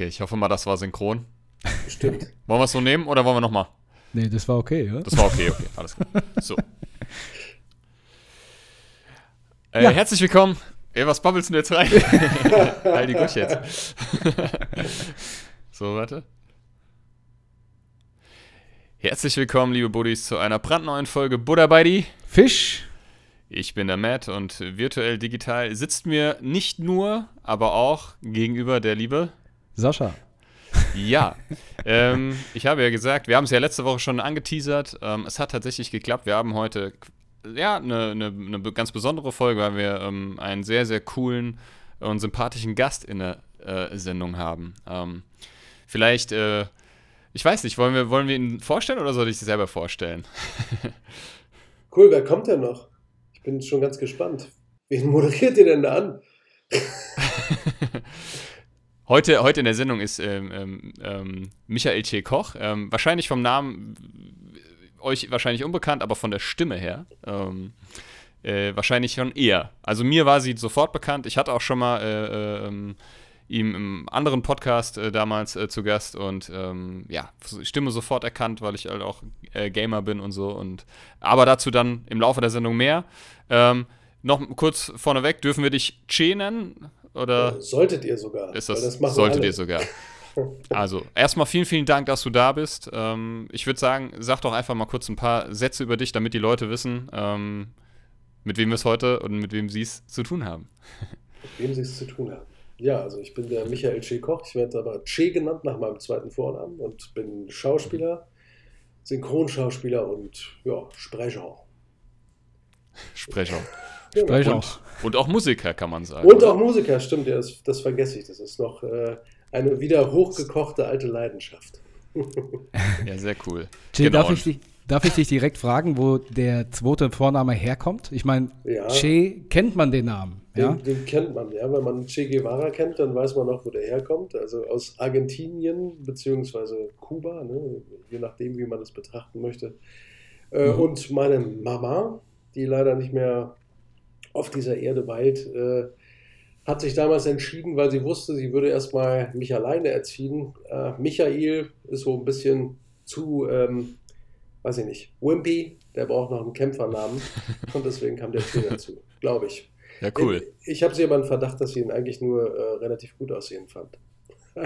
Okay, ich hoffe mal, das war synchron. Stimmt. Wollen wir es so nehmen oder wollen wir nochmal? Nee, das war okay, ja? Das war okay, okay, alles klar. So. Äh, Ja. Herzlich willkommen. Ey, was babbelst du denn jetzt rein? halt die Gusch jetzt. so, warte. Herzlich willkommen, liebe Buddies, zu einer brandneuen Folge Buddha bei die. Fisch. Ich bin der Matt und virtuell digital sitzt mir nicht nur, aber auch gegenüber der liebe Sascha. Ja, ähm, ich habe ja gesagt, wir haben es ja letzte Woche schon angeteasert. Ähm, es hat tatsächlich geklappt. Wir haben heute ja eine, eine, eine ganz besondere Folge, weil wir ähm, einen sehr, sehr coolen und sympathischen Gast in der äh, Sendung haben. Ähm, vielleicht, äh, ich weiß nicht, wollen wir, wollen wir ihn vorstellen oder soll ich es selber vorstellen? Cool, wer kommt denn noch? Ich bin schon ganz gespannt. Wen moderiert ihr denn da an? Heute, heute in der Sendung ist ähm, ähm, ähm, Michael T. Koch. Ähm, wahrscheinlich vom Namen äh, euch wahrscheinlich unbekannt, aber von der Stimme her ähm, äh, wahrscheinlich schon eher. Also mir war sie sofort bekannt. Ich hatte auch schon mal äh, ähm, ihm im anderen Podcast äh, damals äh, zu Gast und ähm, ja, Stimme sofort erkannt, weil ich halt auch äh, Gamer bin und so. Und aber dazu dann im Laufe der Sendung mehr. Ähm, noch kurz vorneweg, dürfen wir dich Che nennen? Oder Solltet ihr sogar. ist das, machen solltet alle. ihr sogar. Also, erstmal vielen, vielen Dank, dass du da bist. Ähm, ich würde sagen, sag doch einfach mal kurz ein paar Sätze über dich, damit die Leute wissen, ähm, mit wem wir es heute und mit wem sie es zu tun haben. Mit wem sie es zu tun haben. Ja, also ich bin der Michael Che Koch. Ich werde aber Che genannt nach meinem zweiten Vornamen und bin Schauspieler, Synchronschauspieler und ja, Sprecher. Sprecher. Sprecher. Und, und auch Musiker, kann man sagen. Und auch Musiker, stimmt, ja, das, das vergesse ich. Das ist noch äh, eine wieder hochgekochte alte Leidenschaft. Ja, sehr cool. Che, Genau, darf, ich dich, darf ich dich direkt fragen, wo der zweite Vorname herkommt? Ich meine, Ja. Che kennt man den Namen, ja? Den, den kennt man, ja. Wenn man Che Guevara kennt, dann weiß man auch, wo der herkommt. Also aus Argentinien beziehungsweise Kuba, ne? je nachdem, wie man das betrachten möchte. Äh, Mhm. Und meine Mama, die leider nicht mehr auf dieser Erde weilt, äh, hat sich damals entschieden, weil sie wusste, sie würde erstmal mich alleine erziehen. Äh, Michael ist so ein bisschen zu, ähm, weiß ich nicht, wimpy. Der braucht noch einen Kämpfernamen. Und deswegen kam der Che dazu, glaube ich. Ja, cool. Ich, ich habe sie aber einen Verdacht, dass sie ihn eigentlich nur äh, relativ gut aussehen fand.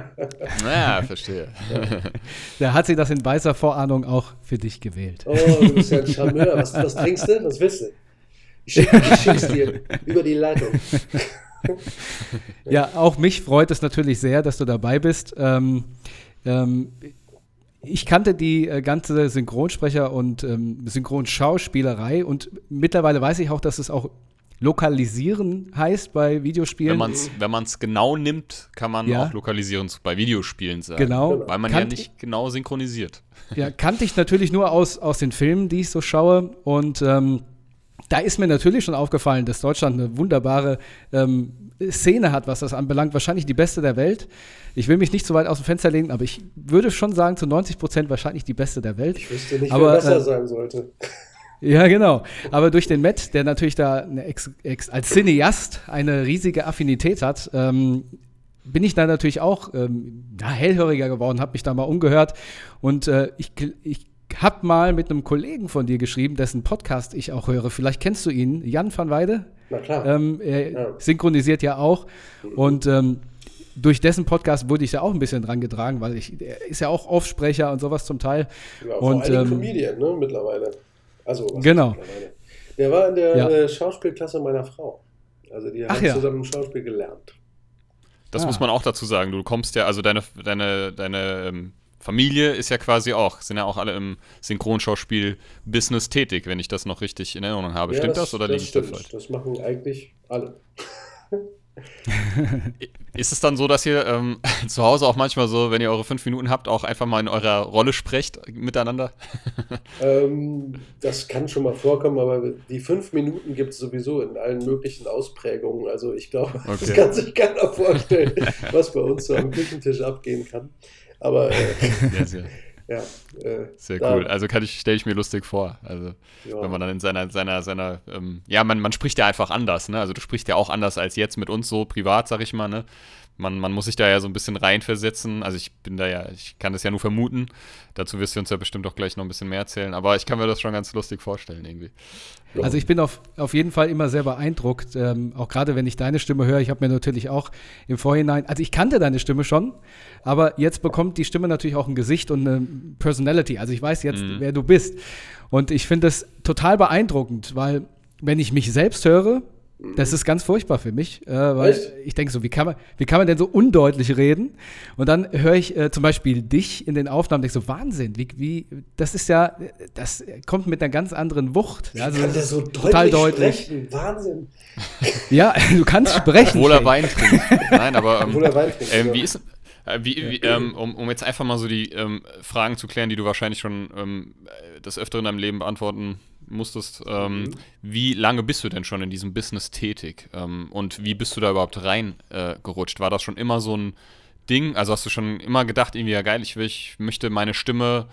Ja, verstehe. Da hat sie das in weißer Vorahnung auch für dich gewählt. Oh, du bist ja ein Charmeur. Was, was trinkst du? Was willst du? Ich, schick, ich schick's dir über die Leitung. Ja, auch mich freut es natürlich sehr, dass du dabei bist. Ähm, ähm, ich kannte die äh, ganze Synchronsprecher- und ähm, Synchronschauspielerei und mittlerweile weiß ich auch, dass es auch lokalisieren heißt bei Videospielen. Wenn man es wenn man's genau nimmt, kann man Ja. auch lokalisieren bei Videospielen sagen. Genau. Weil man ja Kannte- nicht genau synchronisiert. Ja, kannte ich natürlich nur aus, aus den Filmen, die ich so schaue. Und ähm, da ist mir natürlich schon aufgefallen, dass Deutschland eine wunderbare ähm, Szene hat, was das anbelangt. Wahrscheinlich die beste der Welt. Ich will mich nicht so weit aus dem Fenster legen, aber ich würde schon sagen, zu 90 Prozent wahrscheinlich die beste der Welt. Ich wüsste nicht, Aber, wer besser äh, sein sollte. Ja, genau. Aber durch den Matt, der natürlich da eine ex, ex, als Cineast eine riesige Affinität hat, ähm, bin ich da natürlich auch ähm, hellhöriger geworden, habe mich da mal umgehört. Und äh, ich, ich habe mal mit einem Kollegen von dir geschrieben, dessen Podcast ich auch höre. Vielleicht kennst du ihn, Jan van Weide. Na klar. Ähm, er Ja. synchronisiert ja auch. Und ähm, durch dessen Podcast wurde ich da auch ein bisschen dran getragen, weil ich, er ist ja auch Offsprecher und sowas zum Teil. vor und, Dingen ähm, Comedian, ne, mittlerweile. Also, was Genau. mittlerweile? Der war in der Ja. äh, Schauspielklasse meiner Frau. Also, die Ach haben ja. zusammen Schauspiel gelernt. Das Ah. muss man auch dazu sagen. Du kommst ja, also deine, deine, deine ähm, Familie ist ja quasi auch, sind ja auch alle im Synchronschauspiel-Business tätig, wenn ich das noch richtig in Erinnerung habe. Ja, stimmt das, oder liege ich da falsch? Das machen eigentlich alle. Ist es dann so, dass ihr ähm, zu Hause auch manchmal so, wenn ihr eure fünf Minuten habt, auch einfach mal in eurer Rolle sprecht miteinander? Ähm, das kann schon mal vorkommen, aber die fünf Minuten gibt es sowieso in allen möglichen Ausprägungen. Also ich glaube, das Okay. kann sich keiner vorstellen, was bei uns so am Küchentisch abgehen kann. Aber äh, Sehr, sehr, ja, äh, sehr da- cool. Also kann ich, stelle ich mir lustig vor. Also ja. wenn man dann in seiner, seiner, seiner, ähm, ja, man, man spricht ja einfach anders, ne? Also du sprichst ja auch anders als jetzt mit uns so privat, sag ich mal, ne? Man, man muss sich da ja so ein bisschen reinversetzen. Also ich bin da ja, ich kann das ja nur vermuten. Dazu wirst du uns ja bestimmt auch gleich noch ein bisschen mehr erzählen. Aber ich kann mir das schon ganz lustig vorstellen irgendwie. Also ich bin auf, auf jeden Fall immer sehr beeindruckt, ähm, auch gerade wenn ich deine Stimme höre. Ich habe mir natürlich auch im Vorhinein, also ich kannte deine Stimme schon, aber jetzt bekommt die Stimme natürlich auch ein Gesicht und eine Personality. Also ich weiß jetzt, mhm. wer du bist. Und ich finde das total beeindruckend, weil wenn ich mich selbst höre, das ist ganz furchtbar für mich, äh, weil Echt? ich denke so, wie kann, man, wie kann man denn so undeutlich reden? Und dann höre ich äh, zum Beispiel dich in den Aufnahmen, denke so, Wahnsinn, wie, wie, das ist ja, das kommt mit einer ganz anderen Wucht. Wie also, kann der so total deutlich sprechen? Wahnsinn. Ja, du kannst sprechen. Obwohl er Wein trinkt. Nein, aber ähm, ähm, wie ist, äh, wie, wie, ähm, um, um, jetzt einfach mal so die ähm, Fragen zu klären, die du wahrscheinlich schon ähm, das öfter in deinem Leben beantworten musstest. Ähm, mhm. Wie lange bist du denn schon in diesem Business tätig? Ähm, und wie bist du da überhaupt reingerutscht? Äh, War das schon immer so ein Ding? Also hast du schon immer gedacht, irgendwie, ja geil, ich, will, ich möchte meine Stimme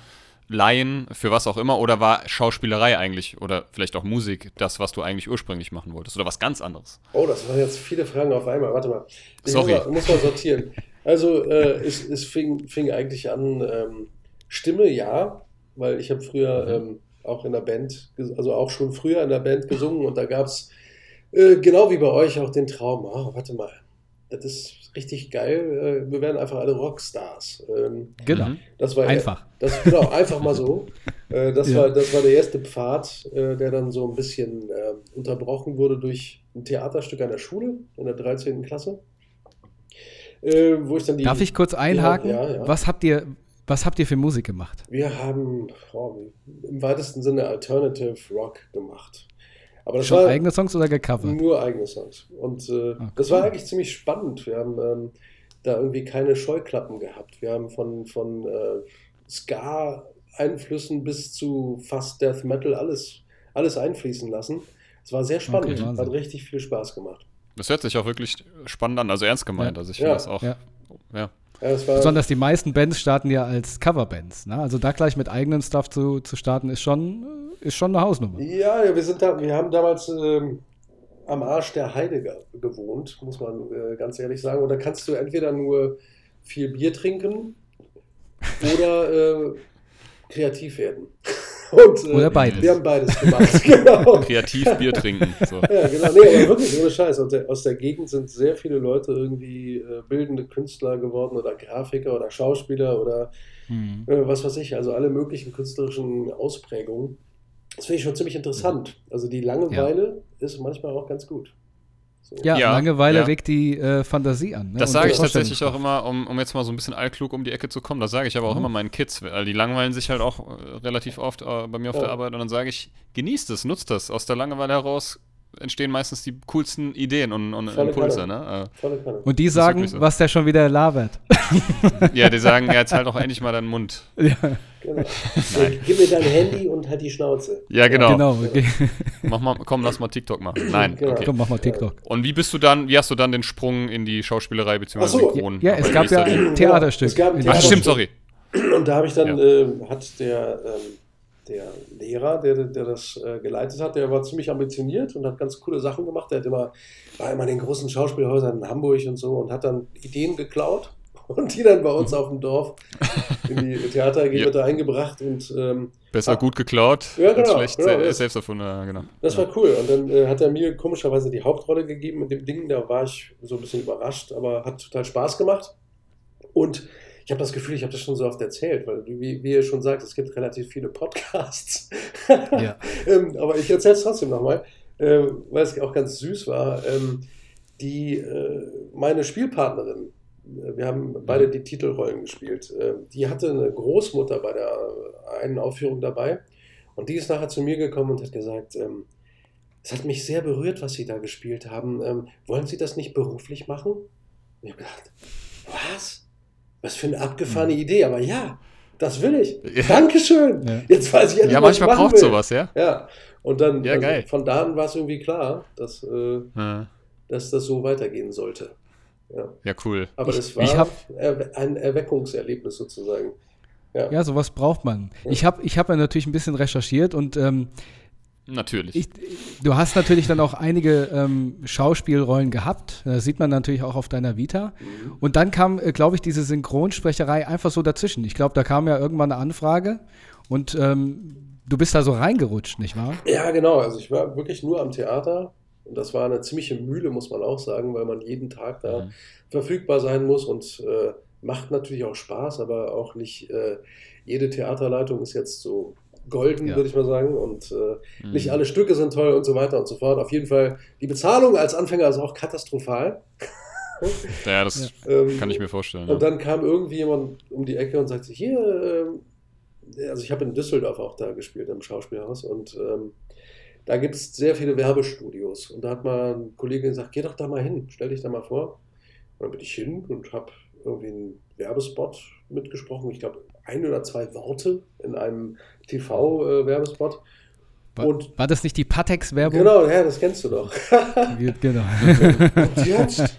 leihen, für was auch immer, oder war Schauspielerei eigentlich oder vielleicht auch Musik das, was du eigentlich ursprünglich machen wolltest oder was ganz anderes? Oh, das waren jetzt viele Fragen auf einmal. Warte mal. Ich Sorry. Muss mal, muss mal sortieren. Also, äh, es, es fing, fing eigentlich an, ähm, Stimme ja, weil ich habe früher mhm. Ähm, auch in der Band, also auch schon früher in der Band gesungen und da gab es äh, genau wie bei euch auch den Traum, oh, warte mal, das ist richtig geil, äh, wir werden einfach alle Rockstars. Ähm, genau. Das war einfach. Das, genau, einfach mal so. Äh, das, ja. war, das war der erste Pfad, äh, der dann so ein bisschen äh, unterbrochen wurde durch ein Theaterstück an der Schule in der 13. Klasse. Äh, wo ich dann die, Darf ich kurz einhaken? Ja, ja, Was habt ihr, was habt ihr für Musik gemacht? Wir haben oh, im weitesten Sinne Alternative Rock gemacht. Aber das Schon war eigene Songs oder gecovert? Nur eigene Songs. Und äh, okay. Ah, das war eigentlich ziemlich spannend. Wir haben ähm, da irgendwie keine Scheuklappen gehabt. Wir haben von, von äh, Ska-Einflüssen bis zu fast Death Metal alles, alles einfließen lassen. Es war sehr spannend. Okay, Hat richtig viel Spaß gemacht. Das hört sich auch wirklich spannend an, also ernst gemeint. Ja. Also ich finde ja. das auch. Ja. ja. Ja, Besonders die meisten Bands starten ja als Coverbands. Ne? Also da gleich mit eigenem Stuff zu, zu starten, ist schon, ist schon eine Hausnummer. Ja, wir, sind da, wir haben damals ähm, am Arsch der Heide gewohnt, muss man äh, ganz ehrlich sagen. Und da kannst du entweder nur viel Bier trinken oder äh, kreativ werden. Und, äh, Oder beides. Wir haben beides gemacht. genau. Kreativ Bier trinken. So. Ja, genau. Nee, aber wirklich, ohne Scheiß. Aus der, aus der Gegend sind sehr viele Leute irgendwie äh, bildende Künstler geworden oder Grafiker oder Schauspieler oder mhm. äh, was weiß ich. Also alle möglichen künstlerischen Ausprägungen. Das finde ich schon ziemlich interessant. Also die Langeweile ja. ist manchmal auch ganz gut. So. Ja, ja, Langeweile ja. regt die äh, Fantasie an. Ne? Das sage ich tatsächlich auch immer, um, um jetzt mal so ein bisschen allklug um die Ecke zu kommen. Das sage ich aber auch mhm. immer meinen Kids, weil die langweilen sich halt auch äh, relativ oft äh, bei mir auf ja. der Arbeit und dann sage ich, genießt es, nutzt das. Aus der Langeweile heraus entstehen meistens die coolsten Ideen und, und Impulse. Ne? Äh, und die sagen, so. was der schon wieder labert. ja, die sagen, ja, jetzt halt auch endlich mal deinen Mund. Ja. Genau. Gib mir dein Handy und halt die Schnauze. Ja, genau. genau okay. Mach mal, komm, lass mal TikTok machen. Nein, genau. okay. Komm, mach mal TikTok. Und wie bist du dann, wie hast du dann den Sprung in die Schauspielerei bzw. So. Synchron? Ja, es gab ja ein Theaterstück. Es gab ein Theaterstück. Ach, stimmt, sorry. Und da habe ich dann, ja. äh, hat der, ähm, der Lehrer, der, der das äh, geleitet hat, der war ziemlich ambitioniert und hat ganz coole Sachen gemacht. Der hat immer, war immer in den großen Schauspielhäusern in Hamburg und so und hat dann Ideen geklaut und die dann bei uns auf dem Dorf in die Theater AG ja. eingebracht und ähm, besser gut geklaut ja, genau, als schlecht genau, selbst erfunden, genau. Das war cool und dann äh, hat er mir komischerweise die Hauptrolle gegeben mit dem Ding, da war ich so ein bisschen überrascht, aber hat total Spaß gemacht und ich habe das Gefühl, ich habe das schon so oft erzählt, weil, wie, wie ihr schon sagt, es gibt relativ viele Podcasts. Ja. ähm, aber ich erzähle es trotzdem nochmal, äh, weil es auch ganz süß war. Ähm, die, äh, meine Spielpartnerin, wir haben beide die Titelrollen gespielt. Ähm, die hatte eine Großmutter bei der einen Aufführung dabei und die ist nachher zu mir gekommen und hat gesagt, ähm, es hat mich sehr berührt, was Sie da gespielt haben. Ähm, wollen Sie das nicht beruflich machen? Und ich habe gedacht, was? Was für eine abgefahrene mhm. Idee, aber ja, das will ich. Ja. Dankeschön. Ja. Jetzt weiß ich endlich, Ja, manchmal braucht sowas, ja. Ja. Und dann, ja, also von da an war es irgendwie klar, dass, äh, ja. dass das so weitergehen sollte. Ja, ja cool. Aber ich, das war ich hab, ein Erweckungserlebnis sozusagen. Ja, ja sowas braucht man. Ich habe ich hab ja natürlich ein bisschen recherchiert und ähm, Natürlich. Ich, du hast natürlich dann auch einige ähm, Schauspielrollen gehabt. Das sieht man natürlich auch auf deiner Vita. Mhm. Und dann kam, äh, glaube ich, diese Synchronsprecherei einfach so dazwischen. Ich glaube, da kam ja irgendwann eine Anfrage und ähm, du bist da so reingerutscht, nicht wahr? Ja, genau. Also ich war wirklich nur am Theater. Und das war eine ziemliche Mühle, muss man auch sagen, weil man jeden Tag da mhm. verfügbar sein muss und äh, macht natürlich auch Spaß, aber auch nicht äh, jede Theaterleitung ist jetzt so golden, ja. würde ich mal sagen. Und äh, mhm. nicht alle Stücke sind toll und so weiter und so fort. Auf jeden Fall, die Bezahlung als Anfänger ist auch katastrophal. ja, das ähm, kann ich mir vorstellen. Und ja. dann kam irgendwie jemand um die Ecke und sagte, hier, äh, also ich habe in Düsseldorf auch da gespielt, im Schauspielhaus. Und ähm, da gibt es sehr viele Werbestudios. Und da hat mal ein Kollege gesagt, geh doch da mal hin, stell dich da mal vor. Und dann bin ich hin und habe irgendwie einen Werbespot mitgesprochen. Ich glaube, ein oder zwei Worte in einem TV-Werbespot. War, und war das nicht die Patex-Werbung? Genau, ja, das kennst du doch. genau. Und jetzt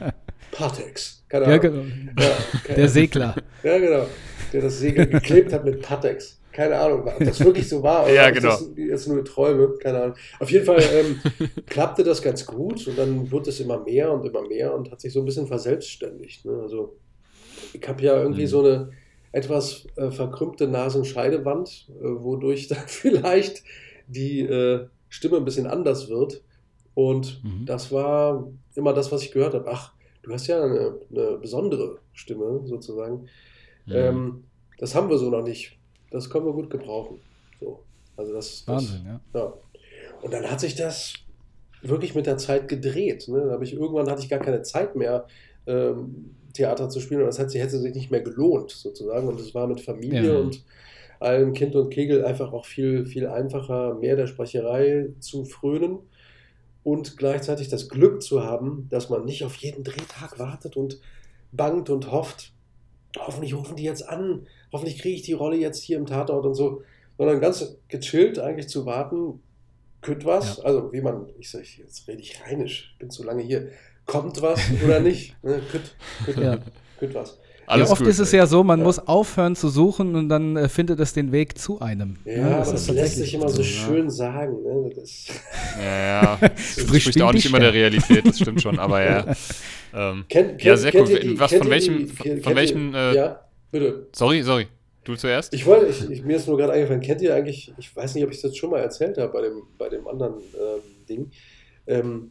Patex. Keine Ahnung. Ja, genau. Ja, der Segler. Ja, genau. Der das Segel geklebt hat mit Patex. Keine Ahnung, ob das wirklich so war. Oder ja, genau. Das jetzt nur Träume, keine Ahnung. Auf jeden Fall ähm, klappte das ganz gut und dann wurde es immer mehr und immer mehr und hat sich so ein bisschen verselbstständigt. Ne? Also ich habe ja irgendwie mhm. so eine etwas äh, verkrümmte Nasenscheidewand, äh, wodurch dann vielleicht die äh, Stimme ein bisschen anders wird. Und mhm. das war immer das, was ich gehört habe. Ach, du hast ja eine, eine besondere Stimme sozusagen. Mhm. Ähm, das haben wir so noch nicht. Das können wir gut gebrauchen. So. Also das, Wahnsinn, das, ja. ja. Und dann hat sich das wirklich mit der Zeit gedreht. Ne? Da ich, irgendwann hatte ich gar keine Zeit mehr, ähm, Theater zu spielen. Und das heißt, sie hätte sich nicht mehr gelohnt, sozusagen. Und es war mit Familie ja. und allem Kind und Kegel einfach auch viel, viel einfacher, mehr der Sprecherei zu frönen und gleichzeitig das Glück zu haben, dass man nicht auf jeden Drehtag wartet und bangt und hofft, hoffentlich rufen die jetzt an, hoffentlich kriege ich die Rolle jetzt hier im Tatort und so, sondern ganz gechillt eigentlich zu warten, könnte was, ja. also wie man, ich sage, jetzt rede ich rheinisch, bin zu lange hier, kommt was oder nicht. Ne? Kütt, kütt, ja. kütt was. Alles ja, oft gut, ist es ja so, man ja. muss aufhören zu suchen und dann äh, findet es den Weg zu einem. Ja, ja das aber das lässt sich immer so schön sagen. Ne? Das ja, ja. Das spricht auch nicht immer der Realität, das stimmt schon, aber ja. Ähm, kennt, kennt, ja, sehr cool. Die, Was, von welchem, die, von welchem, äh, ja, bitte. Sorry, sorry. Du zuerst? Ich wollte, ich, ich, mir ist nur gerade eingefallen, kennt ihr eigentlich, ich weiß nicht, ob ich das schon mal erzählt habe bei dem, bei dem anderen ähm, Ding. Ähm,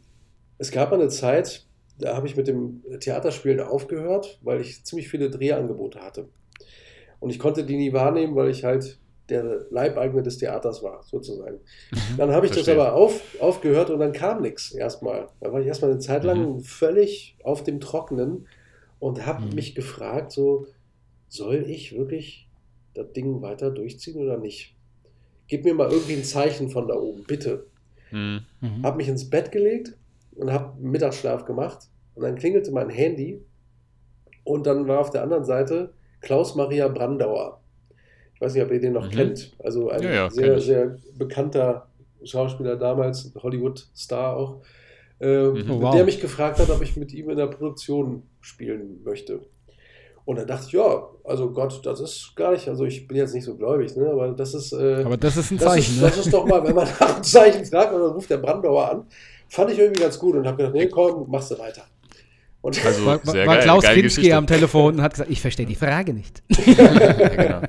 es gab eine Zeit, da habe ich mit dem Theaterspielen aufgehört, weil ich ziemlich viele Drehangebote hatte. Und ich konnte die nie wahrnehmen, weil ich halt der Leibeigene des Theaters war, sozusagen. Mhm, dann habe ich verstehe. das aber auf, aufgehört und dann kam nichts erstmal. Da war ich erstmal eine Zeit lang mhm. völlig auf dem Trockenen und habe mhm. mich gefragt, so, soll ich wirklich das Ding weiter durchziehen oder nicht? Gib mir mal irgendwie ein Zeichen von da oben, bitte. Mhm. Habe mich ins Bett gelegt und habe Mittagsschlaf gemacht. Und dann klingelte mein Handy und dann war auf der anderen Seite Klaus-Maria Brandauer. Ich weiß nicht, ob ihr den noch mhm. kennt. Also ein ja, ja, sehr, sehr bekannter Schauspieler damals, Hollywood-Star auch, äh, oh, wow. der mich gefragt hat, ob ich mit ihm in der Produktion spielen möchte. Und dann dachte ich, ja, also Gott, das ist gar nicht, also ich bin jetzt nicht so gläubig, ne, aber das ist. Äh, aber das ist ein Zeichen, das ist, ne? Das ist doch mal, wenn man nach einem Zeichen fragt, und dann ruft der Brandauer an. Fand ich irgendwie ganz gut und habe gedacht, nee, komm, machst du weiter. Und also, war, war geil, Klaus Kinski am Telefon und hat gesagt, ich verstehe die Frage nicht. ja, genau.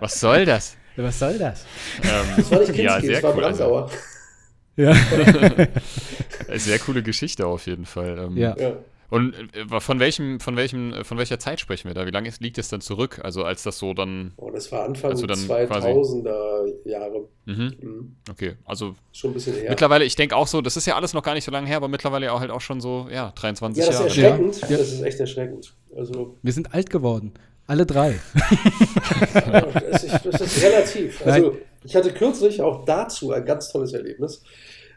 Was soll das? Was soll das? Ähm, das war nicht Kinski, ja, das war cool, Brandauer. Also. Ja. sehr coole Geschichte auf jeden Fall. Ähm, ja. ja. Und äh, von welchem, von welchem, äh, von welcher Zeit sprechen wir da? Wie lange liegt es dann zurück? Also als das so dann. Oh, das war Anfang also 2000er Jahre. Mhm. Mhm. Okay, also schon ein bisschen her. Mittlerweile, ich denke auch so, das ist ja alles noch gar nicht so lange her, aber mittlerweile auch halt auch schon so, ja, 23 Jahre. Ja, das ist erschreckend. Ja. Das ist echt erschreckend. Also wir sind alt geworden. Alle drei. das, ist, das ist relativ. Also Nein. ich hatte kürzlich auch dazu ein ganz tolles Erlebnis.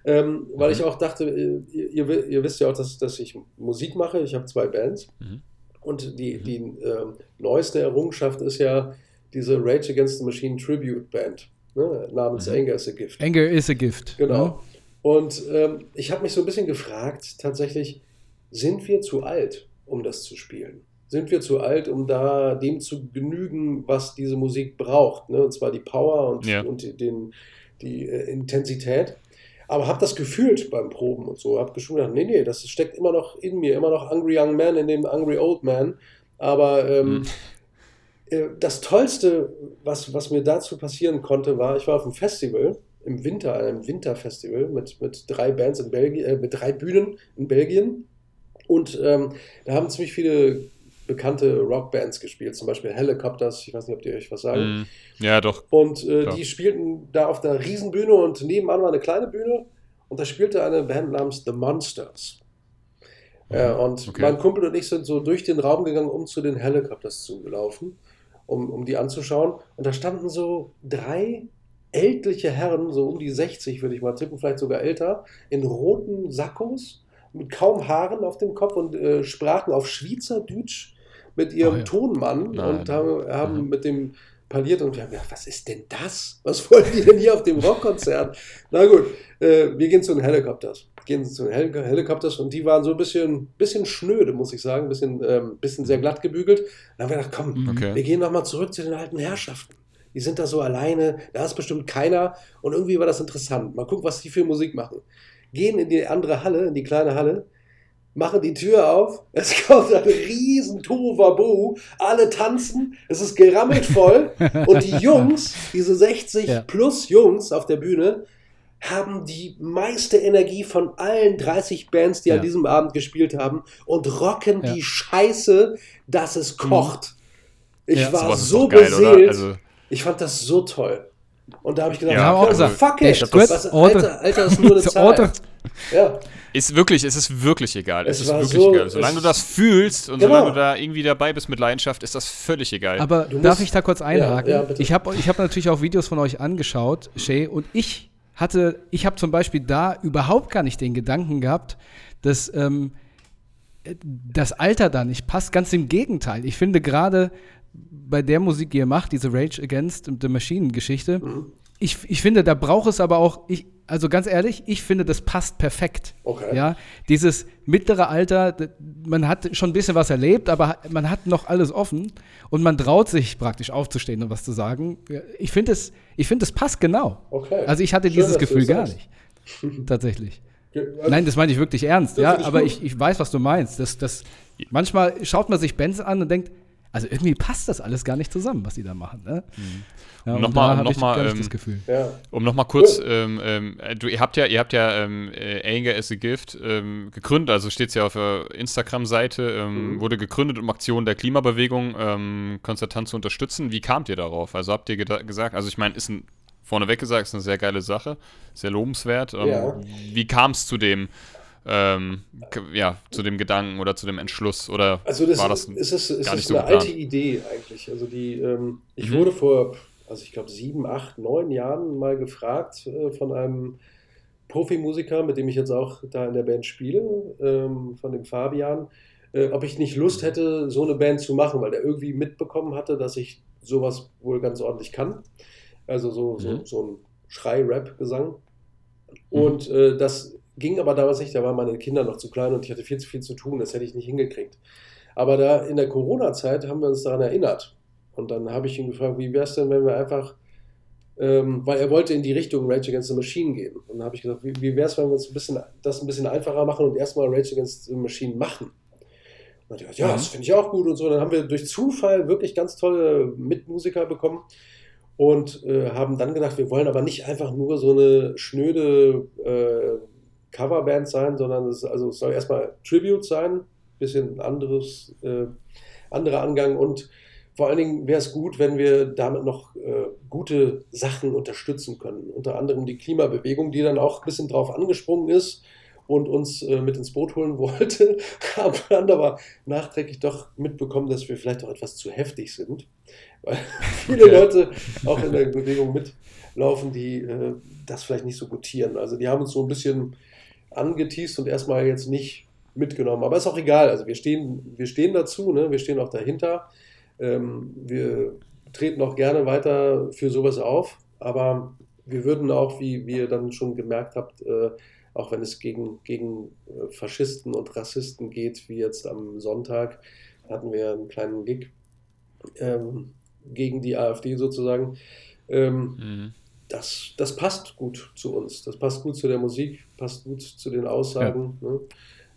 Ähm, weil mhm. ich auch dachte, äh, ihr, ihr, wisst ja auch, dass, dass ich Musik mache. Ich habe zwei Bands. Mhm. Und die, mhm. die äh, neueste Errungenschaft ist ja diese Rage Against the Machine Tribute Band ne, namens mhm. Anger is a Gift. Anger is a Gift. Genau. Ja. Ne? Und ähm, ich habe mich so ein bisschen gefragt, tatsächlich, sind wir zu alt, um das zu spielen? Sind wir zu alt, um da dem zu genügen, was diese Musik braucht? Ne? Und zwar die Power und, ja. und den, die äh, Intensität. Aber habe das gefühlt beim Proben und so. Habe schon gedacht, nee, nee, das steckt immer noch in mir, immer noch Angry Young Man in dem Angry Old Man. Aber ähm, mhm. das Tollste, was, was mir dazu passieren konnte, war, ich war auf einem Festival im Winter, einem Winterfestival mit, mit drei Bands in Belgien, äh, mit drei Bühnen in Belgien. Und ähm, da haben ziemlich viele bekannte Rockbands gespielt, zum Beispiel Helicopters, ich weiß nicht, ob die euch was sagen. Mm, ja, doch. Und äh, die spielten da auf der Riesenbühne und nebenan war eine kleine Bühne und da spielte eine Band namens The Monsters. Äh, und okay. mein Kumpel und ich sind so durch den Raum gegangen, um zu den Helicopters zu laufen, um, um die anzuschauen. Und da standen so drei ältliche Herren, so um die 60 würde ich mal tippen, vielleicht sogar älter, in roten Sakkos mit kaum Haaren auf dem Kopf und äh, sprachen auf Schweizerdeutsch mit ihrem oh, ja. Tonmann Nein. und haben, haben mhm. mit dem parliert und wir haben gedacht, was ist denn das? Was wollen die denn hier auf dem Rockkonzert? Na gut, äh, wir gehen zu den Helicopters. Gehen zu den Hel Helicopters und die waren so ein bisschen, bisschen schnöde, muss ich sagen, ein bisschen, ähm, bisschen sehr glatt gebügelt. Dann haben wir gedacht, komm, mhm. okay. wir gehen nochmal zurück zu den alten Herrschaften. Die sind da so alleine, da ist bestimmt keiner und irgendwie war das interessant. Mal gucken, was die für Musik machen. Gehen in die andere Halle, in die kleine Halle, machen die Tür auf, es kommt ein riesen Tohuwabohu, alle tanzen, es ist gerammelt voll und die Jungs, diese 60 ja. plus Jungs auf der Bühne, haben die meiste Energie von allen 30 Bands, die ja. an diesem Abend gespielt haben und rocken ja. die Scheiße, dass es mhm. kocht. Ich war so geil, beseelt. Also ich fand das so toll. Und da habe ich gedacht, ja, auch gesagt, fuck it, was, Alter, Alter ist nur eine Zahl. Ja. Ist wirklich, es ist wirklich egal. Es, es ist wirklich so, egal. Solange du das fühlst und genau. solange du da irgendwie dabei bist mit Leidenschaft, ist das völlig egal. Aber du darf ich da kurz einhaken? Ja, ja, ich habe ich hab natürlich auch Videos von euch angeschaut, Shay, und ich hatte, ich habe zum Beispiel da überhaupt gar nicht den Gedanken gehabt, dass ähm, das Alter da nicht passt. Ganz im Gegenteil. Ich finde gerade bei der Musik, die ihr macht, diese Rage Against the Machine Geschichte, mhm. ich, ich finde, da braucht es aber auch, ich, also ganz ehrlich, ich finde, das passt perfekt. Okay. Ja, dieses mittlere Alter, man hat schon ein bisschen was erlebt, aber man hat noch alles offen und man traut sich praktisch aufzustehen und was zu sagen. Ich finde es, ich finde, es passt genau. Okay. Also ich hatte Schön, dieses Gefühl gar nicht. Tatsächlich. Also Nein, das meine ich wirklich ernst, ja, aber ich, ich weiß, was du meinst. Das, das, manchmal schaut man sich Bands an und denkt, also irgendwie passt das alles gar nicht zusammen, was sie da machen. Ne? Mhm. Ja, um nochmal, um nochmal, ähm, ja. um noch kurz, ähm, ähm, du, ihr habt ja, ihr habt ja ähm, äh, Anger as a Gift ähm, gegründet, also steht es ja auf der Instagram-Seite, ähm, mhm. wurde gegründet, um Aktionen der Klimabewegung ähm, konstant zu unterstützen. Wie kamt ihr darauf? Also habt ihr gesagt, also ich meine, ist ein vorneweg gesagt, ist eine sehr geile Sache, sehr lobenswert. Ja. Wie kam es zu dem? Ähm, ja, zu dem Gedanken oder zu dem Entschluss? Oder also das war das ist, ist, ist, gar nicht so eine geplant? alte Idee eigentlich. Also die, ähm, ich mhm. wurde vor, also ich glaube sieben, acht, neun Jahren mal gefragt äh, von einem Profimusiker, mit dem ich jetzt auch da in der Band spiele, ähm, von dem Fabian, äh, ob ich nicht Lust hätte, so eine Band zu machen, weil er irgendwie mitbekommen hatte, dass ich sowas wohl ganz ordentlich kann. Also so, mhm. so, so ein Schrei-Rap-Gesang. Mhm. Und äh, das Ging aber damals nicht, da waren meine Kinder noch zu klein und ich hatte viel zu viel zu tun, das hätte ich nicht hingekriegt. Aber da in der Corona-Zeit haben wir uns daran erinnert. Und dann habe ich ihn gefragt, wie wäre es denn, wenn wir einfach, ähm, weil er wollte in die Richtung Rage Against the Machine gehen. Und dann habe ich gesagt, wie, wie wäre es, wenn wir uns ein bisschen, das ein bisschen einfacher machen und erstmal Rage Against the Machine machen. Und ich gesagt, ja, das finde ich auch gut und so. Dann haben wir durch Zufall wirklich ganz tolle Mitmusiker bekommen und äh, haben dann gedacht, wir wollen aber nicht einfach nur so eine schnöde äh, Coverband sein, sondern es, also es soll erstmal Tribute sein, bisschen anderes, äh, anderer Angang und vor allen Dingen wäre es gut, wenn wir damit noch äh, gute Sachen unterstützen können. Unter anderem die Klimabewegung, die dann auch ein bisschen drauf angesprungen ist und uns äh, mit ins Boot holen wollte, haben dann aber nachträglich doch mitbekommen, dass wir vielleicht auch etwas zu heftig sind, weil viele okay. Leute auch in der Bewegung mitlaufen, die äh, das vielleicht nicht so gutieren. Also die haben uns so ein bisschen angeteased und erstmal jetzt nicht mitgenommen. Aber ist auch egal. Also wir stehen, wir stehen dazu, ne? wir stehen auch dahinter. Ähm, wir treten auch gerne weiter für sowas auf, aber wir würden auch, wie, wie ihr dann schon gemerkt habt, äh, auch wenn es gegen, gegen äh, Faschisten und Rassisten geht, wie jetzt am Sonntag, hatten wir einen kleinen Gig ähm, gegen die AfD sozusagen. Ähm, mhm das, das passt gut zu uns. Das passt gut zu der Musik, passt gut zu den Aussagen. Ja. Ne?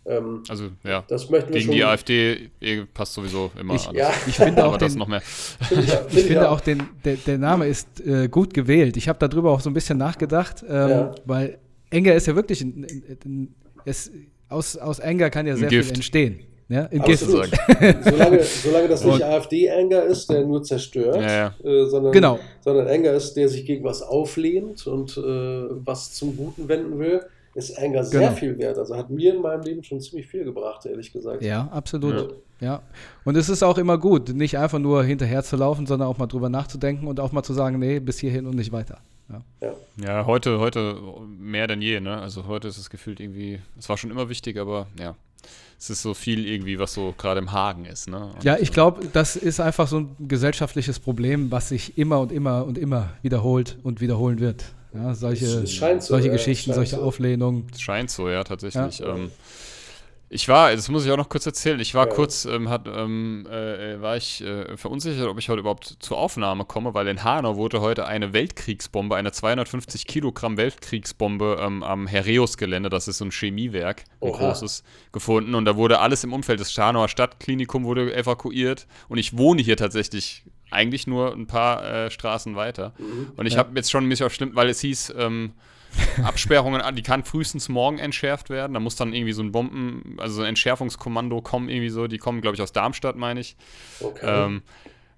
Ähm, also ja, das möchten wir gegen die AfD eh, passt sowieso immer ich, alles. Ja. Ich finde auch, den, noch mehr. ich, ich finde auch, den, der, der Name ist äh, gut gewählt. Ich habe darüber auch so ein bisschen nachgedacht, ähm, ja. weil Enger ist ja wirklich ein, ein, ein, es, aus, aus Enger kann ja sehr viel entstehen. Ja, in Gift. solange, solange das nicht AfD-Anger ist, der nur zerstört, ja, ja. Äh, sondern, genau. sondern Anger ist, der sich gegen was auflehnt und äh, was zum Guten wenden will, ist Anger sehr genau. viel wert. Also hat mir in meinem Leben schon ziemlich viel gebracht, ehrlich gesagt. Ja, absolut. Ja. ja. Und es ist auch immer gut, nicht einfach nur hinterher zu laufen, sondern auch mal drüber nachzudenken und auch mal zu sagen, nee, bis hierhin und nicht weiter. Ja. ja. ja, heute, heute mehr denn je, ne? Also heute ist es gefühlt irgendwie, es war schon immer wichtig, aber ja, es ist so viel irgendwie, was so gerade im Hagen ist. Ne? ja, ich glaube, das ist einfach so ein gesellschaftliches Problem, was sich immer und immer und immer wiederholt und wiederholen wird. Ja, solche so, solche ja, Geschichten, solche so. Auflehnungen. Es scheint so, ja, tatsächlich. Ja. Ähm, ich war, das muss ich auch noch kurz erzählen, ich war ja. kurz, ähm, hat, ähm, äh, war ich äh, verunsichert, ob ich heute überhaupt zur Aufnahme komme, weil in Hanau wurde heute eine Weltkriegsbombe, eine 250 Kilogramm Weltkriegsbombe ähm, am Herreus-Gelände, das ist so ein Chemiewerk, ein Oha. großes, gefunden und da wurde alles im Umfeld des Hanauer Stadtklinikum wurde evakuiert und ich wohne hier tatsächlich eigentlich nur ein paar äh, Straßen weiter mhm. und ich ja. habe jetzt schon ein bisschen schlimm, weil es hieß, ähm, Absperrungen, die kann frühestens morgen entschärft werden. Da muss dann irgendwie so ein Bomben, also so ein Entschärfungskommando kommen, irgendwie so. Die kommen, glaube ich, aus Darmstadt, meine ich. Okay. Ähm,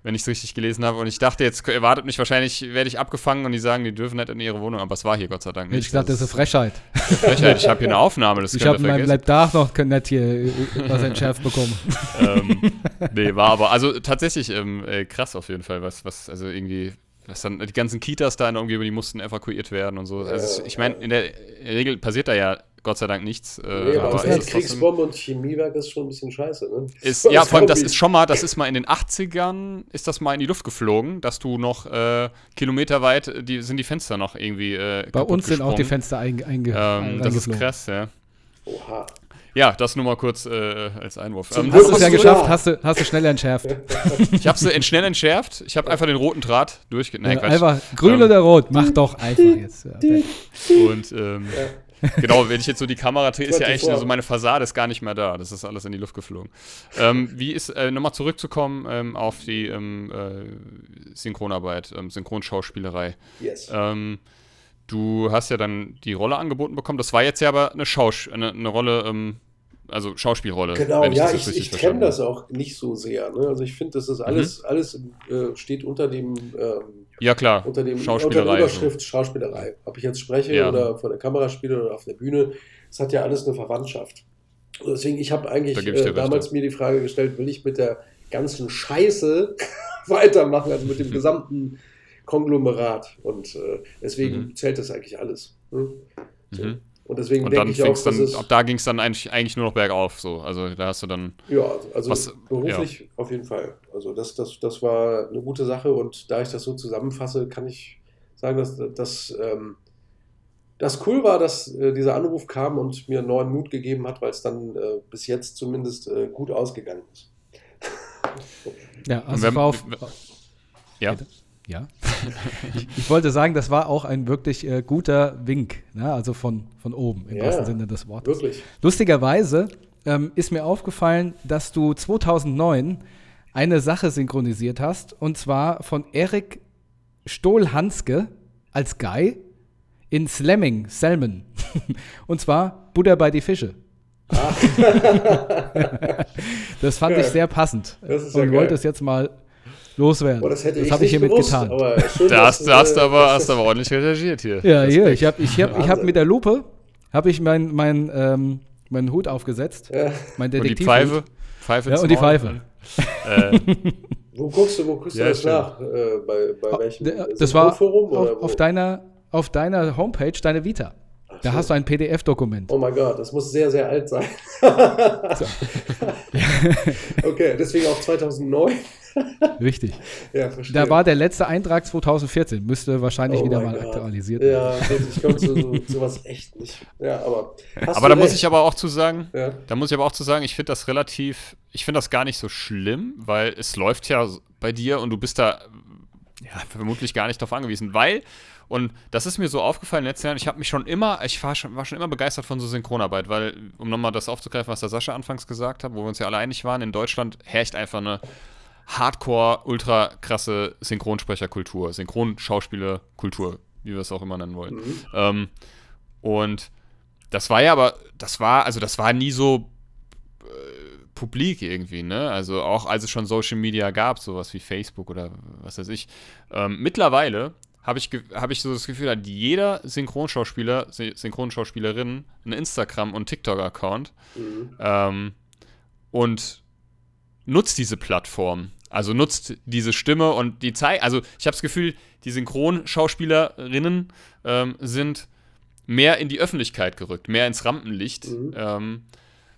wenn ich es richtig gelesen habe. Und ich dachte, jetzt erwartet mich wahrscheinlich, werde ich abgefangen und die sagen, die dürfen nicht in ihre Wohnung. Aber es war hier Gott sei Dank nicht. Ich dachte, das ist eine Frechheit. Frechheit. Ich habe hier eine Aufnahme. Das ich habe in meinem Leibdach noch nicht hier äh, was entschärft bekommen. ähm, nee, war aber, also tatsächlich ähm, äh, krass auf jeden Fall, was, was, also irgendwie dass dann die ganzen Kitas da in der Umgebung, die mussten evakuiert werden und so. Also ich meine, in der Regel passiert da ja Gott sei Dank nichts. Äh, nee, aber, aber ist Kriegsbombe und Chemiewerk ist schon ein bisschen scheiße, ne? Ist, ja, vor allem, das ist schon mal, das ist mal in den 80ern, ist das mal in die Luft geflogen, dass du noch äh, kilometerweit, die, sind die Fenster noch irgendwie äh, Bei uns sind auch die Fenster einge, einge ähm, Das ist krass, ja. Oha. Ja, das nur mal kurz äh, als Einwurf. Ähm, hast du es ja geschafft, hast du, hast du schnell entschärft. ich habe sie schnell entschärft. Ich habe einfach den roten Draht durchge... Nein, ja, einfach grün ähm, oder rot, mach doch einfach jetzt. Ja, und ähm, ja. genau, wenn ich jetzt so die Kamera drehe, ist ja eigentlich so meine Fassade ist gar nicht mehr da. Das ist alles in die Luft geflogen. Ähm, wie ist, äh, nochmal zurückzukommen ähm, auf die ähm, äh, Synchronarbeit, ähm, Synchronschauspielerei. Yes. Ähm, du hast ja dann die Rolle angeboten bekommen. Das war jetzt ja aber eine, Schaus eine, eine Rolle, ähm, also Schauspielrolle. Genau, ich ja, ich, ich kenne das auch nicht so sehr. Ne? Also ich finde, das ist alles, mhm. alles äh, steht unter dem ähm, ja klar, unter, dem, unter der Überschrift so. Schauspielerei. Ob ich jetzt spreche ja. oder vor der Kamera spiele oder auf der Bühne, es hat ja alles eine Verwandtschaft. Und deswegen, ich habe eigentlich da äh, damals mir die Frage gestellt, will ich mit der ganzen Scheiße weitermachen, also mit dem gesamten Konglomerat. Und äh, deswegen mhm. zählt das eigentlich alles. Ne? So. Mhm. Und deswegen denke ich auch, dann, dass ab da ging es dann eigentlich, eigentlich nur noch bergauf. So. Also da hast du dann. Ja, also was, beruflich ja. auf jeden Fall. Also das, das, das war eine gute Sache und da ich das so zusammenfasse, kann ich sagen, dass, dass ähm, das cool war, dass äh, dieser Anruf kam und mir neuen Mut gegeben hat, weil es dann äh, bis jetzt zumindest äh, gut ausgegangen ist. ja, also wenn, auf, ja. Bitte? Ja. ich, ich, wollte sagen, das war auch ein wirklich äh, guter Wink, ne? also von, von oben, im ja, wahrsten Sinne des Wortes. Wirklich. Lustigerweise ähm, ist mir aufgefallen, dass du 2009 eine Sache synchronisiert hast, und zwar von Erik Stohl-Hanske als Guy in Slamming, Salmon. und zwar Buddha bei die Fische. Ah. das fand ja. ich sehr passend und ja wollte es jetzt mal loswerden. Boah, das hätte das ich habe ich hiermit gewusst, getan. Schön, da hast, hast, äh, aber, hast aber ordentlich recherchiert hier. Ja, hier, ich habe ich hab, ich hab mit der Lupe habe ich meinen mein, ähm, meinen Hut aufgesetzt. Ja. Mein Detektiv. Und die Pfeife. Pfeife ja, und die Pfeife. Äh. wo guckst du, wo guckst ja, du das stimmt. nach? Äh, bei, bei welchem? Das war auf, auf, deiner, auf deiner Homepage, deine Vita. Da hast du ein PDF-Dokument. Oh mein Gott, das muss sehr, sehr alt sein. okay, deswegen auch 2009. Richtig. Ja, verstehe. Da war der letzte Eintrag 2014, müsste wahrscheinlich oh wieder mal God. aktualisiert werden. Ja, ich komme zu so, sowas echt nicht. Ja, aber. aber da muss ich aber auch zu sagen, ja. da muss ich aber auch zu sagen, ich finde das relativ, ich finde das gar nicht so schlimm, weil es läuft ja bei dir und du bist da ja, vermutlich gar nicht darauf angewiesen, weil, und das ist mir so aufgefallen in den letzten Jahren, ich habe mich schon immer, ich war schon, war schon immer begeistert von so Synchronarbeit, weil, um nochmal das aufzugreifen, was der Sascha anfangs gesagt hat, wo wir uns ja alle einig waren, in Deutschland herrscht einfach eine Hardcore, ultra krasse Synchronsprecherkultur, Synchronschauspielerkultur, wie wir es auch immer nennen wollen. Mhm. Ähm, und das war ja aber, das war, also das war nie so äh, publik irgendwie, ne? Also auch als es schon Social Media gab, sowas wie Facebook oder was weiß ich. Ähm, mittlerweile habe ich, hab ich so das Gefühl, hat jeder Synchronschauspieler, Synchronschauspielerin einen Instagram- und TikTok-Account mhm. ähm, und nutzt diese Plattform. Also nutzt diese Stimme und die Zeit. Also ich habe das Gefühl, die Synchronschauspielerinnen ähm, sind mehr in die Öffentlichkeit gerückt, mehr ins Rampenlicht. Mhm. Ähm,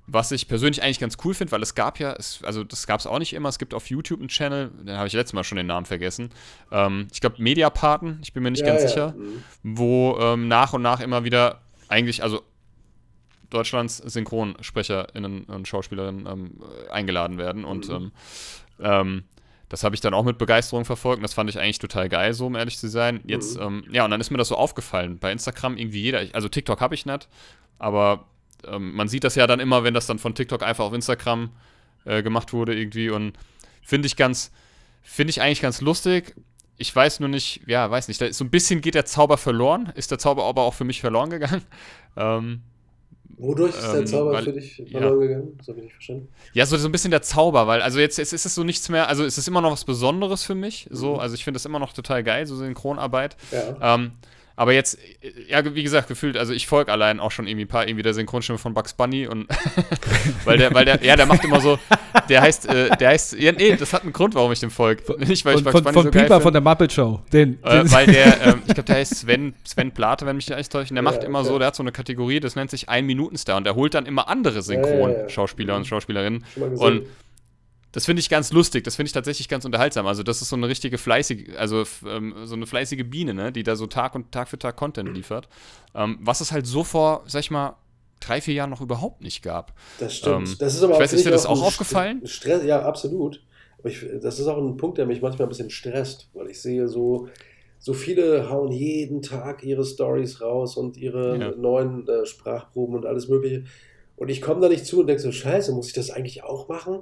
was ich persönlich eigentlich ganz cool finde, weil es gab ja, es, also das gab es auch nicht immer, es gibt auf YouTube einen Channel, den habe ich letztes Mal schon den Namen vergessen. Ähm, ich glaube Mediapaten, ich bin mir nicht ja, ganz ja. sicher, mhm. wo ähm, nach und nach immer wieder eigentlich, also Deutschlands SynchronsprecherInnen und Schauspielerinnen ähm, eingeladen werden. Und mhm. ähm, ähm, das habe ich dann auch mit Begeisterung verfolgt und das fand ich eigentlich total geil, so um ehrlich zu sein. Jetzt, mhm. ähm, ja, und dann ist mir das so aufgefallen. Bei Instagram irgendwie jeder, also TikTok habe ich nicht, aber ähm, man sieht das ja dann immer, wenn das dann von TikTok einfach auf Instagram äh, gemacht wurde irgendwie und finde ich ganz, finde ich eigentlich ganz lustig. Ich weiß nur nicht, ja, weiß nicht, so ein bisschen geht der Zauber verloren, ist der Zauber aber auch für mich verloren gegangen. Ähm, Wodurch ist der ähm, Zauber weil, für dich verloren ja. gegangen? So bin ich verstanden. Ja, so, so ein bisschen der Zauber, weil also jetzt, jetzt ist es so nichts mehr, also es ist immer noch was Besonderes für mich. So, mhm. also ich finde das immer noch total geil, so Synchronarbeit. Ja. Ähm, aber jetzt, ja, wie gesagt, gefühlt, also ich folge allein auch schon irgendwie ein paar, irgendwie der Synchronstimme von Bugs Bunny und weil der, weil der, ja, der macht immer so, der heißt, äh, der heißt, ja, nee, das hat einen Grund, warum ich dem folge. Nicht, weil von, ich Bugs von, Bunny von so Pieper von der Muppet Show. Den, äh, den weil der, äh, ich glaube, der heißt Sven, Sven Plate, wenn mich nicht täuscht, der ja, macht immer ja. so, der hat so eine Kategorie, das nennt sich Ein-Minuten-Star und der holt dann immer andere Synchronschauspieler und Schauspielerinnen und das finde ich ganz lustig, das finde ich tatsächlich ganz unterhaltsam. Also, das ist so eine richtige fleißige, also ähm, so eine fleißige Biene, ne, die da so Tag und Tag für Tag Content liefert. Ähm, was es halt so vor, sag ich mal, drei, vier Jahren noch überhaupt nicht gab. Das stimmt. Ähm, das ist aber ich weiß, ist dir das auch aufgefallen? Stress, ja, absolut. Aber ich, das ist auch ein Punkt, der mich manchmal ein bisschen stresst, weil ich sehe so, so viele hauen jeden Tag ihre Stories raus und ihre ja. neuen äh, Sprachproben und alles Mögliche. Und ich komme da nicht zu und denke so, scheiße, muss ich das eigentlich auch machen?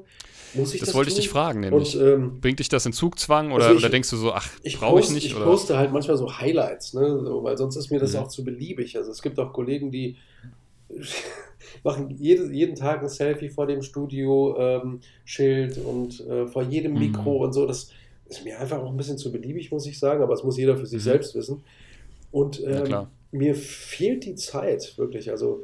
Muss ich das, das wollte tun? ich dich fragen, nämlich. Und, ähm, Bringt dich das in Zugzwang oder, also ich, oder denkst du so, ach, brauche ich nicht? Ich oder? poste halt manchmal so Highlights, ne? So, weil sonst ist mir das mhm. auch zu beliebig. Also es gibt auch Kollegen, die machen jede, jeden Tag ein Selfie vor dem Studio-Schild ähm, und äh, vor jedem mhm. Mikro mhm. und so. Das ist mir einfach auch ein bisschen zu beliebig, muss ich sagen, aber es muss jeder für sich mhm. selbst wissen. Und ähm, mir fehlt die Zeit, wirklich. Also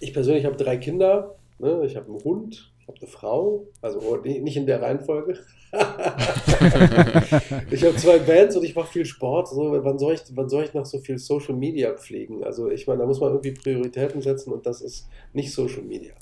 ich persönlich habe drei Kinder, ne? ich habe einen Hund, ich habe eine Frau, also nicht in der Reihenfolge. ich habe zwei Bands und ich mache viel Sport. So, wann, soll ich, wann soll ich noch so viel Social Media pflegen? Also ich meine, da muss man irgendwie Prioritäten setzen und das ist nicht Social Media.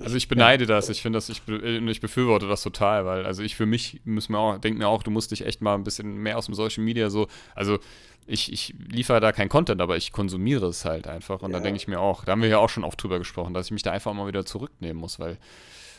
Also ich beneide ja. das, ich finde das, ich, ich befürworte das total, weil also ich für mich muss mir auch, denke mir auch, du musst dich echt mal ein bisschen mehr aus dem Social Media so, also ich, ich liefere da kein Content, aber ich konsumiere es halt einfach. Und ja. da denke ich mir auch, da haben wir ja auch schon oft drüber gesprochen, dass ich mich da einfach mal wieder zurücknehmen muss, weil.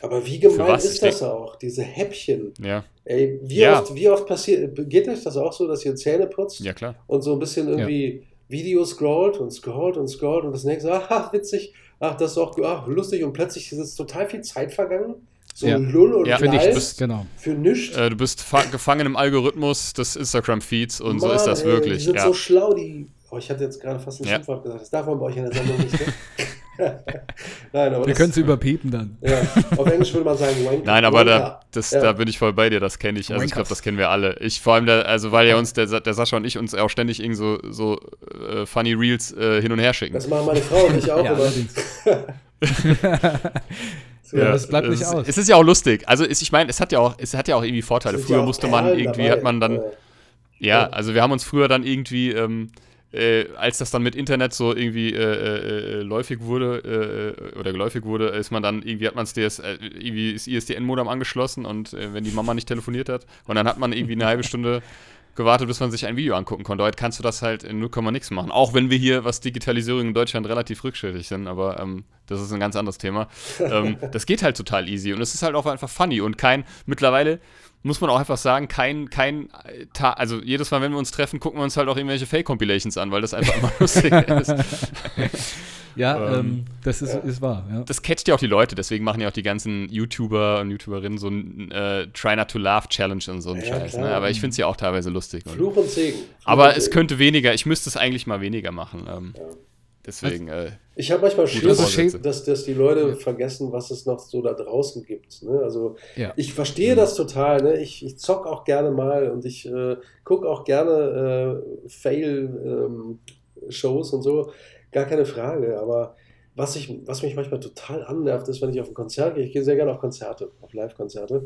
Aber wie gemein ist das auch, diese Häppchen? Ja. Ey, wie, ja. Oft, wie oft passiert, geht euch das auch so, dass ihr Zähne putzt? Ja, klar. Und so ein bisschen irgendwie ja. Video scrollt und scrollt und scrollt und das nächste, ach, witzig, ach, das ist auch ach, lustig und plötzlich ist total viel Zeit vergangen so ja. Lull und ja, ich, bist, genau. für nichts. Äh, du bist gefangen im Algorithmus des Instagram-Feeds und Mann, so ist das ey, wirklich. Die sind ja. so schlau, die. Oh, ich hatte jetzt gerade fast ein ja. Schimpfwort gesagt. Das darf man bei euch in der Sendung nicht. Ne? Nein, aber Wir können es überpiepen dann. Ja, auf Englisch würde man sagen Wanker. Nein, aber da, das, ja. da bin ich voll bei dir, das kenne ich. Also ich glaube, das kennen wir alle. Ich vor allem, der, also weil ja uns der, der Sascha und ich uns auch ständig irgend so, so äh, funny Reels äh, hin und her schicken. Das machen meine Frau und ich auch ja, So, ja, das bleibt nicht es, aus. Es ist ja auch lustig. Also ich meine, es hat ja auch, es hat ja auch irgendwie Vorteile. Früher ja musste man irgendwie, dabei. hat man dann, ja, ja, also wir haben uns früher dann irgendwie, ähm, äh, als das dann mit Internet so irgendwie äh, äh, äh läufig wurde äh, oder geläufig wurde, ist man dann irgendwie hat man äh, irgendwie das ISDN-Modem angeschlossen und wenn die Mama nicht telefoniert hat und dann hat man irgendwie eine halbe Stunde gewartet, bis man sich ein Video angucken konnte. Heute kannst du das halt in 0, nix machen. Auch wenn wir hier, was Digitalisierung in Deutschland relativ rückschrittig sind, aber ähm, das ist ein ganz anderes Thema. ähm, das geht halt total easy und es ist halt auch einfach funny und kein, mittlerweile muss man auch einfach sagen, kein, kein, also jedes Mal, wenn wir uns treffen, gucken wir uns halt auch irgendwelche Fake-Compilations an, weil das einfach immer lustig ist. Ja, ähm, ähm, das ist, ja. ist wahr. Ja. Das catcht ja auch die Leute, deswegen machen ja auch die ganzen YouTuber und YouTuberinnen so ein äh, Try Not to Laugh Challenge und so einen ja, Scheiß. Ne? Aber ich finde es ja auch teilweise lustig. Fluch und Segen. Fluch aber und es könnte weniger, ich müsste es eigentlich mal weniger machen. Ähm, deswegen. Äh, ich habe manchmal Schiss, dass, dass die Leute vergessen, was es noch so da draußen gibt. Ne? Also ich verstehe das total. Ne? Ich, ich zock auch gerne mal und ich äh, gucke auch gerne äh, Fail-Shows ähm, und so gar keine Frage. Aber was, ich, was mich manchmal total annervt, ist, wenn ich auf ein Konzert gehe. Ich gehe sehr gerne auf Konzerte, auf Live-Konzerte.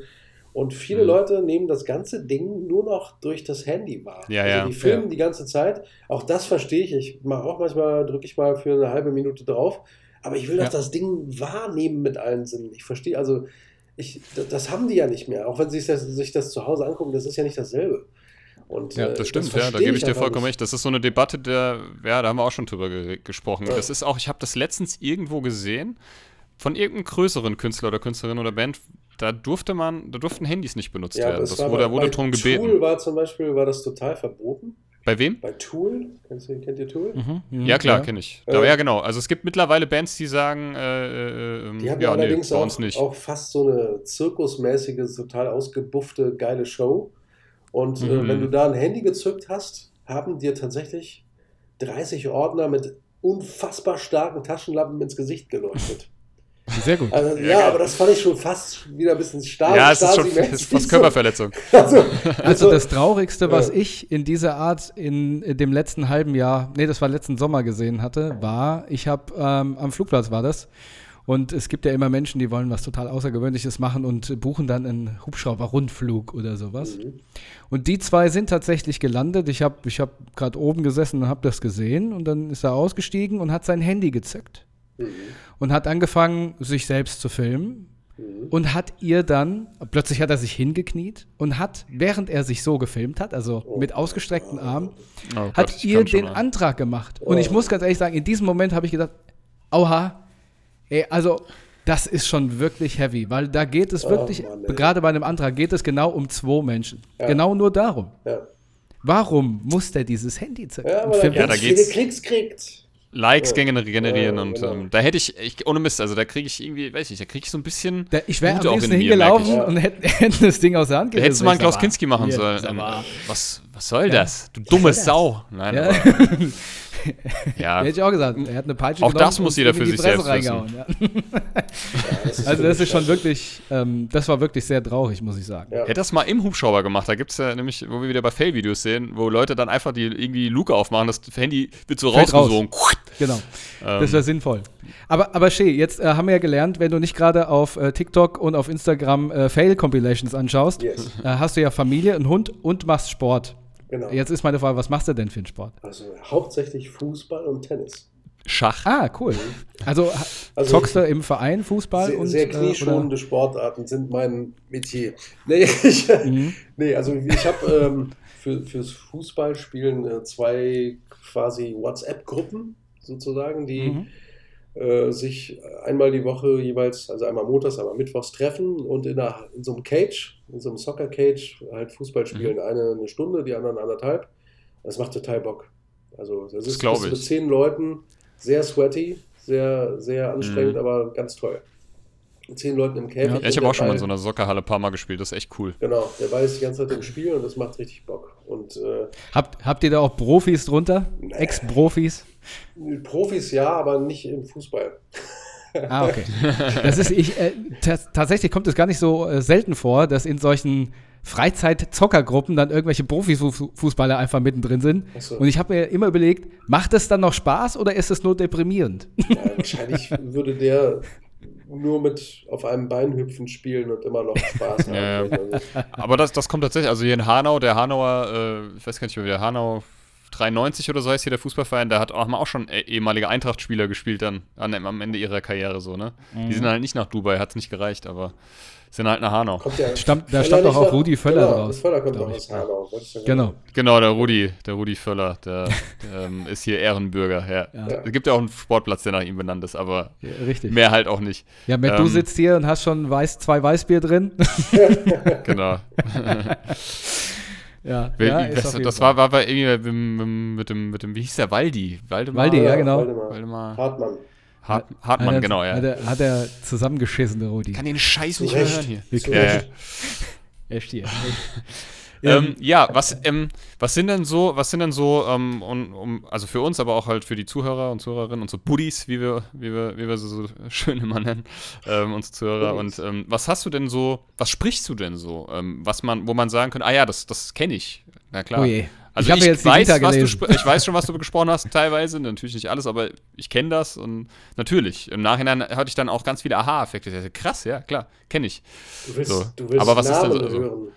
Und viele mhm. Leute nehmen das ganze Ding nur noch durch das Handy wahr. Ja, also ja. die filmen ja. die ganze Zeit. Auch das verstehe ich. Ich mache auch manchmal, drücke ich mal für eine halbe Minute drauf. Aber ich will ja. doch das Ding wahrnehmen mit allen Sinnen. Ich verstehe, also ich, das haben die ja nicht mehr. Auch wenn sie sich das, sich das zu Hause angucken, das ist ja nicht dasselbe. Und, ja, das äh, stimmt, das ja, da gebe ich dir vollkommen recht. Das ist so eine Debatte, der, ja, da haben wir auch schon drüber ge gesprochen. Ja. Das ist auch, ich habe das letztens irgendwo gesehen, von irgendeinem größeren Künstler oder Künstlerin oder Band, da durfte man, da durften Handys nicht benutzt ja, werden. Das war wurde, bei, wurde darum gebeten. Tool war zum Beispiel, war das total verboten. Bei wem? Bei Tool. Kennst du, kennt ihr Tool? Mhm, mhm ja, klar, ja. kenne ich. Äh, ja, genau. Also es gibt mittlerweile Bands, die sagen, äh, äh, ähm, die haben ja, allerdings nee, auch, auch, fast so eine zirkusmäßige, total ausgebuffte, geile Show. Und mhm. äh, wenn du da ein Handy gezückt hast, haben dir tatsächlich 30 Ordner mit unfassbar starken Taschenlampen ins Gesicht geleuchtet. Sehr gut. Also, ja, ja aber das fand ich schon fast wieder ein bisschen stark. Ja, es ist schon ist fast Körperverletzung. Also, also, also, das Traurigste, was ja. ich in dieser Art in, in, dem letzten halben Jahr, nee, das war letzten Sommer gesehen hatte, war, ich habe ähm, am Flugplatz war das und es gibt ja immer Menschen, die wollen was total Außergewöhnliches machen und buchen dann einen Hubschrauber-Rundflug oder sowas. Mhm. Und die zwei sind tatsächlich gelandet. Ich habe ich hab gerade oben gesessen und habe das gesehen und dann ist er ausgestiegen und hat sein Handy gezückt. Mhm. Und hat angefangen, sich selbst zu filmen. Mhm. Und hat ihr dann, plötzlich hat er sich hingekniet und hat, während er sich so gefilmt hat, also oh. mit ausgestreckten Armen, oh hat Gott, ihr den Antrag gemacht. Und ich muss ganz ehrlich sagen, in diesem Moment habe ich gedacht, auha, Ey, also das ist schon wirklich heavy, weil da geht es wirklich, oh gerade bei einem Antrag geht es genau um zwei Menschen. Ja. Genau nur darum. Ja. Warum muss der dieses Handy zücken? Ja, weil ja, da geht's. Klicks kriegt. Likes ja. generieren ja, und genau. ähm, da hätte ich, ich, ohne Mist, also da kriege ich irgendwie, weiß ich, da kriege ich so ein bisschen. Da, ich wäre am liebsten hingelaufen und hätte, hätte, das Ding aus der Hand gerissen. Hättest du mal einen Klaus Kinski machen sollen. Ähm, was, was soll das? Du dumme Sau. Nein, aber, ja. Hätte ich auch gesagt. Er hat eine Peitsche Auch das muss jeder für sich selbst wissen. Ja. das also das ist schon wirklich, ähm, das war wirklich sehr traurig, muss ich sagen. Ja. Hätte das mal im Hubschrauber gemacht. Da gibt es ja nämlich, wo wir wieder bei Fail-Videos sehen, wo Leute dann einfach die irgendwie Luke aufmachen, das Handy wird so rausgesogen. Raus. Genau. Ähm. Das wäre sinnvoll. Aber, aber Shea, jetzt äh, haben wir ja gelernt, wenn du nicht gerade auf äh, TikTok und auf Instagram äh, Fail-Compilations anschaust, yes. Äh, hast du ja Familie, einen Hund und machst Sport. Genau. Jetzt ist meine Frage, was machst du denn für einen Sport? Also hauptsächlich Fußball und Tennis. Schach. Ah, cool. Also, also zockst du im Verein Fußball? Sehr, und, sehr knieschonende äh, Sportarten sind mein Metier. Nee, ich, mhm. nee also ich habe ähm, für, fürs Fußballspielen äh, zwei quasi WhatsApp-Gruppen sozusagen, die mhm. Äh, sich einmal die Woche jeweils, also einmal montags, einmal mittwochs treffen und in, einer, in so einem Cage in so einem Soccer Cage halt Fußball spielen. Mhm. Eine eine Stunde, die anderen anderthalb. Das macht total Bock. Also das, das ist bis mit zehn Leuten sehr sweaty, sehr, sehr anstrengend, mhm. aber ganz toll. Zehn Leuten im Käfig. Ja, ich habe auch schon mal in so einer Soccerhalle ein paar Mal gespielt, das ist echt cool. Genau, der weiß die ganze Zeit im Spiel und das macht richtig Bock. Und, äh, habt, habt ihr da auch Profis drunter? Nee. Ex-Profis? Profis ja, aber nicht im Fußball. Ah, okay. Das ist, ich, äh, tatsächlich kommt es gar nicht so äh, selten vor, dass in solchen Freizeit-Zockergruppen dann irgendwelche Profifußballer einfach mittendrin sind. So. Und ich habe mir immer überlegt, macht es dann noch Spaß oder ist es nur deprimierend? Ja, wahrscheinlich würde der nur mit auf einem Bein hüpfen spielen und immer noch Spaß haben. Ja, ja. Aber das, das kommt tatsächlich, also hier in Hanau, der Hanauer, äh, ich weiß gar nicht mehr, wie der Hanau 93 oder so heißt hier der Fußballverein, da hat auch, haben auch schon eh- ehemalige Eintracht-Spieler gespielt dann an, am Ende ihrer Karriere so, ne? Die sind halt nicht nach Dubai, hat es nicht gereicht, aber sind halt nach Hanau. Kommt ja Stammt- da stammt doch auch Rudi Völler genau, draus, Völler kommt doch aus Hanau. Genau. Genau, der Rudi, der Rudi Völler, der, ähm, ist hier Ehrenbürger, ja. Ja. Es gibt ja auch einen Sportplatz, der nach ihm benannt ist, aber Ja, richtig. mehr halt auch nicht. Ja, Matt, du Ähm, sitzt hier und hast schon weiß, zwei Weißbier drin. Genau. ja, Wer- ja, das das war, war bei irgendwie mit dem, mit dem, mit dem, wie hieß der, Waldi? Waldemar? Waldi, ja, genau. Waldemar. Waldemar. Hartmann. Hart, Hartmann, Hat er- genau, ja. Hat er, hat er zusammengeschissen, der Rudi. kann den Scheiß nicht mehr hören hier. Zu Ja, ja. Recht. Echt hier. Ähm, ja, was, ähm, was sind denn so, was sind denn so, ähm, um, um, also für uns, aber auch halt für die Zuhörer und Zuhörerinnen, unsere Buddies, wie wir, wie wir, wie wir sie so schön immer nennen, ähm, unsere Zuhörer. Buddies. Und ähm, was hast du denn so, was sprichst du denn so, ähm, was man, wo man sagen könnte, ah ja, das, das kenne ich. Na klar. Oh je. Also Ich ich, jetzt weiß, was du, ich weiß schon, was du gesprochen hast, teilweise, natürlich nicht alles, aber ich kenne das und natürlich, im Nachhinein hatte ich dann auch ganz viele Aha-Effekte. Ich dachte, Krass, ja, klar, kenne ich. Du willst, So. du willst Aber was ist denn Namen so- also- hören.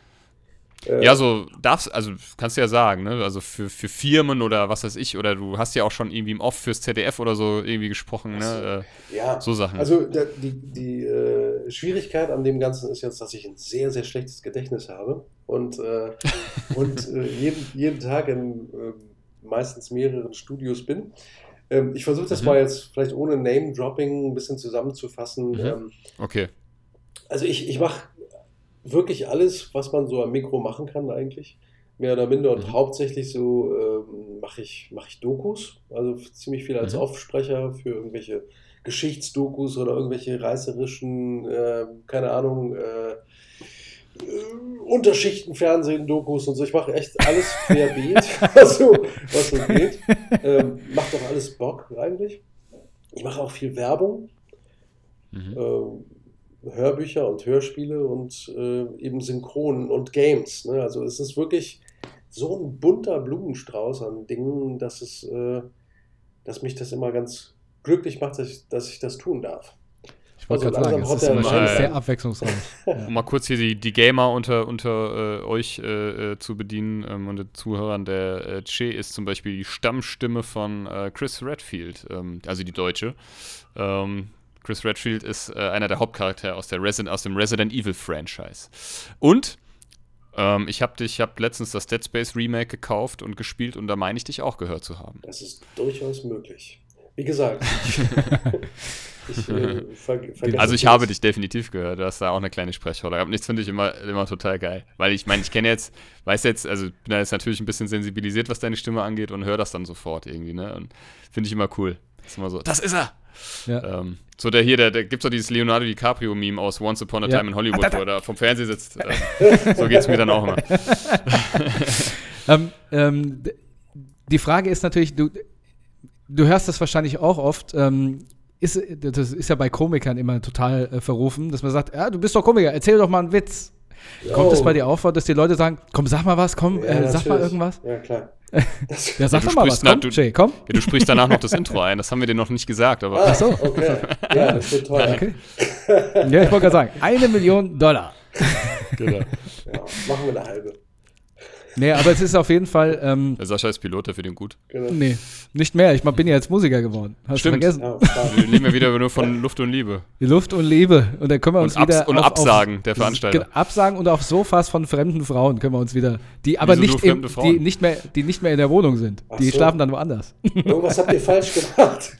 Äh, Ja, so darfst, also kannst du ja sagen, ne? Also für, für Firmen oder was weiß ich, oder du hast ja auch schon irgendwie im Off fürs ZDF oder so irgendwie gesprochen, ne? ja. Äh, so Sachen. Also die, die äh, Schwierigkeit an dem Ganzen ist jetzt, dass ich ein sehr, sehr schlechtes Gedächtnis habe und, äh, und äh, jeden, jeden Tag in äh, meistens mehreren Studios bin. Ähm, ich versuche das Mhm. mal jetzt vielleicht ohne Name-Dropping ein bisschen zusammenzufassen. Mhm. Ähm, okay. also ich, ich mache wirklich alles, was man so am Mikro machen kann eigentlich. Mehr oder minder und Mhm. hauptsächlich so ähm, mache ich, mach ich Dokus, also ziemlich viel als Mhm. Offsprecher für irgendwelche Geschichtsdokus oder irgendwelche reißerischen, äh, keine Ahnung, äh, äh, Unterschichtenfernsehen-Dokus und so. Ich mache echt alles querbeet, was so, was so geht. Ähm, macht doch alles Bock eigentlich. Ich mache auch viel Werbung Mhm. äh, Hörbücher und Hörspiele und äh, eben Synchronen und Games. Ne? Also es ist wirklich so ein bunter Blumenstrauß an Dingen, dass es, äh, dass mich das immer ganz glücklich macht, dass ich, dass ich das tun darf. Ich wollte Also gerade sagen, es ist wahrscheinlich Mann- sehr abwechslungsreich. Ja. Um mal kurz hier die, die Gamer unter, unter äh, euch äh, äh, zu bedienen ähm, und den Zuhörern. Der äh, Che ist zum Beispiel die Stammstimme von äh, Chris Redfield, ähm, also die Deutsche. Ähm, Chris Redfield ist äh, einer der Hauptcharaktere aus, der Resident, aus dem Resident Evil Franchise. Und ähm, ich habe ich hab letztens das Dead Space Remake gekauft und gespielt und da meine ich dich auch gehört zu haben. Das ist durchaus möglich. Wie gesagt, ich äh, ver Also ich habe dich definitiv gehört, du hast da auch eine kleine Sprechrolle gehabt. Und das finde ich immer, immer total geil. Weil ich meine, ich kenne jetzt, weiß jetzt, also bin da jetzt natürlich ein bisschen sensibilisiert, was deine Stimme angeht und höre das dann sofort irgendwie, ne? Und finde ich immer cool. Das ist immer so, das ist er! Ja. Ähm, so der hier, der, der gibt so dieses Leonardo DiCaprio-Meme aus Once Upon a Ja. Time in Hollywood, wo er da vom Fernseher sitzt. Ähm, so geht es mir dann auch immer. Ähm, ähm, d- die Frage ist natürlich, du, du hörst das wahrscheinlich auch oft. Ähm, ist, das ist ja bei Komikern immer total äh, verrufen, dass man sagt, ja, du bist doch Komiker, erzähl doch mal einen Witz. Kommt es bei dir auch vor, dass die Leute sagen, komm, sag mal was, komm, Ja, äh, sag mal irgendwas? Ja, klar. Das, Ja, sag du doch mal was, na- komm, du- Jay, komm. Ja, du sprichst danach noch das Intro ein, das haben wir dir noch nicht gesagt, aber ah, so. okay. Ja, das wird toll. Okay. Ja, ich wollte gerade sagen, eine Million Dollar. genau. Ja, machen wir eine halbe. Nee, aber es ist auf jeden Fall, ähm, Sascha ist Pilot, der für den gut. Genau. nee, nicht mehr. Ich bin ja jetzt Musiker geworden. Hast Stimmt. du vergessen? Ja. Wir leben ja wieder nur von Luft und Liebe. Die Luft und Liebe. Und dann können wir uns Und, Abs wieder und auf, Absagen auf, der Veranstalter. Genau, Absagen und auf Sofas von fremden Frauen können wir uns wieder, die aber Wieso nicht, im, die nicht mehr, die nicht mehr in der Wohnung sind. Ach die so. schlafen dann woanders. Irgendwas habt ihr falsch gemacht.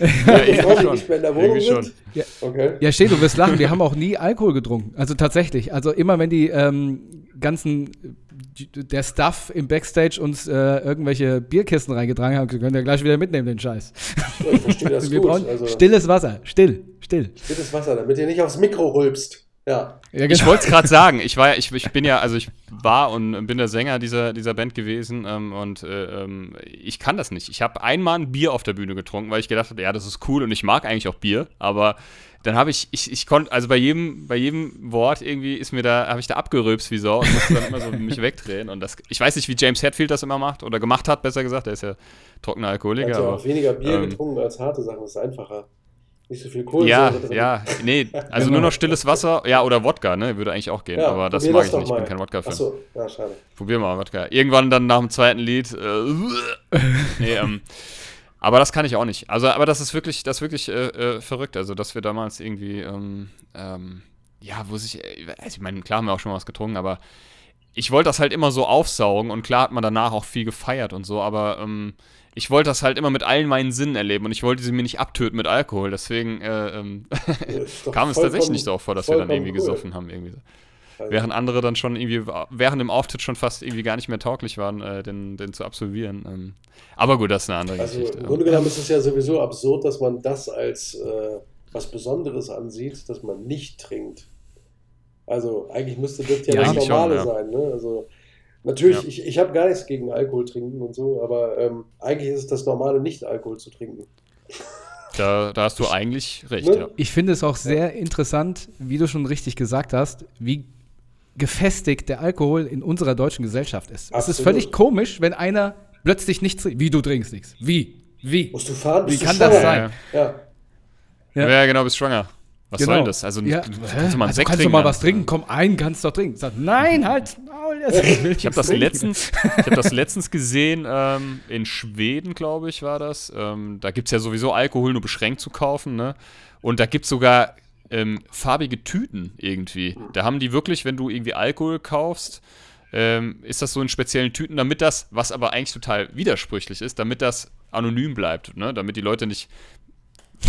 Ja, die schon. nicht mehr in der Wohnung schon. Ja. Okay. Ja, steht, du wirst lachen. Wir haben auch nie Alkohol getrunken. Also tatsächlich. Also immer wenn die ähm, ganzen der Stuff im Backstage uns äh, irgendwelche Bierkisten reingetragen haben, können wir gleich wieder mitnehmen, den Scheiß. Ja, ich verstehe das wir gut. brauchen Also, stilles Wasser. Still, still. stilles Wasser, damit ihr nicht aufs Mikro rülpst. Ja. Ich genau. wollte es gerade sagen. Ich war, ja- ich, ich bin ja, also ich war und bin der Sänger dieser, dieser Band gewesen ähm, und äh, ähm, ich kann das nicht. Ich habe einmal ein Bier auf der Bühne getrunken, weil ich gedacht habe, ja, das ist cool und ich mag eigentlich auch Bier, aber dann habe ich, ich, ich konnte, also bei jedem, bei jedem Wort irgendwie ist mir da, habe ich da abgerülpst wie Sau und musste dann immer so mich wegdrehen und das, ich weiß nicht, wie James Hetfield das immer macht oder gemacht hat, besser gesagt, der ist ja trockener Alkoholiker, Also aber auch weniger Bier ähm, getrunken als harte Sachen, das ist einfacher. Nicht so viel Kohlensäure Ja, ja, nee, also Genau. nur noch stilles Wasser, ja, oder Wodka, ne, würde eigentlich auch gehen, Ja, aber das mag das ich nicht, ich bin kein Wodka-Fan. Achso, ja, schade. Probier mal Wodka. Irgendwann dann nach dem zweiten Lied, äh, nee, ähm, aber das kann ich auch nicht. Also, aber das ist wirklich, das ist wirklich äh, äh, verrückt, also, dass wir damals irgendwie, ähm, ähm, ja, wo sich, äh, also ich meine, klar haben wir auch schon mal was getrunken, aber ich wollte das halt immer so aufsaugen und klar hat man danach auch viel gefeiert und so, aber ähm, ich wollte das halt immer mit allen meinen Sinnen erleben und ich wollte sie mir nicht abtöten mit Alkohol, deswegen äh, ähm, kam es tatsächlich nicht so vor, dass wir dann irgendwie cool. gesoffen haben. Irgendwie Während andere dann schon irgendwie während dem Auftritt schon fast irgendwie gar nicht mehr tauglich waren, äh, den, den zu absolvieren. Ähm, aber gut, das ist eine andere Also Geschichte. im Grunde genommen ist es ja sowieso absurd, dass man das als äh, was Besonderes ansieht, dass man nicht trinkt. Also eigentlich müsste das ja, Ja, das eigentlich schon, Normale ja. sein. Ne? Also natürlich, Ja. ich, ich habe gar nichts gegen Alkohol trinken und so, aber ähm, eigentlich ist es das Normale, nicht Alkohol zu trinken. Da, da hast du eigentlich recht, Ne? ja. Ich finde es auch sehr interessant, wie du schon richtig gesagt hast, wie gefestigt der Alkohol in unserer deutschen Gesellschaft ist. Es ist Absolut. völlig komisch, wenn einer plötzlich nichts trinkt. Wie, du trinkst nichts? Wie? Wie? Musst du fahren? Wie du kann das sein? Ja. Ja. Ja, genau, bist schwanger. Was soll denn das? Also, ja. kannst Hä? du mal einen also Sekt kannst du mal was trinken? Komm ein, kannst doch trinken. Sag, nein, halt, Maul, Ich habe das letztens, ich habe das letztens gesehen ähm, in Schweden, glaube ich, war das. Ähm, da gibt es ja sowieso Alkohol nur beschränkt zu kaufen, ne? Und da gibt es sogar ähm, farbige Tüten irgendwie. Da haben die wirklich, wenn du irgendwie Alkohol kaufst, ähm, ist das so in speziellen Tüten, damit das, was aber eigentlich total widersprüchlich ist, damit das anonym bleibt, ne? Damit die Leute nicht.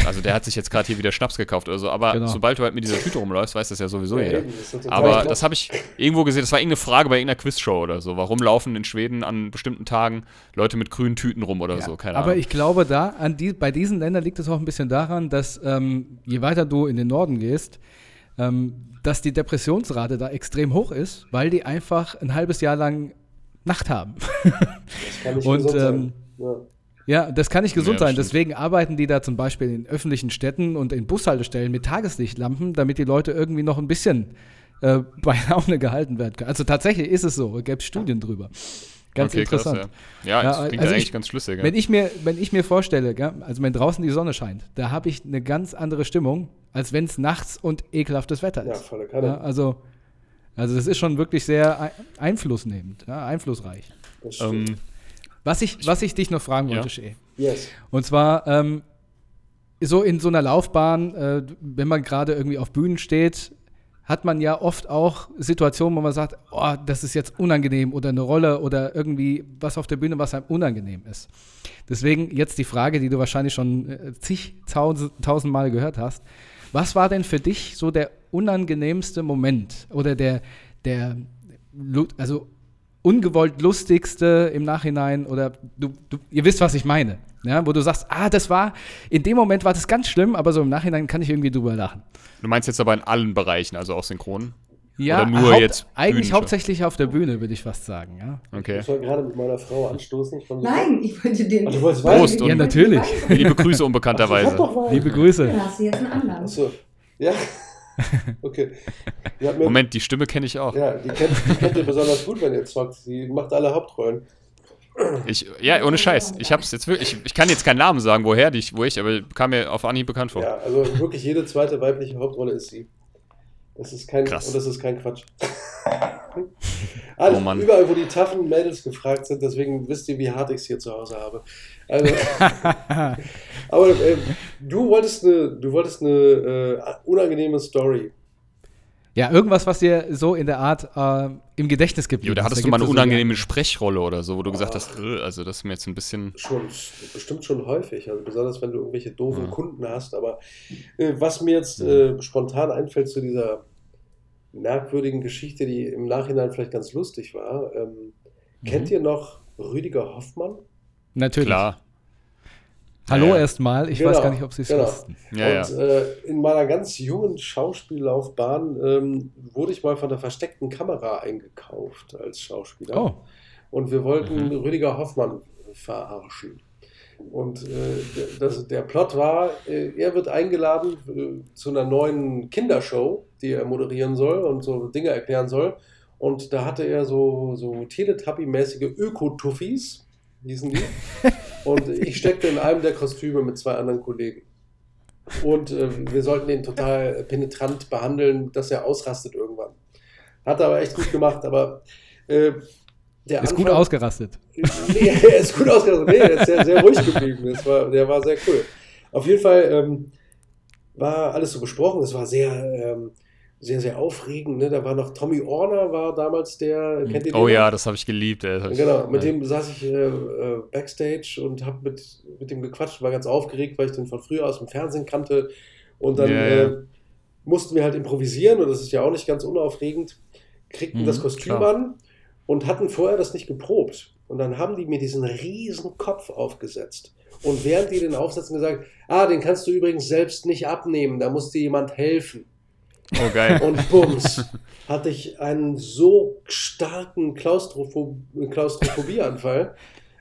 Also der hat sich jetzt gerade hier wieder Schnaps gekauft oder so, aber Genau. sobald du halt mit dieser Tüte rumläufst, weiß das ja sowieso Ja, jeder. das Aber klar. das habe ich irgendwo gesehen, das war irgendeine Frage bei irgendeiner Quizshow oder so. Warum laufen in Schweden an bestimmten Tagen Leute mit grünen Tüten rum oder so? Keine Aber Ahnung. ich glaube, da an die, bei diesen Ländern liegt es auch ein bisschen daran, dass ähm, je weiter du in den Norden gehst, ähm, dass die Depressionsrate da extrem hoch ist, weil die einfach ein halbes Jahr lang Nacht haben. Das kann nicht Und, ähm, Ja. Ja, das kann nicht gesund Ja, sein. stimmt. Deswegen arbeiten die da zum Beispiel in öffentlichen Städten und in Bushaltestellen mit Tageslichtlampen, damit die Leute irgendwie noch ein bisschen äh, bei Laune gehalten werden können. Also tatsächlich ist es so. Es gäbe Studien drüber. Ganz okay, krass, interessant. ja. Ja, Ja, das klingt also ja eigentlich ich- ganz schlüssig. Ja. Wenn ich mir, wenn ich mir vorstelle, gell, also wenn draußen die Sonne scheint, da habe ich eine ganz andere Stimmung, als wenn es nachts und ekelhaftes Wetter ja, ist. volle Kanne. Ja, also, also das ist schon wirklich sehr ei- einflussnehmend, ja, einflussreich. Das stimmt. ähm, Was ich, was ich dich noch fragen Ja. wollte, Shea. yes. Und zwar ähm, so in so einer Laufbahn, äh, wenn man gerade irgendwie auf Bühnen steht, hat man ja oft auch Situationen, wo man sagt, oh, das ist jetzt unangenehm oder eine Rolle oder irgendwie was auf der Bühne, was einem unangenehm ist. Deswegen jetzt die Frage, die du wahrscheinlich schon äh, zigtausend tausend Mal gehört hast. Was war denn für dich so der unangenehmste Moment oder der, der also ungewollt lustigste im Nachhinein oder du, du, ihr wisst, was ich meine. Ja, wo du sagst, ah, das war, in dem Moment war das ganz schlimm, aber so im Nachhinein kann ich irgendwie drüber lachen. du meinst jetzt aber in allen Bereichen, also auch synchron? Ja, Oder nur jetzt eigentlich hauptsächlich auf der Bühne, würde ich fast sagen, ja. Okay. Ich wollte gerade mit meiner Frau anstoßen. Ich. Nein, ich wollte den. Ach, du wolltest Prost Wein? Ja, natürlich. Liebe Grüße unbekannterweise. Wein. Liebe Grüße. Dann hast du jetzt einen anderen. Achso. Ja. Okay. Mir, Moment, die Stimme kenne ich auch. Ja, die kennt, die kennt ihr besonders gut, wenn ihr zockt. Sie macht alle Hauptrollen. Ich, ja, ohne Scheiß. Ich hab's jetzt wirklich. Ich, ich kann jetzt keinen Namen sagen, woher die, wo ich, aber kam mir auf Anhieb bekannt vor. Ja, also wirklich jede zweite weibliche Hauptrolle ist sie. Das ist kein, Krass. Und das ist kein Quatsch. Alle, Oh Mann. Überall, wo die taffen Mädels gefragt sind, deswegen wisst ihr, wie hart ich es hier zu Hause habe. Also, aber äh, du wolltest eine, du wolltest eine äh, unangenehme Story. Ja, irgendwas, was dir so in der Art äh, im Gedächtnis geblieben da ist. hattest Da du mal eine so unangenehme die- Sprechrolle oder so, wo du gesagt hast, äh, also das ist mir jetzt ein bisschen. Schon, bestimmt schon häufig, also besonders wenn du irgendwelche doofen Ja. Kunden hast. Aber äh, was mir jetzt äh, spontan einfällt zu dieser merkwürdigen Geschichte, die im Nachhinein vielleicht ganz lustig war, ähm, kennt ihr noch Rüdiger Hoffmann? Natürlich. Klar. Hallo Ja, ja. erstmal. Ich Genau, weiß gar nicht, ob sie es genau. wussten. Ja, und ja. Äh, in meiner ganz jungen Schauspiellaufbahn ähm, wurde ich mal von der versteckten Kamera eingekauft als Schauspieler. Oh, Und wir wollten Mhm. Rüdiger Hoffmann verarschen. Und äh, das, der Plot war, äh, er wird eingeladen äh, zu einer neuen Kindershow, die er moderieren soll und so Dinge erklären soll. Und da hatte er so, so Teletubby-mäßige Öko-Tuffis, hießen die. und ich steckte in einem der Kostüme mit zwei anderen Kollegen. und äh, wir sollten ihn total penetrant behandeln, dass er ausrastet irgendwann. Hat er aber echt gut gemacht, aber äh, der Ist gut ausgerastet. Nee, er ist gut ausgerastet. Nee, er ist sehr, sehr ruhig geblieben. Das war, der war sehr cool. Auf jeden Fall ähm, war alles so besprochen. Es war sehr, ähm, sehr, sehr aufregend. Ne? Da war noch Tommy Orner, war damals der. Kennt ihr den Oh noch? ja, das habe ich geliebt. Ey. Ich- Genau, mit ja. dem saß ich äh, äh, backstage und habe mit, mit dem gequatscht, war ganz aufgeregt, weil ich den von früher aus dem Fernsehen kannte. Und dann ja. Äh, mussten wir halt improvisieren und das ist ja auch nicht ganz unaufregend. Kriegten Mhm, das Kostüm klar. an und hatten vorher das nicht geprobt. Und dann haben die mir diesen riesen Kopf aufgesetzt. Und während die den aufsetzen, gesagt, ah, den kannst du übrigens selbst nicht abnehmen, da muss dir jemand helfen. Oh, geil. Und bums, hatte ich einen so starken Klaustropho Klaustrophobieanfall.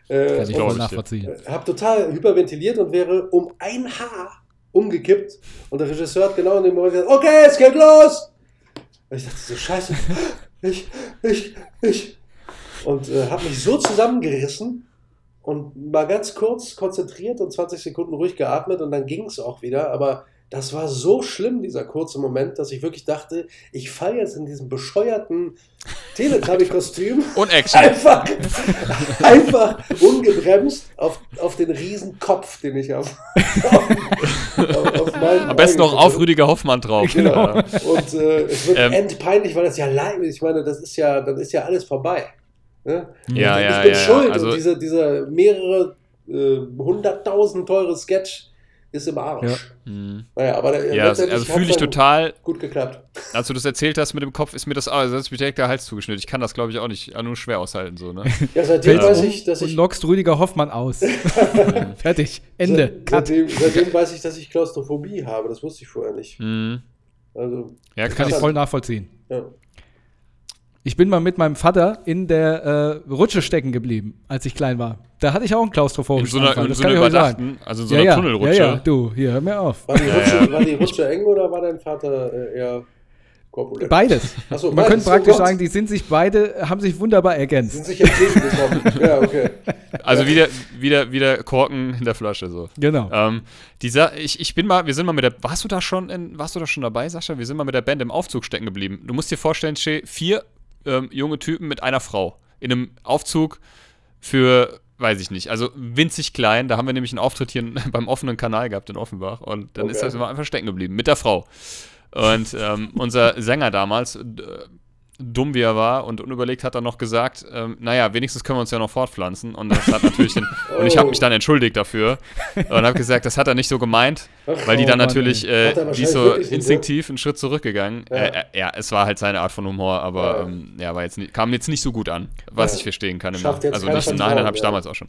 Äh, Kann ich dir. nachvollziehen. habe total hyperventiliert und wäre um ein Haar umgekippt. Und der Regisseur hat genau in dem Moment gesagt, okay, es geht los. Und ich dachte so, scheiße, ich, ich, ich. Und äh, habe mich so zusammengerissen und mal ganz kurz konzentriert und 20 Sekunden ruhig geatmet und dann ging es auch wieder. Aber das war so schlimm, dieser kurze Moment, dass ich wirklich dachte, ich falle jetzt in diesem bescheuerten Teletubby-Kostüm Und Action. einfach, einfach ungebremst auf, auf den riesen Kopf, den ich auf, auf, auf Am besten noch auf. Rüdiger Hoffmann drauf. Genau. Ja. Und äh, es wird Ähm. endpeinlich, weil das ja live ist. Ich meine, das ist ja, dann ist ja alles vorbei. Ne? Ja, ich ja, bin ja, schuld. ja. Also, und dieser, dieser mehrere äh, hunderttausend teure Sketch ist im Arsch. Ja. Mhm. Naja, aber der, ja, also hat's fühle ich total, Gut geklappt. als du das erzählt hast mit dem Kopf, ist mir das, also das ist mir direkt der Hals zugeschnitten. Ich kann das, glaube ich, auch nicht, nur schwer aushalten, so, ne? Ja, seitdem Fällst weiß um ich, dass und ich lockst Rüdiger Hoffmann aus. Fertig. Ende. Seit, seitdem, seitdem weiß ich, dass ich Klaustrophobie habe. Das wusste ich vorher nicht. Mhm. Also, Ja, Kann ich voll nachvollziehen. ja. Ich bin mal mit meinem Vater in der äh, Rutsche stecken geblieben, als ich klein war. Da hatte ich auch einen In klaustrophischen so einer, Anfall, in das so kann einer ich euch sagen. überdachten, also in so einer ja, Tunnelrutsche. Ja, ja, du, hier, hör mir auf. War, die Rutsche, war die Rutsche eng oder war dein Vater äh, eher korpulent? Beides. Achso, Man könnte oh praktisch Gott, sagen, die sind sich beide, haben sich wunderbar sind ergänzt. sich entgegengekommen. ja, okay. Also wieder, wieder, wieder Korken in der Flasche, so. Genau. Ähm, dieser, ich, ich bin mal, wir sind mal mit der, warst du da schon, in, warst du da schon dabei, Sascha? Wir sind mal mit der Band im Aufzug stecken geblieben. Du musst dir vorstellen, Che, vier ähm, junge Typen mit einer Frau in einem Aufzug für, weiß ich nicht, also winzig klein. Da haben wir nämlich einen Auftritt hier beim offenen Kanal gehabt in Offenbach und dann ist Okay. das immer einfach stecken geblieben mit der Frau. Und ähm, unser Sänger damals, äh, dumm wie er war und unüberlegt, hat dann noch gesagt, ähm, naja, wenigstens können wir uns ja noch fortpflanzen. Und das hat natürlich den, und ich habe mich dann entschuldigt dafür und habe gesagt, das hat er nicht so gemeint, weil die Oh dann Mann, natürlich, äh, er die so nicht, instinktiv einen Schritt zurückgegangen. Ja. Äh, äh, ja, es war halt seine Art von Humor, aber Ja. ähm, ja, war jetzt nicht, kam jetzt nicht so gut an, was ich verstehen kann. Im also nicht im Nachhinein habe ich damals auch schon.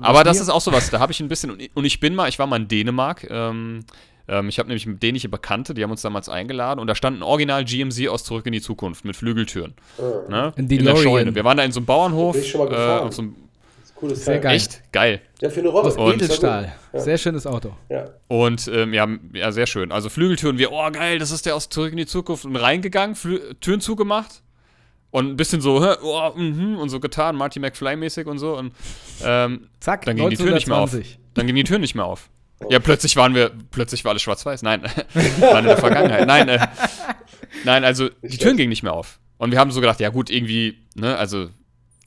Aber das ist auch sowas, da habe ich ein bisschen, und ich- und ich bin mal, ich war mal in Dänemark, ähm, ähm, ich habe nämlich dänische Bekannte, die haben uns damals eingeladen und da stand ein Original GMC aus Zurück in die Zukunft mit Flügeltüren. Ah, Ne? Ein In der. Scheune. Wir waren da in so einem Bauernhof. Bin ich schon mal äh, gefahren. so cooles Sehr Teil. geil. echt geil. Ja, für eine Rolle. Aus Edelstahl. Ja. Sehr schönes Auto. Ja. Und ähm, ja, ja, sehr schön. Also Flügeltüren, wir, oh geil, das ist der aus Zurück in die Zukunft. Und reingegangen, Flü Türen zugemacht. Und ein bisschen so, oh, mhm, und so getan, Marty McFly-mäßig und so. Und ähm, Zack, Dann ging die Tür nicht mehr auf. 1920. dann ging die Tür nicht mehr auf. Ja, plötzlich waren wir, plötzlich war alles schwarz-weiß. Nein, waren in der Vergangenheit. Nein, äh, nein, also die. Türen gingen nicht mehr auf. Und wir haben so gedacht, ja gut, irgendwie, ne, also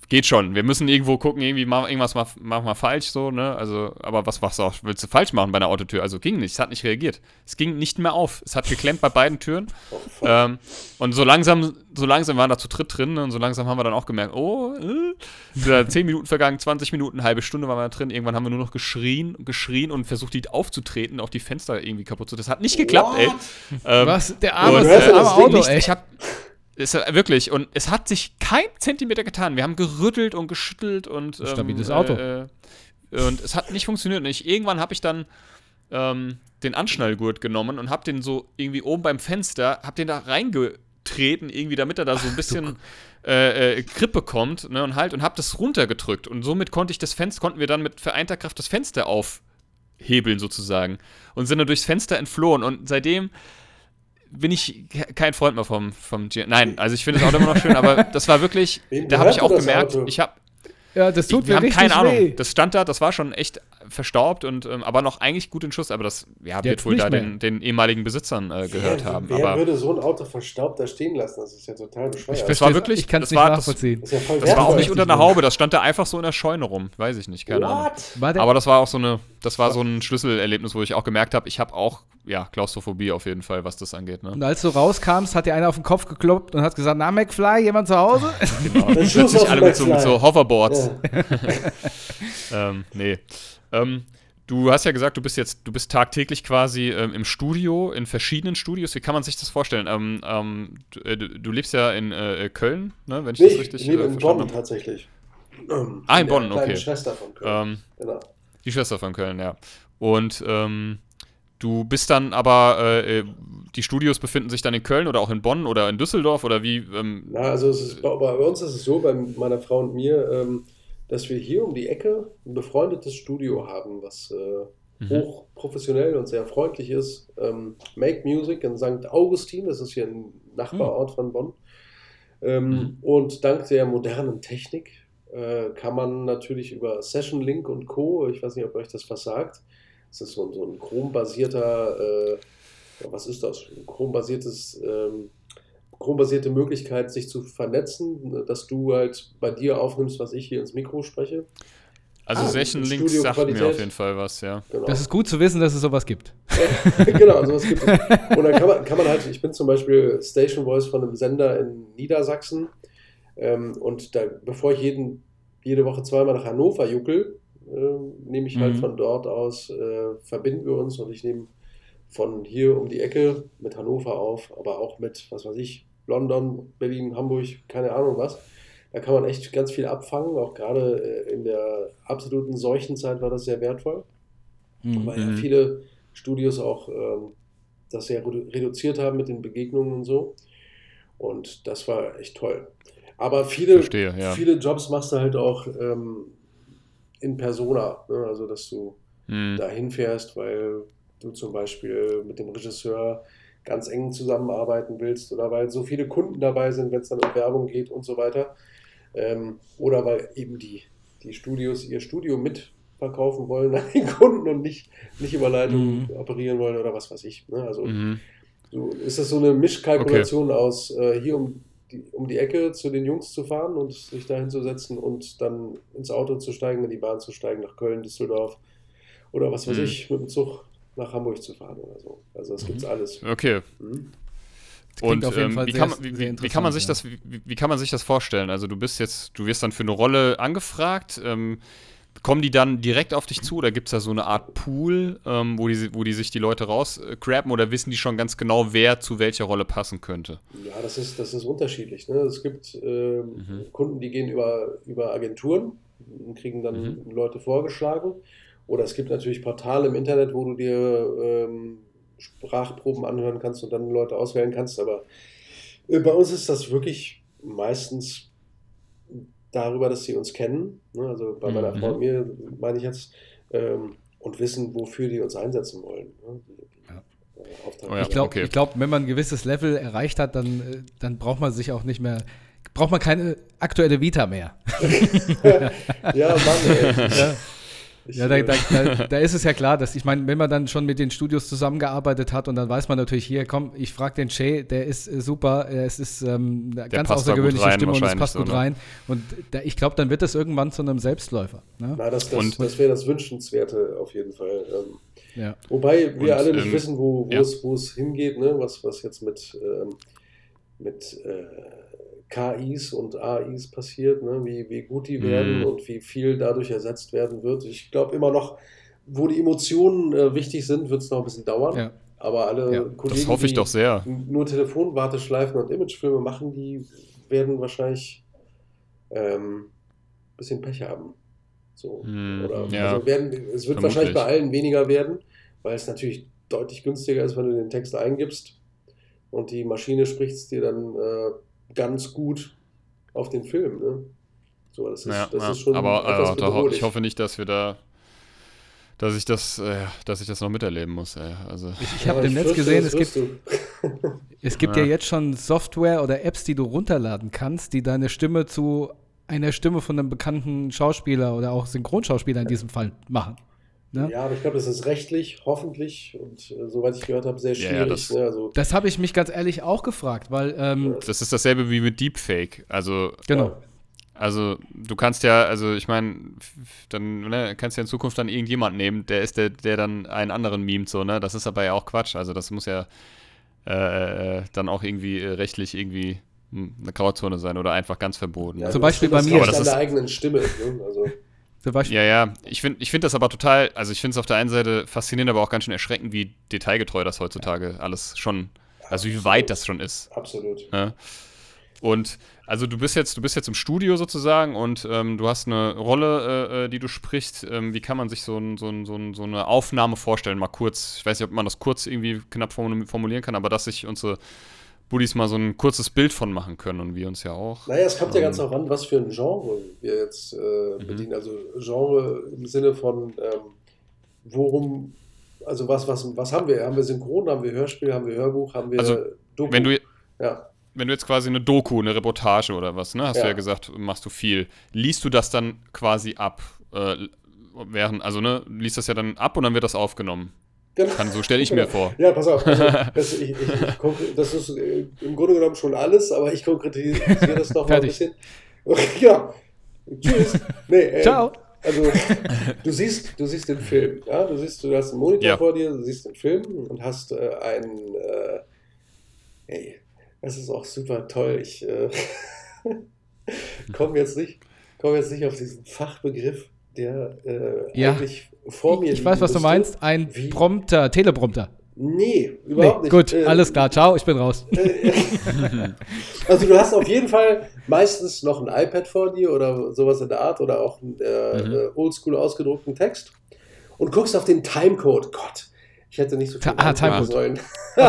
geht schon. Wir müssen irgendwo gucken, irgendwie ma- irgendwas ma- machen wir falsch, so, ne, also, aber was, was auch, willst du falsch machen bei einer Autotür? Also ging nicht, es hat nicht reagiert. Es ging nicht mehr auf. Es hat geklemmt bei beiden Türen. Ähm, und so langsam, so langsam waren da zu dritt drin ne, und so langsam haben wir dann auch gemerkt, oh, äh, wieder 10 Minuten vergangen, 20 Minuten, halbe Stunde waren wir da drin. Irgendwann haben wir nur noch geschrien, geschrien und versucht, die aufzutreten, auch die Fenster irgendwie kaputt zu. Das hat nicht geklappt, ey. What? Ähm, Was? Der arme, und, der arme Auto, nicht, ey. ich hab, ist wirklich, und es hat sich kein Zentimeter getan. Wir haben gerüttelt und geschüttelt und. Ähm, Stabiles Auto. Äh, äh, und es hat nicht funktioniert. Und ich, irgendwann habe ich dann ähm, den Anschnallgurt genommen und habe den so irgendwie oben beim Fenster, habe den da reingetreten, irgendwie, damit er da so ein bisschen äh, äh, Grip bekommt ne, und halt und habe das runtergedrückt. Und somit konnte ich das Fenster, konnten wir dann mit vereinter Kraft das Fenster aufhebeln sozusagen und sind dann durchs Fenster entflohen. Und seitdem bin ich ke- kein Freund mehr vom, vom G Nein, also ich finde das Auto immer noch schön, aber das war wirklich, Wem da habe ich auch gemerkt, Auto? ich habe Ja, das tut wir mir haben richtig keine weh. Ahnung. Das stand da, das war schon echt verstaubt und ähm, aber noch eigentlich gut in Schuss. Aber das ja, wird wohl da den, den, ehemaligen Besitzern äh, gehört wer, haben. Wer aber würde so ein Auto verstaubt da stehen lassen? Das ist ja total bescheuert. Ich, das war wirklich, ich kann es nicht war, nachvollziehen. Das, das, ja das war auch nicht unter einer Haube, das stand da einfach so in der Scheune rum. Weiß ich nicht, keine What? Ahnung. Aber das war auch so eine, das war so ein Schlüsselerlebnis, wo ich auch gemerkt habe, ich habe auch ja Klaustrophobie auf jeden Fall, was das angeht. Ne? Und als du rauskam, hat dir einer auf den Kopf gekloppt und hat gesagt, na McFly, jemand zu Hause? genau. Plötzlich alle mit so, mit so, Hoverboards. Ja. ähm, nee. Ähm, du hast ja gesagt, du bist jetzt, du bist tagtäglich quasi ähm, im Studio, in verschiedenen Studios. Wie kann man sich das vorstellen? Ähm, ähm, du, äh, du, lebst ja in äh, Köln, ne? wenn ich nee, das richtig ich lebe äh, in Bonn habe. tatsächlich. ah, in Bonn, okay. Die Schwester von Köln. Ähm, genau. Die Schwester von Köln, ja. Und ähm, Du bist dann aber, äh, die Studios befinden sich dann in Köln oder auch in Bonn oder in Düsseldorf oder wie? Ähm, Na, also ist, bei, bei, uns ist es so, bei meiner Frau und mir, ähm, dass wir hier um die Ecke ein befreundetes Studio haben, was äh, mhm. hochprofessionell und sehr freundlich ist. Ähm, Make Music in St. Augustin, das ist hier ein Nachbarort mhm. von Bonn. Ähm, mhm. Und dank der modernen Technik äh, kann man natürlich über Session Link und Co., ich weiß nicht, ob euch das was sagt, das ist so, so ein Chrome-basierter, äh, was ist das? Ein Chrome-basiertes, ähm, Chrome-basierte Möglichkeit, sich zu vernetzen, dass du halt bei dir aufnimmst, was ich hier ins Mikro spreche. Also ah, Session Links sagt mir auf jeden Fall was, ja. Genau. Das ist gut zu wissen, dass es sowas gibt. genau, sowas gibt es. Und dann kann man, kann man halt, ich bin zum Beispiel Station Voice von einem Sender in Niedersachsen ähm, und da, bevor ich jeden, jede Woche zweimal nach Hannover juckel, äh, nehme ich halt mhm. von dort aus, äh, verbinden wir uns und ich nehme von hier um die Ecke mit Hannover auf, aber auch mit, was weiß ich, London, Berlin, Hamburg, keine Ahnung was. Da kann man echt ganz viel abfangen, auch gerade äh, in der absoluten Seuchenzeit war das sehr wertvoll, mhm. weil ja mhm. viele Studios auch ähm, das sehr reduziert haben mit den Begegnungen und so. Und das war echt toll. Aber viele, Verstehe, ja. viele Jobs machst du halt auch ähm, in persona. Ne? Also, dass du hm. da hinfährst, weil du zum Beispiel mit dem Regisseur ganz eng zusammenarbeiten willst oder weil so viele Kunden dabei sind, wenn es dann um Werbung geht und so weiter. Ähm, oder weil eben die, die Studios ihr Studio mitverkaufen wollen an den Kunden und nicht, nicht über Leitung mhm. operieren wollen oder was weiß ich. Ne? Also mhm. so ist das so eine Mischkalkulation okay. aus äh, hier um die, um die Ecke zu den Jungs zu fahren und sich da hinzusetzen und dann ins Auto zu steigen, in die Bahn zu steigen, nach Köln, Düsseldorf oder was weiß mhm. ich, mit dem Zug nach Hamburg zu fahren oder so. Also das mhm. gibt's alles. Okay. Mhm. Und ähm, wie, kann man, wie, wie, kann man sich ja. das, wie, wie, kann man sich das vorstellen? Also du bist jetzt, du wirst dann für eine Rolle angefragt. Ähm, Kommen die dann direkt auf dich zu oder gibt es da so eine Art Pool, ähm, wo, die, wo die sich die Leute rausgraben oder wissen die schon ganz genau, wer zu welcher Rolle passen könnte? Ja, das ist, das ist unterschiedlich. Ne? Es gibt äh, mhm. Kunden, die gehen über, über Agenturen und kriegen dann mhm. Leute vorgeschlagen. Oder es gibt natürlich Portale im Internet, wo du dir ähm, Sprachproben anhören kannst und dann Leute auswählen kannst. Aber äh, bei uns ist das wirklich meistens darüber, dass sie uns kennen, ne? also bei meiner mhm. Frau und mir meine ich jetzt, ähm, und wissen, wofür die uns einsetzen wollen. Ne? Ja. Oh ja, ich glaube, okay. glaub, wenn man ein gewisses Level erreicht hat, dann, äh, dann braucht man sich auch nicht mehr, braucht man keine aktuelle Vita mehr. ja, Mann, ey. Ja. Ja, da, da, da, da, ist es ja klar, dass ich meine, wenn man dann schon mit den Studios zusammengearbeitet hat und dann weiß man natürlich hier, komm, ich frage den Jay, der ist äh, super, es ist ähm, eine ganz außergewöhnliche Stimme und es passt so, gut ne? rein. Und da, ich glaube, dann wird das irgendwann zu einem Selbstläufer. Ne? Na, das, das, das wäre das Wünschenswerte auf jeden Fall. Ähm, ja. Wobei wir und, alle nicht ähm, wissen, wo es ja. hingeht, ne? was, was jetzt mit, ähm, mit äh, KIs und AIs passiert, ne? wie, wie gut die werden mhm. und wie viel dadurch ersetzt werden wird. Ich glaube immer noch, wo die Emotionen äh, wichtig sind, wird es noch ein bisschen dauern. Ja. Aber alle ja, Kollegen, das hoffe ich doch sehr. nur Telefonwarteschleifen und Imagefilme machen, die werden wahrscheinlich ähm, ein bisschen Pech haben. So. Mm, Oder, ja, also werden, es wird vermutlich. wahrscheinlich bei allen weniger werden, weil es natürlich deutlich günstiger ist, wenn du den Text eingibst und die Maschine spricht es dir dann äh, ganz gut auf den Film. Ne? So, das ist, ja, das ja. ist schon aber also, ich hoffe nicht, dass wir da dass ich das, äh, dass ich das noch miterleben muss. Ey. Also. Ich, ich habe im Netz gesehen, es gibt, es gibt ja. ja. jetzt schon Software oder Apps, die du runterladen kannst, die deine Stimme zu einer Stimme von einem bekannten Schauspieler oder auch Synchronschauspieler in diesem Fall machen. Ne? Ja, aber ich glaube, das ist rechtlich, hoffentlich und äh, soweit ich gehört habe, sehr schwierig. ja, das- ne? also, Das habe ich mich ganz ehrlich auch gefragt, weil ähm, Das ist dasselbe wie mit Deepfake. Also, genau. ja. also du kannst ja, also ich meine, dann ne, kannst du ja in Zukunft dann irgendjemand nehmen, der ist der, der dann einen anderen memt, so, ne? Das ist aber ja auch Quatsch. Also das muss ja äh, äh, dann auch irgendwie äh, rechtlich irgendwie hm, eine Grauzone sein oder einfach ganz verboten. Ja, Zum Beispiel bei mir. Aber das an der ist- eigenen Stimme. Ne? Also, Ja, ja, ich finde ich find das aber total, also ich finde es auf der einen Seite faszinierend, aber auch ganz schön erschreckend, wie detailgetreu das heutzutage alles schon, also wie weit das schon ist. absolut. Ne? Und also du bist jetzt, du bist jetzt im Studio sozusagen und ähm, du hast eine Rolle, äh, äh, die du sprichst. Ähm, wie kann man sich so, ein, so, ein, so, ein, so eine Aufnahme vorstellen? Mal kurz, ich weiß nicht, ob man das kurz irgendwie knapp formu- formulieren kann, aber dass sich unsere Buddies mal so ein kurzes Bild von machen können und wir uns ja auch. Naja, es kommt ja ganz Ähm, darauf an, was für ein Genre wir jetzt äh, Mhm. bedienen. Also Genre im Sinne von, ähm, worum, also was, was, was haben wir? Haben wir Synchron, haben wir Hörspiel, haben wir Hörbuch, haben wir Also, Doku? Wenn du, ja. wenn du jetzt quasi eine Doku, eine Reportage oder was, ne, hast du Ja. ja gesagt, machst du viel. Liest du das dann quasi ab? Äh, während, also ne, liest das ja dann ab und dann wird das aufgenommen. Genau. Kann, so stelle ich mir vor. Ja, pass auf. Also, das, ich, ich, ich, das ist im Grunde genommen schon alles, aber ich konkretisiere das noch mal ein bisschen. Ja. Tschüss. Nee, äh, Ciao. Also, du siehst, du siehst den Film. Ja? Du siehst, du hast einen Monitor Ja. vor dir, du siehst den Film und hast äh, einen. Äh, ey, das ist auch super toll. Ich äh, komme jetzt, nicht- komm jetzt nicht auf diesen Fachbegriff, der äh, Ja. eigentlich vor mir ich weiß, was du müsste. meinst. Ein Wie? Prompter, Teleprompter. Nee, Nee, überhaupt nicht. gut, Äh, alles klar. Ciao, ich bin raus. Also du hast auf jeden Fall meistens noch ein iPad vor dir oder sowas in der Art oder auch einen äh, Mhm. äh, oldschool ausgedruckten Text und guckst auf den Timecode. Gott, ich hätte nicht so viel ah, Timecode. sollen.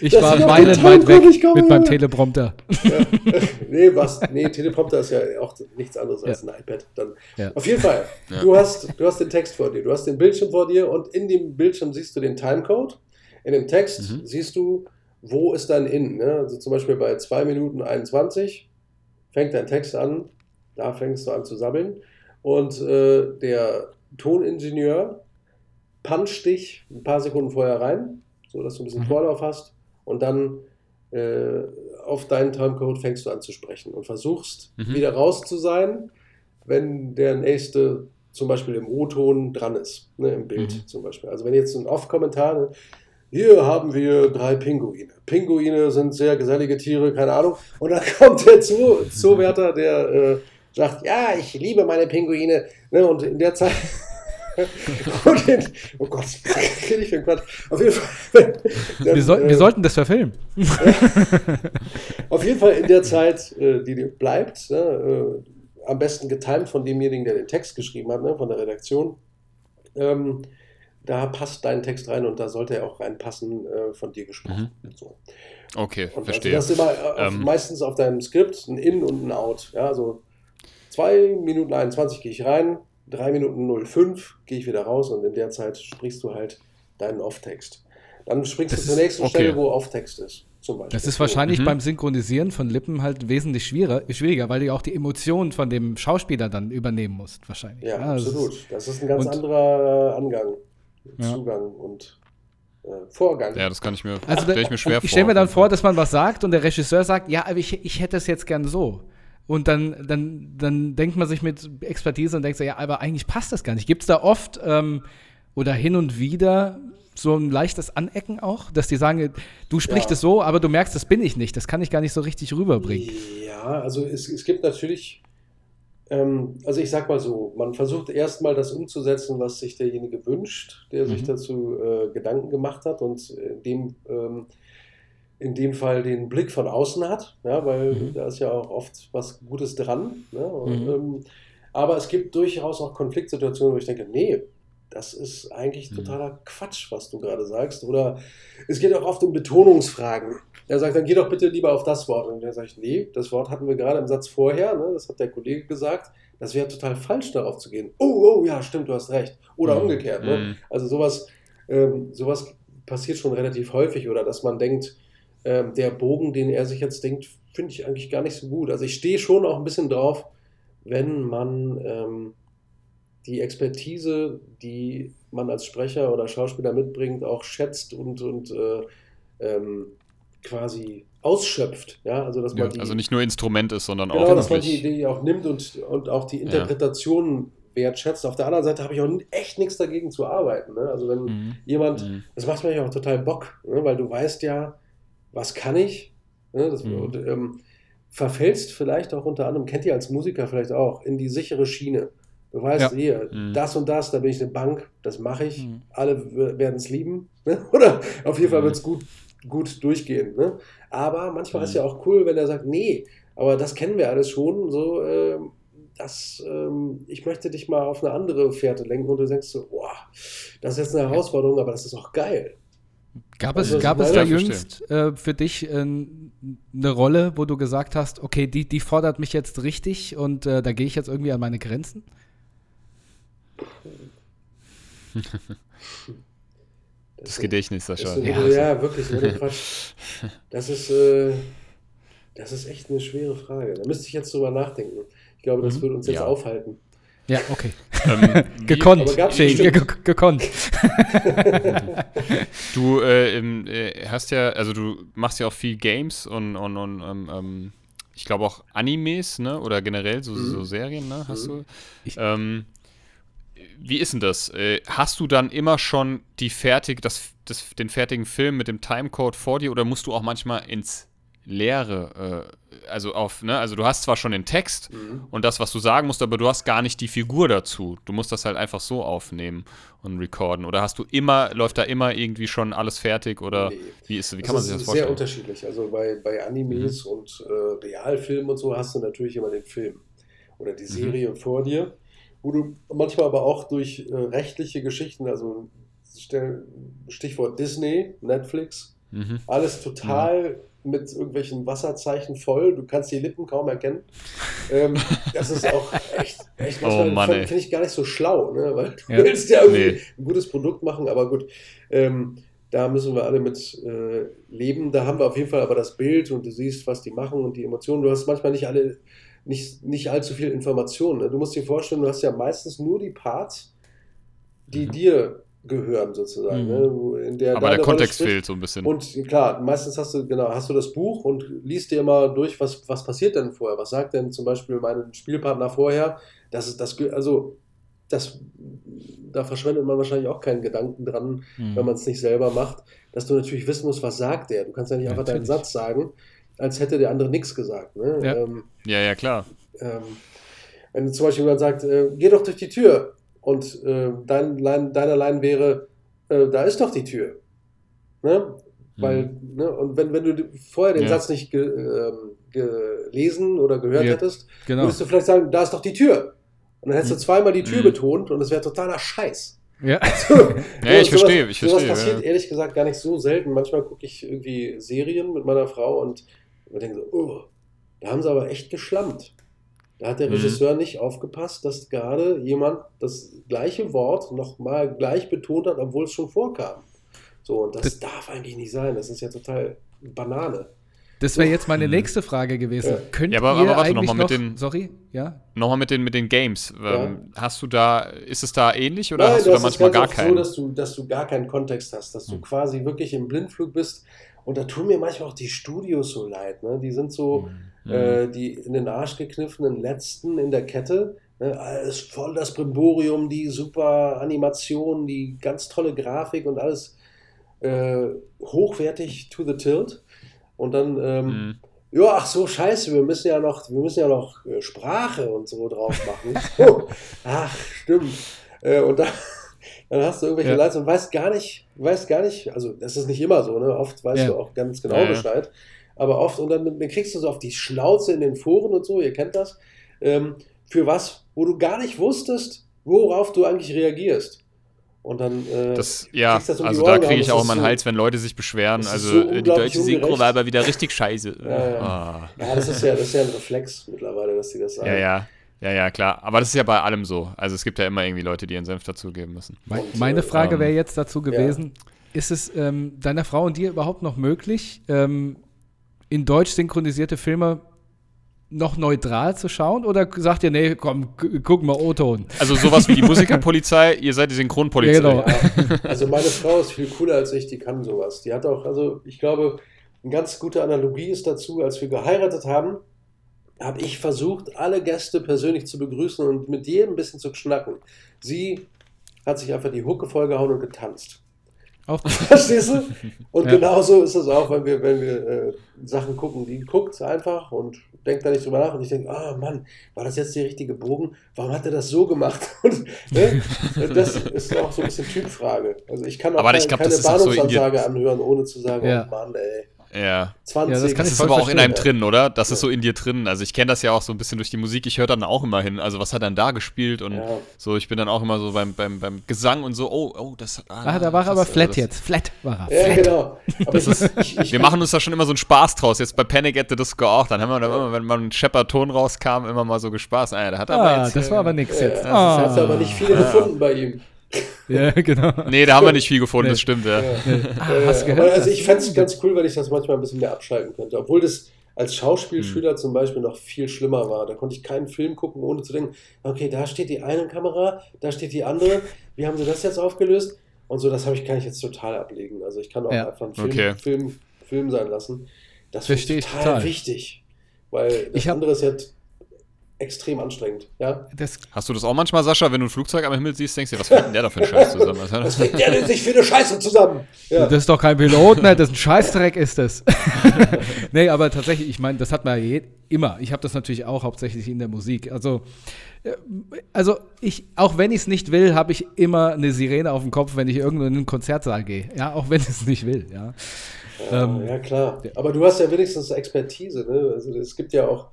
Ich war ich den meilenweit Timecode weg komme. mit meinem Teleprompter. nee, was? Nee, Teleprompter ist ja auch nichts anderes als ein iPad. Dann. Ja. Auf jeden Fall, Ja. du, hast, du hast den Text vor dir, du hast den Bildschirm vor dir und in dem Bildschirm siehst du den Timecode. In dem Text Mhm. siehst du, wo ist dein In. Ne? Also zum Beispiel bei 2 Minuten 21 fängt dein Text an, da fängst du an zu sabbeln. Und äh, der Toningenieur puncht dich ein paar Sekunden vorher rein, sodass du ein bisschen Mhm. Vorlauf hast. Und dann äh, auf deinen Timecode fängst du an zu sprechen und versuchst Mhm. wieder raus zu sein, wenn der nächste zum Beispiel im O-Ton dran ist, ne, im Bild Mhm. zum Beispiel. Also wenn jetzt ein Off-Kommentar, ne, hier haben wir drei Pinguine. Pinguine sind sehr gesellige Tiere, keine Ahnung. Und dann kommt der Zoo, Zoowärter, der äh, sagt, ja, ich liebe meine Pinguine. Ne, und in der Zeit... in, oh Gott, was rede ich für Quatsch? Auf jeden Fall... dann, Wir, soll, äh, wir sollten das verfilmen. auf jeden Fall in der Zeit, äh, die dir bleibt, ne, äh, am besten getimt von demjenigen, der den Text geschrieben hat, ne, von der Redaktion. Ähm, da passt dein Text rein und da sollte er auch reinpassen, äh, von dir gesprochen. So. Okay, Und verstehe. Also das immer äh, auf, Ähm. meistens auf deinem Skript ein In und ein Out. Ja, so 2 Minuten 21 gehe ich rein, 3 Minuten 05 gehe ich wieder raus und in der Zeit sprichst du halt deinen Off-Text. Dann springst Das du zur ist- nächsten okay. Stelle, wo Off-Text ist. Zum Beispiel. Das ist wahrscheinlich Mhm. beim Synchronisieren von Lippen halt wesentlich schwieriger, schwieriger, weil du ja auch die Emotionen von dem Schauspieler dann übernehmen musst, wahrscheinlich. Ja, das ist- absolut. Das ist ein ganz und- anderer Angang, Ja. Zugang und äh, Vorgang. Ja, das kann ich mir, Also stell da, ich mir schwer und ich stelle mir vor. dann vor, dass man was sagt und der Regisseur sagt, ja, aber ich, ich hätte es jetzt gern so. Und dann, dann, dann denkt man sich mit Expertise und denkt so, ja, aber eigentlich passt das gar nicht. Gibt es da oft ähm, oder hin und wieder so ein leichtes Anecken auch, dass die sagen, du sprichst Ja. es so, aber du merkst, das bin ich nicht. Das kann ich gar nicht so richtig rüberbringen. Ja, also es, es gibt natürlich, ähm, also ich sag mal so, man versucht erstmal das umzusetzen, was sich derjenige wünscht, der sich Mhm. dazu äh, Gedanken gemacht hat und in dem, ähm, in dem Fall den Blick von außen hat, ja, weil Mhm. da ist ja auch oft was Gutes dran. Ne? Und, Mhm. ähm, aber es gibt durchaus auch Konfliktsituationen, wo ich denke, nee, das ist eigentlich Mhm. totaler Quatsch, was du gerade sagst. Oder es geht auch oft um Betonungsfragen. Er sagt, dann geh doch bitte lieber auf das Wort. Und dann sage ich, nee, das Wort hatten wir gerade im Satz vorher, ne? das hat der Kollege gesagt. Das wäre total falsch, darauf zu gehen. Oh, oh, ja, stimmt, du hast recht. Oder Mhm. umgekehrt. Ne? Mhm. Also sowas, ähm, sowas passiert schon relativ häufig. Oder dass man denkt, ähm, der Bogen, den er sich jetzt denkt, finde ich eigentlich gar nicht so gut. Also ich stehe schon auch ein bisschen drauf, wenn man ähm, die Expertise, die man als Sprecher oder Schauspieler mitbringt, auch schätzt und, und äh, ähm, quasi ausschöpft. Ja, also, dass man ja, die, also nicht nur Instrument ist, sondern genau, auch dass man die Idee auch nimmt und, und auch die Interpretation wertschätzt. Auf der anderen Seite habe ich auch echt nichts dagegen zu arbeiten. Ne? Also wenn Mhm. jemand, Mhm. das macht mir auch total Bock, ne? weil du weißt ja, was kann ich, ne? das, Mhm. und, ähm, verfällst vielleicht auch unter anderem, kennt ihr als Musiker vielleicht auch, in die sichere Schiene. Du weißt, Ja. hier, Mhm. das und das, da bin ich eine Bank, das mache ich, Mhm. alle werden es lieben. Ne? Oder auf jeden Fall Mhm. wird es gut, gut durchgehen. Ne? Aber manchmal Mhm. ist ja auch cool, wenn er sagt, nee, aber das kennen wir alles schon, so, ähm, das, ähm, ich möchte dich mal auf eine andere Fährte lenken und du denkst so, boah, das ist jetzt eine Herausforderung, aber das ist auch geil. Gab Also, es, das gab es da jüngst äh, für dich äh, eine Rolle, wo du gesagt hast, okay, die, die fordert mich jetzt richtig und äh, da gehe ich jetzt irgendwie an meine Grenzen? Das Gedächtnis, Das Sascha. ist, Ja. ja, wirklich, ohne Quatsch. Das ist, äh, das ist echt eine schwere Frage. Da müsste ich jetzt drüber nachdenken. Ich glaube, das Mhm. würde uns jetzt Ja. aufhalten. Ja, okay. Ähm, Gekonnt. Shane, ge gekonnt. Du äh, im, äh, hast ja, also du machst ja auch viel Games und, und, und ähm, ähm, ich glaube auch Animes, ne? Oder generell so, Mhm. so Serien, ne? Hast Mhm. du? Ähm, wie ist denn das? Äh, hast du dann immer schon die fertig, das, das, den fertigen Film mit dem Timecode vor dir oder musst du auch manchmal ins Leere, äh, also auf, ne? Also du hast zwar schon den Text Mhm. und das, was du sagen musst, aber du hast gar nicht die Figur dazu. Du musst das halt einfach so aufnehmen und recorden. Oder hast du immer, läuft da immer irgendwie schon alles fertig oder Nee. wie ist, wie kann man sich das ist vorstellen? sehr unterschiedlich. Also bei, bei Animes Mhm. und äh, Realfilmen und so hast du natürlich immer den Film oder Mhm. die Serie vor dir, wo du manchmal aber auch durch äh, rechtliche Geschichten, also Stichwort Disney, Netflix, Mhm. alles total mit irgendwelchen Wasserzeichen voll. Du kannst die Lippen kaum erkennen. Ähm, das ist auch echt, echt Oh finde ich gar nicht so schlau, ne? weil du Ja. willst ja irgendwie Nee. ein gutes Produkt machen, aber gut. Ähm, da müssen wir alle mit äh, leben. Da haben wir auf jeden Fall aber das Bild und du siehst, was die machen und die Emotionen. Du hast manchmal nicht alle, nicht, nicht allzu viel Informationen. Ne? Du musst dir vorstellen, du hast ja meistens nur die Parts, die Mhm. dir gehören, sozusagen. Mhm. Ne? Aber der Kontext spricht. fehlt so ein bisschen. Und klar, meistens hast du, genau, hast du das Buch und liest dir mal durch, was, was passiert denn vorher? Was sagt denn zum Beispiel mein Spielpartner vorher? Das ist das, also das, da verschwendet man wahrscheinlich auch keinen Gedanken dran, Mhm. wenn man es nicht selber macht, dass du natürlich wissen musst, was sagt der. Du kannst ja nicht einfach deinen Natürlich. Satz sagen, als hätte der andere nichts gesagt. Ne? Ja. Ähm, ja, ja, klar. ähm, wenn zum Beispiel jemand sagt, äh, geh doch durch die Tür und äh, dein Line, deiner Line wäre, äh, da ist doch die Tür. Ne? Weil, ne? Und wenn, wenn du vorher den Mhm. Ja. Satz nicht ge, ähm, gelesen oder gehört Ja, hättest, Genau. würdest du vielleicht sagen, da ist doch die Tür. Und dann hättest du zweimal die Tür Mhm. betont und es wäre totaler Scheiß. Ja. Ja, ich Sowas- verstehe, ich verstehe. passiert Ja. ehrlich gesagt gar nicht so selten. Manchmal gucke ich irgendwie Serien mit meiner Frau und wir denken so, oh, da haben sie aber echt geschlammt. Da hat der Mhm. Regisseur nicht aufgepasst, dass gerade jemand das gleiche Wort nochmal gleich betont hat, obwohl es schon vorkam. So, und das, Das- darf eigentlich nicht sein. Das ist ja total Banane. Das wäre jetzt meine Mhm. nächste Frage gewesen. Ja. Könnt Ja, aber- ihr aber warte noch eigentlich mal mit noch, den- sorry, ja? Nochmal mit den, mit den Games. Ähm, Hast du da, ist es da ähnlich oder Nein, hast du da manchmal ganz gar oft keinen? so, dass du, dass du gar keinen Kontext hast, dass du Hm. quasi wirklich im Blindflug bist. Und da tun mir manchmal auch die Studios so leid. Ne? Die sind so, Mhm. äh, die in den Arsch gekniffenen Letzten in der Kette. Ne? Alles voll das Brimborium, die super Animation, die ganz tolle Grafik und alles äh, hochwertig to the tilt. Und dann, ähm, Mhm. ja, ach so, scheiße, wir müssen ja noch, wir müssen ja noch äh, Sprache und so drauf machen. Ach, stimmt. Äh, und dann, dann hast du irgendwelche Ja. Lines und weißt gar nicht, weißt gar nicht, also das ist nicht immer so, ne? Oft weißt Ja. du auch ganz genau ja. Bescheid. Aber oft, und dann, dann kriegst du so auf die Schnauze in den Foren und so, ihr kennt das, ähm, für was, wo du gar nicht wusstest, worauf du eigentlich reagierst. Und dann äh, Das, ja, kriegst das um also Ohren da kriege ich auch ist meinen so- Hals, wenn Leute sich beschweren. Also so äh, die deutsche Synchro war aber wieder richtig scheiße. Ja, ja. Ah. ja, das ist ja, das ist ja ein Reflex mittlerweile, dass die das sagen. Ja, ja. Ja, ja, klar. Aber das ist ja bei allem so. Also es gibt ja immer irgendwie Leute, die ihren Senf dazugeben müssen. Und, Meine Frage ähm, wäre jetzt dazu gewesen: Ist es ähm, deiner Frau und dir überhaupt noch möglich, ähm, in Deutsch synchronisierte Filme noch neutral zu schauen oder sagt ihr, nee, komm, guck mal O-Ton? Also sowas wie die Musikerpolizei, ihr seid die Synchronpolizei. Ja, genau. Also meine Frau ist viel cooler als ich, die kann sowas. Die hat auch, also ich glaube, eine ganz gute Analogie ist dazu, als wir geheiratet haben, habe ich versucht, alle Gäste persönlich zu begrüßen und mit jedem ein bisschen zu schnacken. Sie hat sich einfach die Hucke vollgehauen und getanzt. Auch Verstehst du? Und ja. genauso ist es auch, wenn wir, wenn wir äh, Sachen gucken. Die guckt einfach und denkt da nicht drüber nach. Und ich denke, ah oh Mann, war das jetzt der richtige Bogen? Warum hat er das so gemacht? Und, ne? Das ist auch so ein bisschen Typfrage. Also ich kann auch Aber keine, glaub, keine Bahnhofsansage so anhören, ohne zu sagen, ja. oh Mann, ey. Ja. 20. Ja, das, kann das ist aber auch in einem drin, oder? Das ja. ist so in dir drin. Also ich kenne das ja auch so ein bisschen durch die Musik. Ich höre dann auch immer hin. Also was hat er dann da gespielt und ja. so. Ich bin dann auch immer so beim, beim, beim Gesang und so. Oh, oh, das. Ah, ah da war er aber flat jetzt. Flat war er. Ja, flat. genau. Ist, ich, ich, wir machen uns da schon immer so einen Spaß draus. Jetzt bei Panic at the Disco auch. Dann haben wir dann immer, wenn man ein Shepard-Ton rauskam, immer mal so gespaßt. Ah, da hat er ah, aber jetzt, das war aber nichts jetzt. Das ah. hat aber nicht viele gefunden bei ihm. Ja, genau. Nee, da haben wir nicht viel gefunden, nee. das stimmt, ja. ja. Ah, hast du gehört? Also ich fände es ganz cool, wenn ich das manchmal ein bisschen mehr abschalten könnte. Obwohl das als Schauspielschüler mhm. zum Beispiel noch viel schlimmer war. Da konnte ich keinen Film gucken, ohne zu denken, okay, da steht die eine Kamera, da steht die andere. Wie haben sie das jetzt aufgelöst? Und so, das habe ich, kann ich jetzt total ablegen. Also ich kann auch ja. einfach einen Film, okay. Film, Film sein lassen. Das ist total, total wichtig. Weil das ich andere ist ja extrem anstrengend. Ja? Das Hast du das auch manchmal, Sascha, wenn du ein Flugzeug am Himmel siehst, denkst du, was fängt denn der da für einen Scheiß zusammen? Was fängt der denn sich für eine Scheiße zusammen? Ja. Das ist doch kein Pilot, ne? Das ist ein Scheißdreck, ist das. nee, aber tatsächlich, ich meine, das hat man ja immer. Ich habe das natürlich auch hauptsächlich in der Musik. Also, äh, also ich, auch wenn ich es nicht will, habe ich immer eine Sirene auf dem Kopf, wenn ich irgendwo in einen Konzertsaal gehe. Ja, auch wenn ich es nicht will, ja. Ja, ähm, ja, klar. Aber du hast ja wenigstens Expertise, ne? Also es gibt ja auch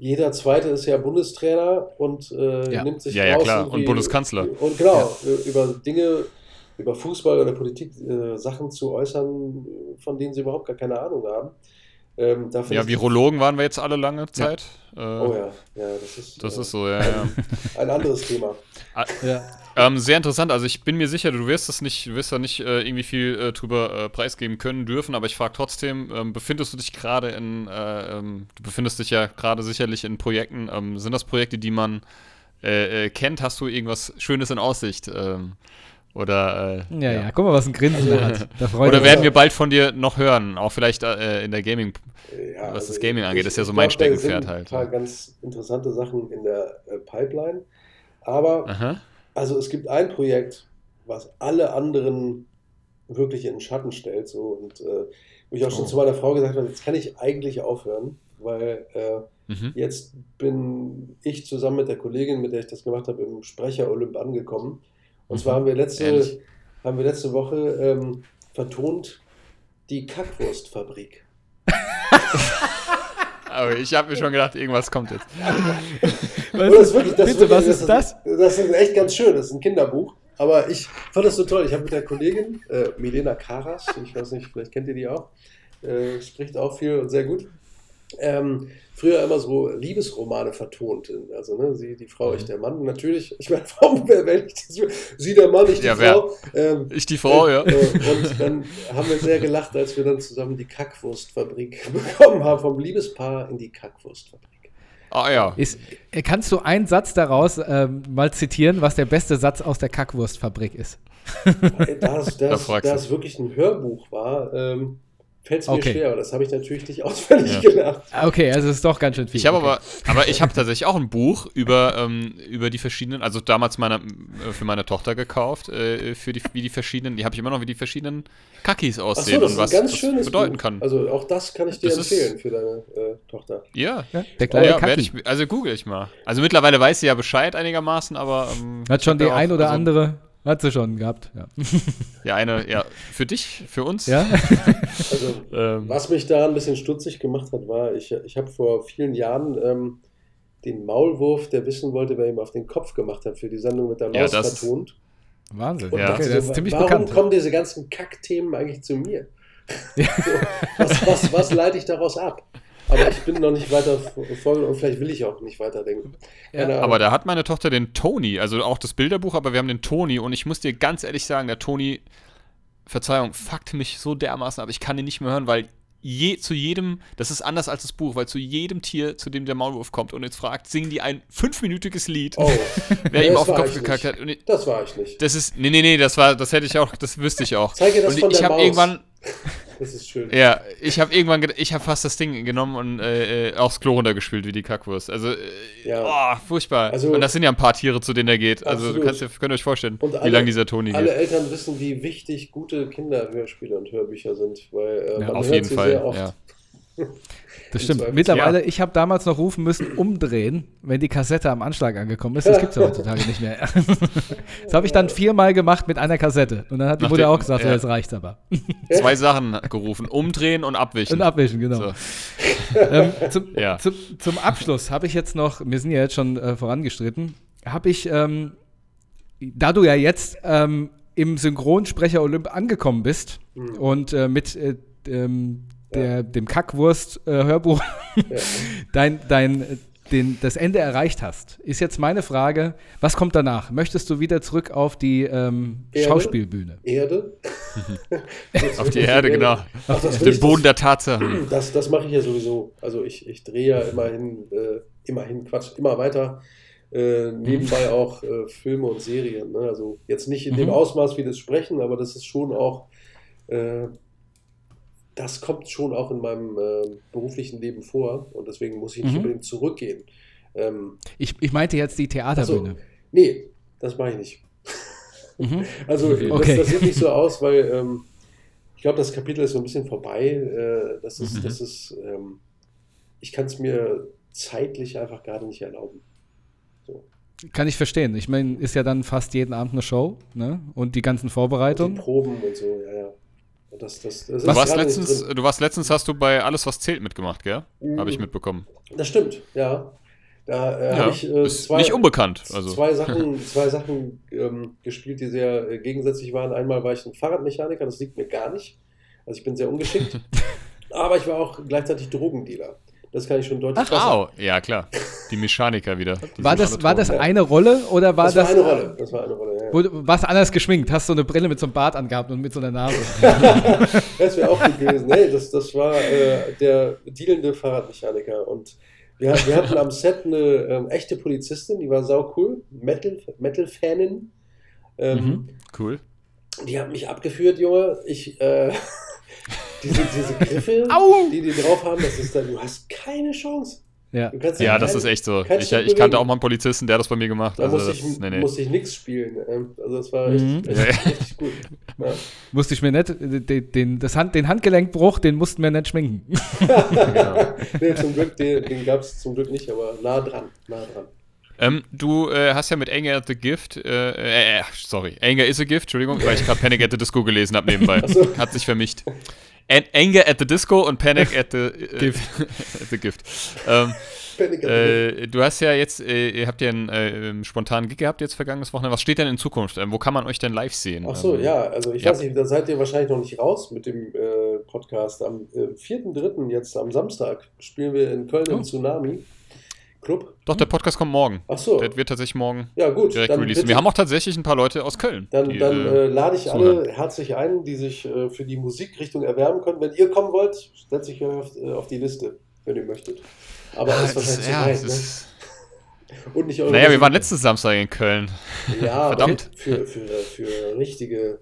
jeder Zweite ist ja Bundestrainer und äh, ja. nimmt sich ja, ja, klar. und Bundeskanzler. Und genau, ja. über Dinge, über Fußball oder Politik äh, Sachen zu äußern, von denen sie überhaupt gar keine Ahnung haben. Ähm, ja, Virologen waren wir jetzt alle lange Zeit. Ja. Äh, oh ja, ja, das ist, das äh, ist so, ja, ja. ein anderes Thema. Ah, ja. Ähm, sehr interessant. Also ich bin mir sicher, du wirst das nicht, wirst da nicht äh, irgendwie viel äh, drüber äh, preisgeben können dürfen, aber ich frage trotzdem, ähm, befindest du dich gerade in, äh, ähm, du befindest dich ja gerade sicherlich in Projekten, ähm, sind das Projekte, die man äh, äh, kennt? Hast du irgendwas Schönes in Aussicht? Ähm, oder ja, ja, ja, guck mal, was ein Grinsen also, hat. oder werden wir bald von dir noch hören, auch vielleicht in der Gaming, ja, was also das Gaming angeht, ich, das ist ja so mein Steckenpferd halt. Ein paar ganz interessante Sachen in der Pipeline, aber Aha also es gibt ein Projekt, was alle anderen wirklich in den Schatten stellt. So, und äh, wo ich auch schon oh. zu meiner Frau gesagt habe, jetzt kann ich eigentlich aufhören, weil äh, mhm. jetzt bin ich zusammen mit der Kollegin, mit der ich das gemacht habe, im Sprecher-Olymp angekommen. Und mhm. zwar haben wir letzte, haben wir letzte Woche ähm, vertont die Kackwurstfabrik. Aber ich habe mir schon gedacht, irgendwas kommt jetzt. was, das wirklich, das bitte, wirklich, was ist das? Das ist echt ganz schön. Das ist ein Kinderbuch. Aber ich fand das so toll. Ich habe mit der Kollegin, äh, Milena Karas, ich weiß nicht, vielleicht kennt ihr die auch, äh, spricht auch viel und sehr gut. Ähm, früher immer so Liebesromane vertont. Also ne, sie die Frau, ich mhm. der Mann. Natürlich, ich meine, warum wähle ich das? Sie der Mann, ich die ja, Frau. Ähm, ich die Frau, äh, ja. Äh, und dann haben wir sehr gelacht, als wir dann zusammen die Kackwurstfabrik bekommen haben, vom Liebespaar in die Kackwurstfabrik. Ah ja. Ist, äh, kannst du einen Satz daraus ähm, mal zitieren, was der beste Satz aus der Kackwurstfabrik ist? da es wirklich ein Hörbuch war, ähm, fällt es mir okay. schwer, aber das habe ich natürlich nicht auswendig ja. gelernt. Ah, okay, also es ist doch ganz schön viel. Ich habe okay. aber, aber ich habe tatsächlich auch ein Buch über, ähm, über die verschiedenen, also damals meine, äh, für meine Tochter gekauft, äh, für die, wie die verschiedenen, die habe ich immer noch, wie die verschiedenen Kakis aussehen so, und was das bedeuten Buch. kann. Also auch das kann ich dir das empfehlen für deine äh, Tochter. Ja, ja der kleine ja, Kaki. Ich, also google ich mal. Also mittlerweile weiß sie ja Bescheid einigermaßen, aber ähm, hat schon die ein oder also, andere hat sie schon gehabt, ja. Ja, eine, ja, für dich, für uns. Ja. Also, ähm. was mich da ein bisschen stutzig gemacht hat, war, ich, ich habe vor vielen Jahren ähm, den Maulwurf, der wissen wollte, wer ihm auf den Kopf gemacht hat, für die Sendung mit der Maus ja, vertont. Wahnsinn, ja. Okay, das ist ziemlich warum bekannt. kommen diese ganzen Kackthemen eigentlich zu mir? Ja. So, was, was, was leite ich daraus ab? Aber ich bin noch nicht weiter voll und vielleicht will ich auch nicht weiterdenken. Ja. Aber da hat meine Tochter den Tony, also auch das Bilderbuch, aber wir haben den Tony und ich muss dir ganz ehrlich sagen, der Tony, Verzeihung, fuckt mich so dermaßen, aber ich kann ihn nicht mehr hören, weil je, zu jedem, das ist anders als das Buch, weil zu jedem Tier, zu dem der Maulwurf kommt und jetzt fragt, singen die ein fünfminütiges Lied, Oh, wer ihm auf den Kopf ich gekackt hat. Und ich- das war ich nicht. das ist, nee, nee, nee, das war, das hätte ich auch, das wüsste ich auch. Zeige das und von ich der habe irgendwann, Das ist schön. ja, ich habe irgendwann, ich habe fast das Ding genommen und äh, äh, aufs Klo runtergespült wie die Kackwurst. Also, äh, Ja. oh, furchtbar. Also- und das sind ja ein paar Tiere, zu denen er geht. Also, du kannst könnt ihr euch vorstellen, Und wie alle- lange dieser Toni Alle geht. Eltern wissen, wie wichtig gute Kinderhörspiele und Hörbücher sind, weil äh, Ja, man Auf hört jeden sie Fall, sehr oft. ja. Das Im stimmt. Mittlerweile, ich habe damals noch rufen müssen, umdrehen, wenn die Kassette am Anschlag angekommen ist. Das gibt es heutzutage nicht mehr. Das habe ich dann viermal gemacht mit einer Kassette. Und dann hat die Mutter auch gesagt, ja. ja. jetzt reicht's aber. Zwei Sachen gerufen: Umdrehen und abwischen. Und abwischen, genau. So. ähm, zum, Ja. zum, zum Abschluss habe ich jetzt noch, wir sind ja jetzt schon äh, vorangestritten, habe ich, ähm, da du ja jetzt ähm, im Synchronsprecher Olymp angekommen bist Mhm. und äh, mit äh, ähm, der, dem Kackwurst-Hörbuch Ja. dein, dein, äh, den, das Ende erreicht hast, ist jetzt meine Frage, was kommt danach? Möchtest du wieder zurück auf die ähm, Erde? Schauspielbühne? Erde. Auf die Erde, genau. Ach, Auf den Boden das- der Tatsachen. Das, das mache ich ja sowieso. Also ich, ich drehe ja immerhin, äh, immerhin, Quatsch, immer weiter. Äh, nebenbei auch äh, Filme und Serien. Ne? Also jetzt nicht in dem Mhm. Ausmaß wie das Sprechen, aber das ist schon auch, äh, das kommt schon auch in meinem äh, beruflichen Leben vor und deswegen muss ich nicht Mhm. unbedingt zurückgehen. Ähm, Ich, ich meinte jetzt die Theaterbühne. nee, das mache ich nicht. Mhm. Also Okay. das, das sieht nicht so aus, weil ähm, ich glaube, das Kapitel ist so ein bisschen vorbei. Äh, das ist, Mhm. das ist, ähm, ich kann es mir zeitlich einfach gerade nicht erlauben. So. Kann ich verstehen. Ich meine, ist ja dann fast jeden Abend eine Show, ne? Und die ganzen Und die Vorbereitungen. Proben und so, ja, ja. Das, das, das Du warst, letztens, du warst letztens, hast du bei Alles, was zählt mitgemacht, gell? Habe ich Mhm. mitbekommen. Das stimmt, ja. Da äh, Ja, habe ich äh, zwei, nicht unbekannt. Also. zwei Sachen, zwei Sachen ähm, gespielt, die sehr äh, gegensätzlich waren. Einmal war ich ein Fahrradmechaniker, das liegt mir gar nicht. Also ich bin sehr ungeschickt. Aber ich war auch gleichzeitig Drogendealer. Das kann ich schon deutlich Ach, besser. Au, ja klar. Die Mechaniker wieder. Die War das, war das eine Rolle oder war das das. war eine Rolle. Das war eine Rolle, ja. Du- warst du anders geschminkt? Hast so eine Brille mit so einem Bart angehabt und mit so einer Nase. Das wäre auch gut gewesen. Nee, das, das war äh, der dealende Fahrradmechaniker. Und wir, wir hatten am Set eine ähm, echte Polizistin, die war sau cool. Metal, Metal-Fanin. Ähm, Mhm. Cool. Die hat mich abgeführt, Junge. Ich, äh, diese, diese Griffe, Au! die die drauf haben, das ist dann, du hast keine Chance. ja. Du kannst Ja, das ist echt so. Ich, ich kannte auch mal einen Polizisten, der hat das bei mir gemacht. Da Also musste ich, nee, nee. musste ich nichts spielen. Ähm, Also das war echt, Mhm. echt, richtig gut. Ja. Musste ich mir nicht. Den, den, das Hand, den Handgelenkbruch, den mussten wir nicht schminken. Genau. Nee, zum Glück, den, den gab es zum Glück nicht, aber nah dran, nah dran. Ähm, du äh, hast ja mit Anger at the Gift, äh, äh, äh, sorry, Anger is a Gift, Entschuldigung, weil ich gerade Panic at the Disco gelesen habe nebenbei. so. Hat sich vermischt. An Anger at the Disco und Panic at the äh, Gift. at the Gift. Ähm, Panic at the äh, du hast ja jetzt, äh, ihr habt ja einen äh, spontanen Gig gehabt jetzt vergangenes Wochenende. Was steht denn in Zukunft? Ähm, wo kann man euch denn live sehen? Ach so, Ähm, ja, also ich ja. weiß nicht, da seid ihr wahrscheinlich noch nicht raus mit dem äh, Podcast. Am äh, 4.3., jetzt am Samstag, spielen wir in Köln Oh. im Tsunami Club. Doch, der Podcast kommt morgen. Ach so, Der wird tatsächlich morgen ja gut, direkt dann, released. Wir haben auch tatsächlich ein paar Leute aus Köln. dann, die, dann äh, äh, lade ich zuhören. alle herzlich ein, die sich äh, für die Musikrichtung erwärmen können. Wenn ihr kommen wollt, setze ich euch auf, äh, auf die Liste, wenn ihr möchtet. Aber ist das, wahrscheinlich ja, zu weit, ne? ist, Und nicht eure naja, wir Musik. waren letzten Samstag in Köln. Ja, Verdammt. Für, für, für richtige,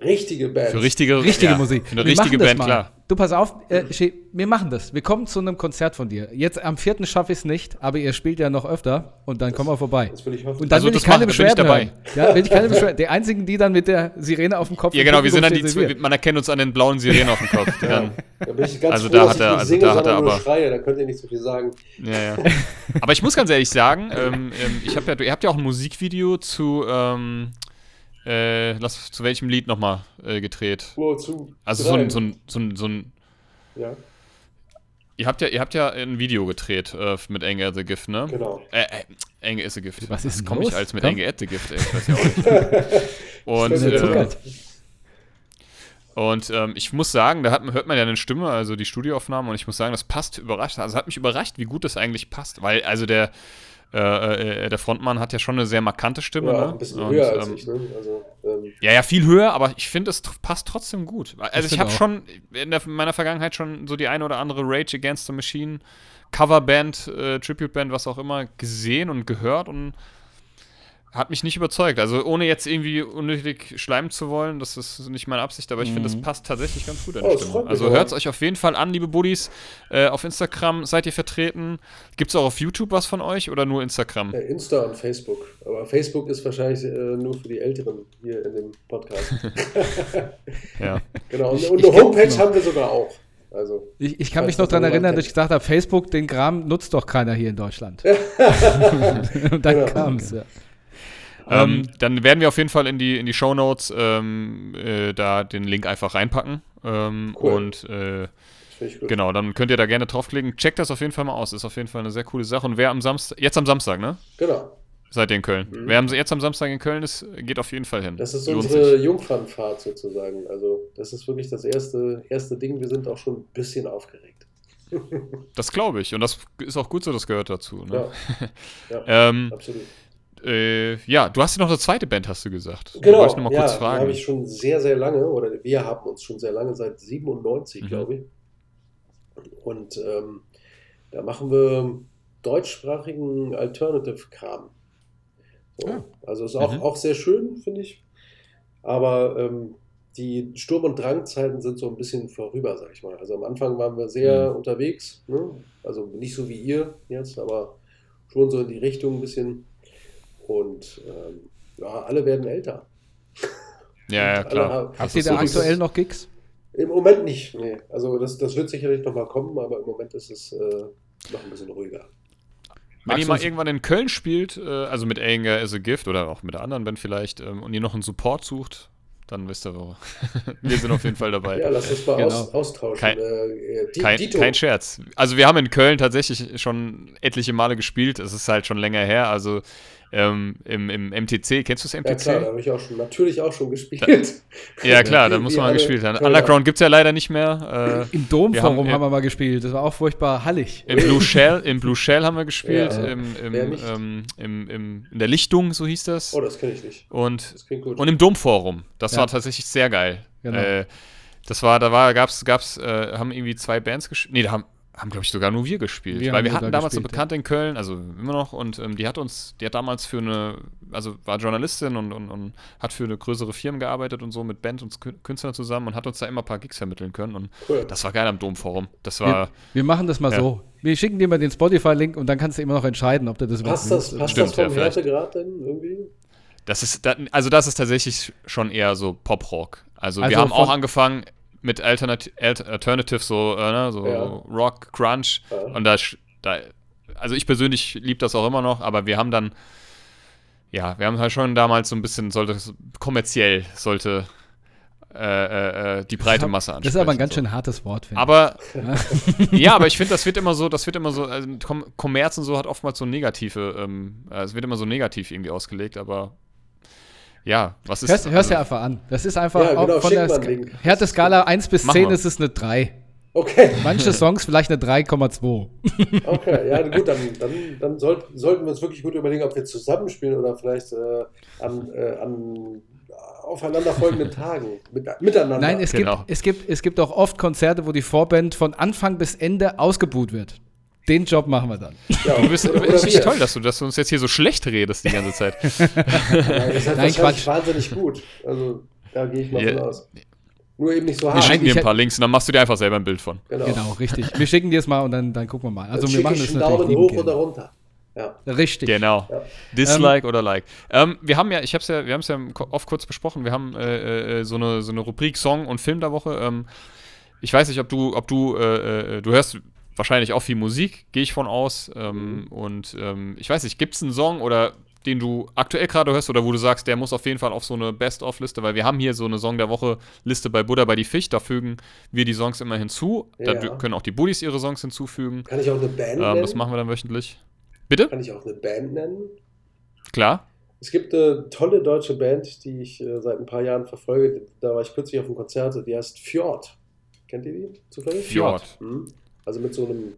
richtige Bands. Für richtige, Richtige ja, Musik. Für eine Wir richtige Band, klar. Du pass auf, äh, Sche- wir machen das. Wir kommen zu einem Konzert von dir. Jetzt am 4. schaffe ich es nicht, aber ihr spielt ja noch öfter und dann kommen wir vorbei. Das will ich hoffen. Und dann Also will das ich keine bin ich Beschwerden dabei. hören. Ja, will ich keine Beschwerden. Die einzigen, die dann mit der Sirene auf dem Kopf Ja, genau, wir sind dann die, zwei- man erkennt uns an den blauen Sirenen auf dem Kopf. Die dann, Da bin ich ganz Also froh, da dass hat ich er- also singe, da hat er aber- schreie. Da könnt ihr nicht so viel sagen. ja, ja. Aber ich muss ganz ehrlich sagen, ähm, ähm, ich hab ja, ihr habt ja auch ein Musikvideo zu, ähm, äh, lass, zu welchem Lied nochmal äh, gedreht? Wozu? Also zu so ein, so ein, so ein, so ein Ja, ihr habt ja, ihr habt ja ein Video gedreht äh, mit Anger at the Gift, ne? genau. Äh, äh, Anger is a Gift. Was ist komme ich als mit. Anger at the Gift? Ey, ich weiß ja auch nicht. Und, äh, zuckert. Und ähm, ich muss sagen, da hat, man- hört man ja eine Stimme, also die Studioaufnahme, und ich muss sagen, das passt überrascht. Also hat mich überrascht, wie gut das eigentlich passt. Weil, also der, äh, äh, der Frontmann hat ja schon eine sehr markante Stimme. Ja, ne? ein bisschen Und, höher als ähm, ich, ne? Also, ähm, Ja, ja, viel höher, aber ich finde, es passt trotzdem gut. Also ich, find habe schon in, der, in meiner Vergangenheit schon so die eine oder andere Rage Against the Machine Coverband, äh, Tribute-Band, was auch immer, gesehen und gehört und hat mich nicht überzeugt. Also ohne jetzt irgendwie unnötig schleimen zu wollen, das ist nicht meine Absicht, aber ich finde, das passt tatsächlich ganz gut an Oh, die das Stimme. Also hört es euch auf jeden Fall an, liebe Buddies. Äh, auf Instagram seid ihr vertreten. Gibt es auch auf YouTube was von euch oder nur Instagram? ja, Insta und Facebook. Aber Facebook ist wahrscheinlich äh, nur für die Älteren hier in dem Podcast. Ja. genau. Und, und ich eine Homepage haben wir sogar auch. Also, Ich, ich kann mich noch daran erinnern, dass ich gesagt habe, Facebook, den Kram nutzt doch keiner hier in Deutschland. Und dann Genau. kam es, ja. Ähm, dann werden wir auf jeden Fall in die, in die Show Notes ähm, äh, da den Link einfach reinpacken. Ähm, Cool. Und äh, genau, dann könnt ihr da gerne draufklicken. Checkt das auf jeden Fall mal aus. Ist auf jeden Fall eine sehr coole Sache. Und wer am Samstag, jetzt am Samstag, ne? Genau. Seid ihr in Köln? Wer am, jetzt am Samstag in Köln ist, geht auf jeden Fall hin. Das ist unsere. Jungfernfahrt sozusagen. Also, das ist wirklich das erste, erste Ding. Wir sind auch schon ein bisschen aufgeregt. Das glaube ich. Und das ist auch gut so, das gehört dazu. Ne? Ja, Ähm, absolut. Äh, ja, du hast ja noch eine zweite Band, hast du gesagt. Genau, Wollte ich noch mal ja, kurz fragen. habe ich schon sehr, sehr lange, oder wir haben uns schon sehr lange, seit 97, Mhm. glaube ich. Und ähm, da machen wir deutschsprachigen Alternative-Kram. So, Ah. Also ist auch, Mhm. auch sehr schön, finde ich. Aber ähm, die Sturm- und Drangzeiten sind so ein bisschen vorüber, sag ich mal. Also am Anfang waren wir sehr Mhm. unterwegs, ne? also nicht so wie ihr jetzt, aber schon so in die Richtung ein bisschen. Und ähm, ja, alle werden älter. ja, ja, alle klar. Das ihr ist da so aktuell noch Gigs? Im Moment nicht, nee. Also das, das wird sicherlich nochmal kommen, aber im Moment ist es äh, noch ein bisschen ruhiger. Wenn Magst ihr du mal irgendwann in Köln spielt, äh, also mit Anger as a Gift oder auch mit der anderen Band vielleicht, ähm, und ihr noch einen Support sucht, dann wisst ihr wo. wir sind auf jeden Fall dabei. Ja, lass uns mal Genau. aus, austauschen. Kein- äh, Di- Kein, kein Scherz. Also wir haben in Köln tatsächlich schon etliche Male gespielt. Es ist halt schon länger her. Also ähm, im, im MTC, kennst du das Ja MTC? klar, da habe ich auch schon, natürlich auch schon gespielt. Ja, klar, da muss man gespielt haben. Underground gibt es ja leider nicht mehr. Äh, Im Domforum haben, haben- wir mal gespielt. Das war auch furchtbar hallig. Im Blue Shell, im Blue Shell haben wir gespielt, Ja, im, im, ähm, im, im, in der Lichtung, so hieß das. Oh, das kenne ich nicht. Und, Das klingt gut. und im Domforum. Das Ja. war tatsächlich sehr geil. Genau. Äh, das war, da war, gab's, gab's, äh, haben irgendwie zwei Bands gespielt. Nee, da haben, haben glaube ich, sogar nur wir gespielt. Wir Weil wir hatten damals eine gespielt, Bekannte in Köln, also immer noch, und ähm, die hat uns, die hat damals für eine, also war Journalistin und, und, und hat für eine größere Firma gearbeitet und so mit Band und Kün- Künstlern zusammen und hat uns da immer ein paar Gigs vermitteln können. Und Cool. das war geil am Domforum. Das Wir, war. wir machen das mal Ja. so. Wir schicken dir mal den Spotify-Link und dann kannst du immer noch entscheiden, ob du das Passt das, passt Stimmt, das vom ja. Härtegrad denn irgendwie? Das ist, also das ist tatsächlich schon eher so Pop-Rock. Also, Also wir haben auch angefangen mit Alternat Alt Alternative, so, äh, ne, so Ja. Rock, Crunch. Ja. Und da, sch- da, also ich persönlich liebe das auch immer noch, aber wir haben dann, ja, wir haben halt schon damals so ein bisschen, sollte kommerziell, sollte äh, äh, äh, die breite Masse ansprechen. Das ist aber ein ganz so. schön hartes Wort, finde ich. Aber ja, aber ich finde, das wird immer so, das wird immer so, also Kom Kommerz und so hat oftmals so negative, ähm, äh, es wird immer so negativ irgendwie ausgelegt, aber ja, was ist Hörst, hörst also, dir einfach an. Das ist einfach Ja, genau, auch von der Link. Härteskala 1 bis Mach 10 mal. ist es eine 3. Okay, Manche Songs vielleicht eine 3,2. okay. Ja, gut, dann, dann, dann sollt, sollten wir uns wirklich gut überlegen, ob wir zusammenspielen oder vielleicht äh, an, äh, an aufeinanderfolgenden Tagen mit, miteinander. Nein, es, Genau. gibt, es, gibt, es gibt auch oft Konzerte, wo die Vorband von Anfang bis Ende ausgebuht wird. Den Job machen wir dann. ja, Du bist oder, oder richtig wir. toll, dass du, dass du uns jetzt hier so schlecht redest die ganze Zeit. Nein, das ist halt Nein, Quatsch. wahnsinnig gut. Also da gehe ich mal von aus. Nur eben nicht so Wir hart. Nein, schicken dir ein paar Links und dann machst du dir einfach selber ein Bild von. Genau. Genau, richtig. Wir schicken dir es mal und dann, dann gucken wir mal. Also wir machen das natürlich Daumen hoch gerne. oder runter. Ja. Richtig. Genau. Ja. Dislike oder Like. Ähm, wir haben ja, ich hab's ja, wir haben es ja oft kurz besprochen, wir haben äh, äh, so, eine, so eine Rubrik Song und Film der Woche. Ähm, ich weiß nicht, ob du, ob du, äh, äh, du hörst wahrscheinlich auch viel Musik, gehe ich von aus. Ähm, Und ähm, ich weiß nicht, gibt es einen Song oder den du aktuell gerade hörst oder wo du sagst, der muss auf jeden Fall auf so eine Best-of-Liste, weil wir haben hier so eine Song der Woche-Liste bei Buddha bei die Fisch, da fügen wir die Songs immer hinzu. Da Ja. dü- können auch die Buddies ihre Songs hinzufügen. Kann ich auch eine Band Ähm, nennen? das machen wir dann wöchentlich. Bitte? Kann ich auch eine Band nennen? Klar. Es gibt eine tolle deutsche Band, die ich äh, seit ein paar Jahren verfolge. Da war ich kürzlich auf einem Konzert, die heißt Fjord. Kennt ihr die zufällig? Fjord. Mhm. Also mit so einem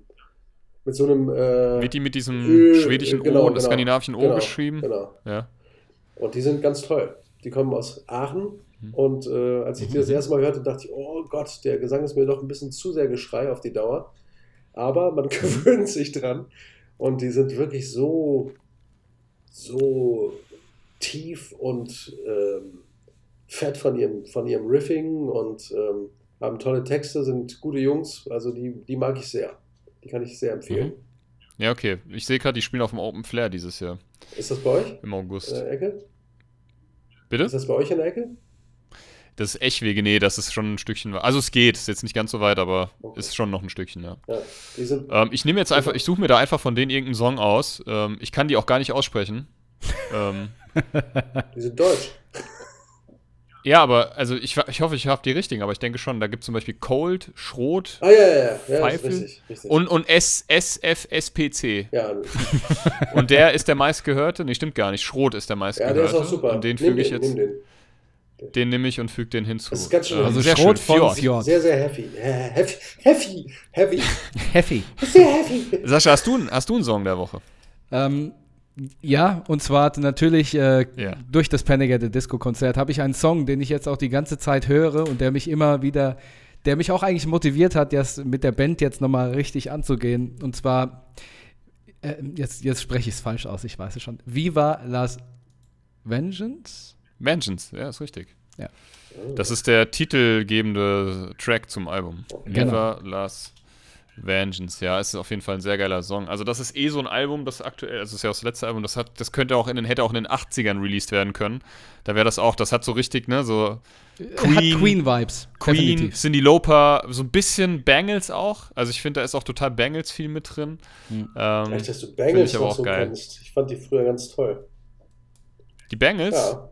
mit so einem. Äh, Wird die mit diesem schwedischen äh, genau, O und genau, skandinavischen O genau, geschrieben? Genau. Ja. Und die sind ganz toll. Die kommen aus Aachen. Mhm. Und äh, als ich die das erste Mal hörte, dachte ich, oh Gott, der Gesang ist mir doch ein bisschen zu sehr Geschrei auf die Dauer. Aber man gewöhnt sich dran. Und die sind wirklich so, so tief und ähm, fett von ihrem, von ihrem Riffing und ähm, haben tolle Texte, sind gute Jungs. Also die, die mag ich sehr. Die kann ich sehr empfehlen. Ja, okay. Ich sehe gerade, die spielen auf dem Open Flair dieses Jahr Ist das bei euch im in August. der Ecke? Bitte? Ist das bei euch in der Ecke? Das ist Eschwege, nee, das ist schon ein Stückchen. Also es geht, ist jetzt nicht ganz so weit, aber Okay. ist schon noch ein Stückchen, ja. Ja, Ähm, ich nehme jetzt einfach, ich suche mir da einfach von denen irgendeinen Song aus. Ähm, ich kann die auch gar nicht aussprechen. ähm, Die sind deutsch. Ja, aber, also ich, ich hoffe, ich habe die richtigen, aber ich denke schon, da gibt es zum Beispiel Cold, Schrot Ah, ja, ja, ja. ja Pfeifel richtig, richtig. und, und S, SFSPC. ja, Und der ist der meistgehörte, nee, stimmt gar nicht, Schrot ist der ja, meistgehörte. der ist auch super. Und den füge ich jetzt, nimm den. den nehme ich und füge den hinzu. Das ist ganz schön. Also sehr Schrot schön. von Fjord. Fjord. Sehr, sehr heavy. Äh, Heavy, heavy, heavy. Heavy. Sehr heavy. Sascha, hast du, einen- hast du einen Song der Woche? Ähm, ja, und zwar natürlich äh, Ja. durch das Panic at the Disco Konzert habe ich einen Song, den ich jetzt auch die ganze Zeit höre und der mich immer wieder, der mich auch eigentlich motiviert hat, das mit der Band jetzt nochmal richtig anzugehen. Und zwar, äh, jetzt, jetzt spreche ich es falsch aus, ich weiß es schon. Viva Las Vengeance? Vengeance, ja, ist richtig. Ja. Das ist der titelgebende Track zum Album. Genau. Viva Las Vengeance, ja, es ist auf jeden Fall ein sehr geiler Song. Also das ist eh so ein Album, das aktuell, also das ist ja auch das letzte Album, das hat, das könnte auch in den, hätte auch in den 80ern released werden können. Da wäre das auch, das hat so richtig, ne, so Hat Queen-Vibes. Queen, definitiv. Cindy Lauper, so ein bisschen Bangles auch. Also ich finde, da ist auch total Bangles viel mit drin. Mhm. Ähm, Echt, dass du Find Bangles ich aber noch auch so geil. kennst. Ich fand die früher ganz toll. die Bangles, Ja.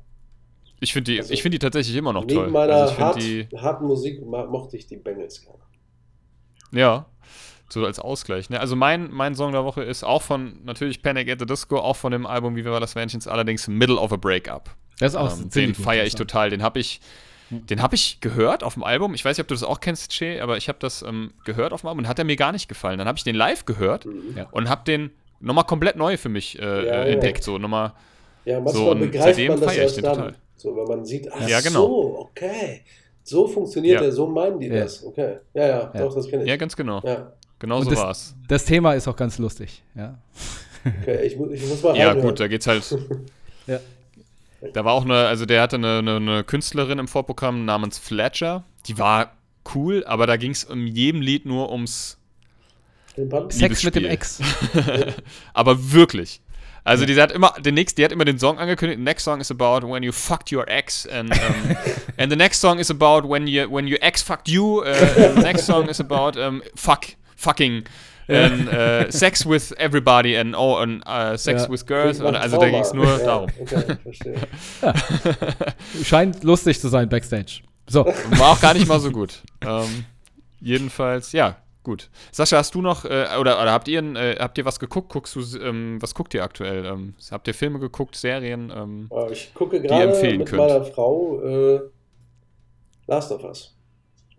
ich finde die, Also, ich finde die tatsächlich immer noch Neben toll. meiner Also hart, die, harten Musik mochte ich die Bangles gerne. Ja, so als Ausgleich. Ne? Also mein, mein Song der Woche ist auch von, natürlich Panic at the Disco, auch von dem Album Wie war das Vengeance, allerdings Middle of a Breakup. Das ist auch Ähm, den feiere ich total. Den habe ich, den habe ich gehört auf dem Album. Ich weiß nicht, ob du das auch kennst, Che, aber ich habe das ähm, gehört auf dem Album und hat er mir gar nicht gefallen. Dann habe ich den live gehört. Ja. und habe den nochmal komplett neu für mich äh, Ja, äh, ja. entdeckt. So nochmal, Ja, manchmal So, und begreift seitdem man das erst den dann. total. So, wenn man sieht, ach Ja, genau. so, okay. So funktioniert Ja. er, so meinen die Ja. das. Okay. Ja, ja, Ja. doch, das kenne ich. ja, ganz genau. Ja, Genau Und so das- war's. Das Thema ist auch ganz lustig. Ja. okay, ich, mu- ich muss mal Ja, reinhören. gut, da geht's halt. Ja. Da war auch eine, also der hatte eine, eine, eine Künstlerin im Vorprogramm namens Fletcher. Die war cool, aber da ging es in jedem Lied nur ums. Sex mit dem. Ex. Aber wirklich. Also die hat immer, den nächsten, die hat immer den Song angekündigt. The next song is about when you fucked your ex, and um, and the next song is about when you when your ex fucked you. Uh, the next song is about um, fuck fucking and uh, sex with everybody and oh and uh, sex Ja. with girls. Nach also da ging es nur ja, darum. Okay, verstehe. Scheint lustig zu sein backstage. So, War auch gar nicht mal so gut. Ähm, jedenfalls, ja, gut. Sascha, hast du noch, äh, oder, oder habt ihr äh, habt ihr was geguckt? Guckst du, ähm, was guckt ihr aktuell? Ähm, habt ihr Filme geguckt, Serien? Ähm, Äh, Ich gucke gerade mit könnt. meiner Frau äh, Last of Us,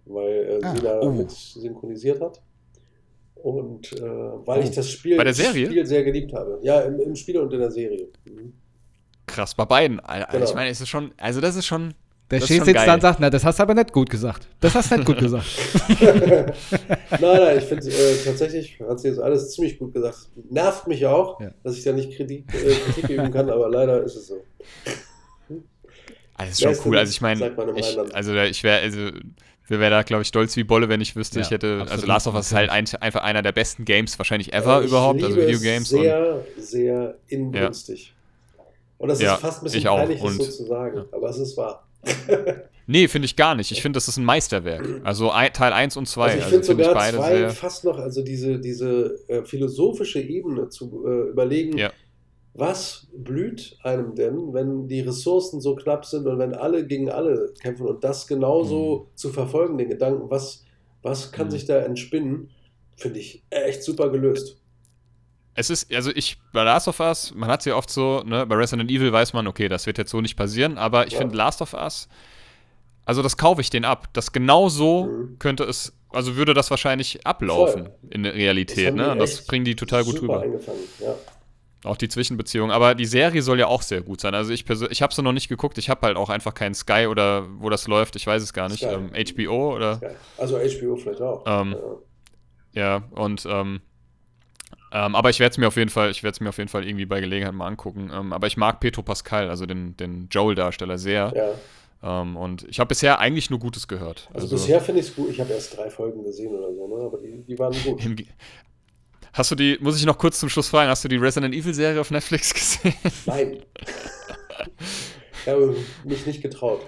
weil äh, Ah, sie da oh. mit synchronisiert hat. Und äh, weil Oh. ich das Spiel, Bei der Serie? Spiel sehr geliebt habe. Ja, im, im Spiel und in der Serie. Mhm. krass, bei beiden. Alter, Genau. Ich meine, es ist schon, also das ist schon. Der Das schon sitzt geil. da und sagt, na, das hast du aber nicht gut gesagt. Das hast du nicht gut gesagt. Nein, nein, ich finde äh, tatsächlich, hat sie jetzt alles ziemlich gut gesagt. Nervt mich auch, Ja. dass ich da nicht Kritik, äh, Kritik üben kann, aber leider ist es so. Also das ist schon cool. Also ich meine, also ich wäre, also wir wären da, glaube ich, stolz wie Bolle, wenn ich wüsste, Ja, ich hätte, also absolut. Last of Us ist halt ein, einfach einer der besten Games wahrscheinlich ever ich überhaupt, also Videogames. Es und, sehr, sehr inbrünstig. Und das Ja, ist fast ein bisschen peinlich, das Und- so zu sagen, aber es ist wahr. Nee, finde ich gar nicht. Ich finde, das ist ein Meisterwerk. Also ein, Teil 1 und 2. Also ich Also finde finde ich sogar beide zwei sehr. fast noch, also diese, diese äh, philosophische Ebene zu äh, überlegen, Ja. was blüht einem denn, wenn die Ressourcen so knapp sind und wenn alle gegen alle kämpfen und das genauso zu verfolgen, den Gedanken, was, was kann Mhm. sich da entspinnen, finde ich echt super gelöst. Es ist, also ich, bei Last of Us, man hat sie oft so, ne, bei Resident Evil weiß man, okay, das wird jetzt so nicht passieren, aber ich Ja. finde Last of Us, also das kaufe ich den ab. Das genau so Mhm. könnte es also würde das wahrscheinlich ablaufen Voll. in der Realität, ne? Und das bringen die total gut rüber. ja. Auch die Zwischenbeziehung. Aber die Serie soll ja auch sehr gut sein. Also ich persönlich, ich habe sie noch nicht geguckt. Ich habe halt auch einfach keinen Sky oder wo das läuft. Ich weiß es gar nicht. Sky. Ähm, HBO oder Geil. Also HBO vielleicht auch. Ähm, ja. ja und ähm, ähm, aber ich werde es mir auf jeden Fall, ich werde es mir auf jeden Fall irgendwie bei Gelegenheit mal angucken. Ähm, aber ich mag Petro Pascal, also den, den Joel-Darsteller sehr. ja. Ähm, und ich habe bisher eigentlich nur Gutes gehört. Also, bisher finde ich es gut. Ich habe erst drei Folgen gesehen oder so, ne? aber die, die waren gut. Hast du die, muss ich noch kurz zum Schluss fragen, hast du die Resident Evil Serie auf Netflix gesehen? Nein. ich habe mich nicht getraut.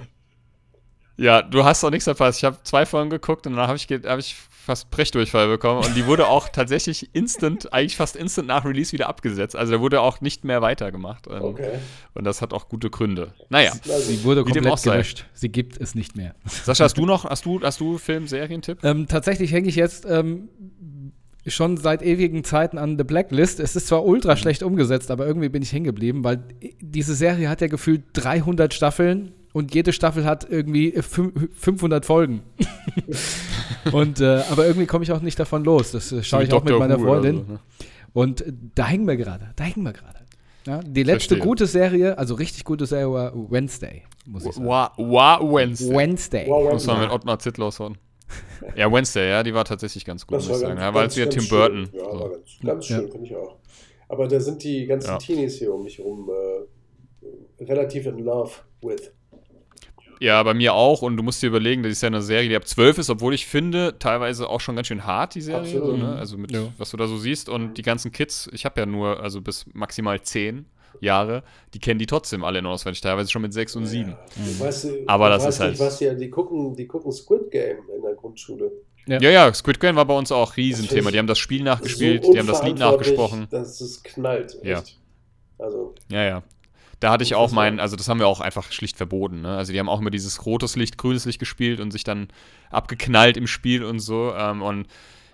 ja, du hast auch nichts verpasst. Ich habe zwei Folgen geguckt und dann habe ich, hab ich fast Brechdurchfall bekommen und die wurde auch tatsächlich instant, eigentlich fast instant nach Release wieder abgesetzt. Also da wurde auch nicht mehr weitergemacht. Ähm, Okay. Und das hat auch gute Gründe. Naja, Sie wurde komplett gelöscht. Sie gibt es nicht mehr. Sascha, hast du noch, hast du, hast du Film, Serientipp? Ähm, tatsächlich hänge ich jetzt ähm, schon seit ewigen Zeiten an The Blacklist. Es ist zwar ultra schlecht umgesetzt, aber irgendwie bin ich hängen geblieben, weil diese Serie hat ja gefühlt 300 Staffeln und jede Staffel hat irgendwie fün- 500 Folgen. und äh, aber irgendwie komme ich auch nicht davon los. Das äh, schaue ich auch mit Doctor meiner Freundin. so, ne? Und äh, da hängen wir gerade. Da hängen wir gerade. Ja, die letzte Verstehe. gute Serie, also richtig gute Serie war Wednesday, muss ich sagen. Wa, Wa Wednesday. Wednesday. Wow, Muss man mit Ottmar Zittlaus hören. Ja, Wednesday, ja, die war tatsächlich ganz gut, Das muss war ich sagen. ganz, Ja, war ganz, jetzt wieder ganz Tim schön. Burton. Ja, so. war ganz, ganz Ja. schön, finde ich auch. Aber da sind die ganzen Ja. Teenies hier um mich herum äh, relativ in love with. Ja, bei mir auch. Und du musst dir überlegen, das ist ja eine Serie, die ab 12 ist, obwohl ich finde, teilweise auch schon ganz schön hart, die Serie. Absolut. So, ne? Also mit, Ja. was du da so siehst. Und die ganzen Kids, ich habe ja nur, also bis maximal 10 Jahre, die kennen die trotzdem alle in auswendig, teilweise schon mit 6 und 7. Ja. Weißt, du- Aber das ist halt- Nicht, was die, die, gucken, die gucken Squid Game in der Grundschule. Ja. Ja, ja, Squid Game war bei uns auch Das Riesenthema. Die haben das Spiel So nachgespielt, die haben das Lied nachgesprochen. Dass es knallt. Echt. Ja. Also, Ja, ja. Da hatte ich Das auch ist mein, ja- also das haben wir auch einfach schlicht verboten. Ne? Also die haben auch immer dieses rotes Licht, grünes Licht gespielt und sich dann abgeknallt im Spiel und so. Ähm, und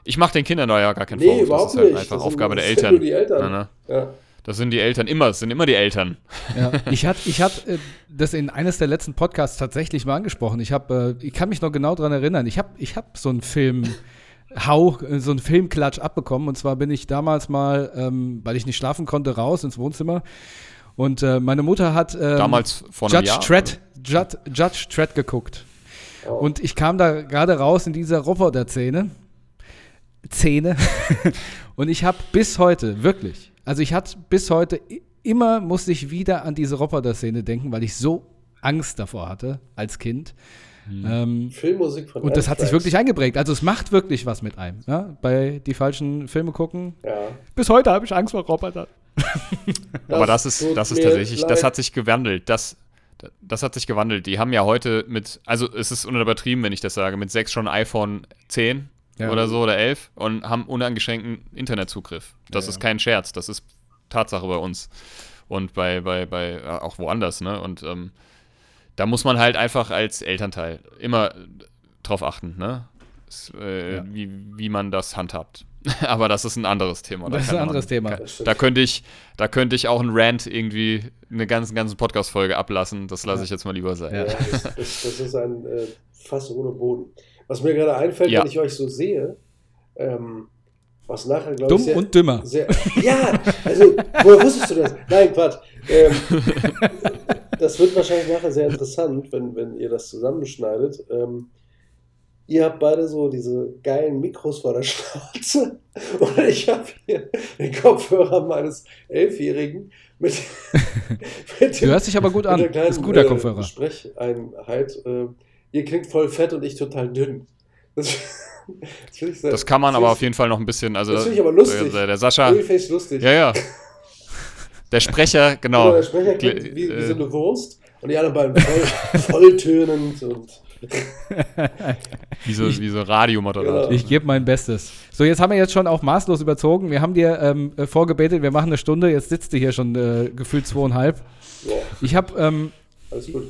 ich mache den Kindern da ja gar keinen nee, Vorwurf. überhaupt Das ist halt nicht. einfach Das sind- Aufgabe der das Eltern. Sind nur die Eltern. Ja, ne? Ja. Das sind die Eltern immer, das sind immer die Eltern. Ja, ich hatte ich hat, äh, das in eines der letzten Podcasts tatsächlich mal angesprochen. Ich, hab, äh, ich kann mich noch genau daran erinnern. Ich habe ich hab so einen Film. Hau, äh, so einen Filmklatsch abbekommen. Und zwar bin ich damals mal, ähm, weil ich nicht schlafen konnte, raus ins Wohnzimmer. Und äh, meine Mutter hat ähm, Damals vor einem Judge Jahr. Dredd, Judge, Judge Dredd geguckt. Oh. Und ich kam da gerade raus in dieser Roboter-Szene. Szene. und ich habe bis heute, wirklich, also ich hatte bis heute, immer musste ich wieder an diese Roboter-Szene denken, weil ich so Angst davor hatte als Kind. Ähm, Filmmusik von und das hat sich wirklich eingeprägt. Also es macht wirklich was mit einem. Ja? Bei die falschen Filme gucken. Ja. Bis heute habe ich Angst vor Robotern. Aber das ist, das ist tatsächlich, das leid. hat sich gewandelt. Das, das hat sich gewandelt. Die haben ja heute mit, also es ist unübertrieben, wenn ich das sage, mit 6 schon iPhone 10 Ja. oder so oder 11 und haben uneingeschränkten Internetzugriff. Das Ja, ist ja. kein Scherz, das ist Tatsache bei uns. Und bei, bei, bei, äh, auch woanders, ne? Und ähm, da muss man halt einfach als Elternteil immer drauf achten, ne? Es, äh, Ja. wie, wie man das handhabt. Aber das ist ein anderes Thema. Da Das ist kann ein man- anderes Thema. Das stimmt. da könnte ich, da könnte ich auch einen Rant irgendwie eine ganze, ganze Podcast-Folge ablassen. Das lasse Ja. ich jetzt mal lieber sein. Ja. Das, das, das ist ein äh, Fass ohne Boden. Was mir gerade einfällt, Ja. wenn ich euch so sehe, ähm, was nachher, glaube Dumm ich, sehr, und dümmer. sehr. Ja, also, woher wusstest du das? Nein, Quatsch. Ähm, das wird wahrscheinlich nachher sehr interessant, wenn, wenn ihr das zusammenschneidet. Ähm, ihr habt beide so diese geilen Mikros vor der Schnauze und ich habe hier den Kopfhörer meines Elfjährigen mit, mit Du hörst dich aber gut an. Das ist ein guter äh, Kopfhörer. Sprecheinheit. Äh, ihr klingt voll fett und ich total dünn. Das, das, sehr- Das kann man das aber auf jeden Fall noch ein bisschen. Also Das finde ich aber lustig. Der, der, Sascha, lustig. ja, ja. Der Sprecher, genau. Genau, der Sprecher klingt wie, wie äh, so eine Wurst und die anderen beiden voll, volltönend und Wie so, wie so Radiomoderator. Genau. Ich gebe mein Bestes. So, jetzt haben wir jetzt schon auch maßlos überzogen. Wir haben dir ähm, äh, vorgebetet, wir machen eine Stunde. Jetzt sitzt du hier schon äh, gefühlt zweieinhalb. ja, Ich habe, ähm,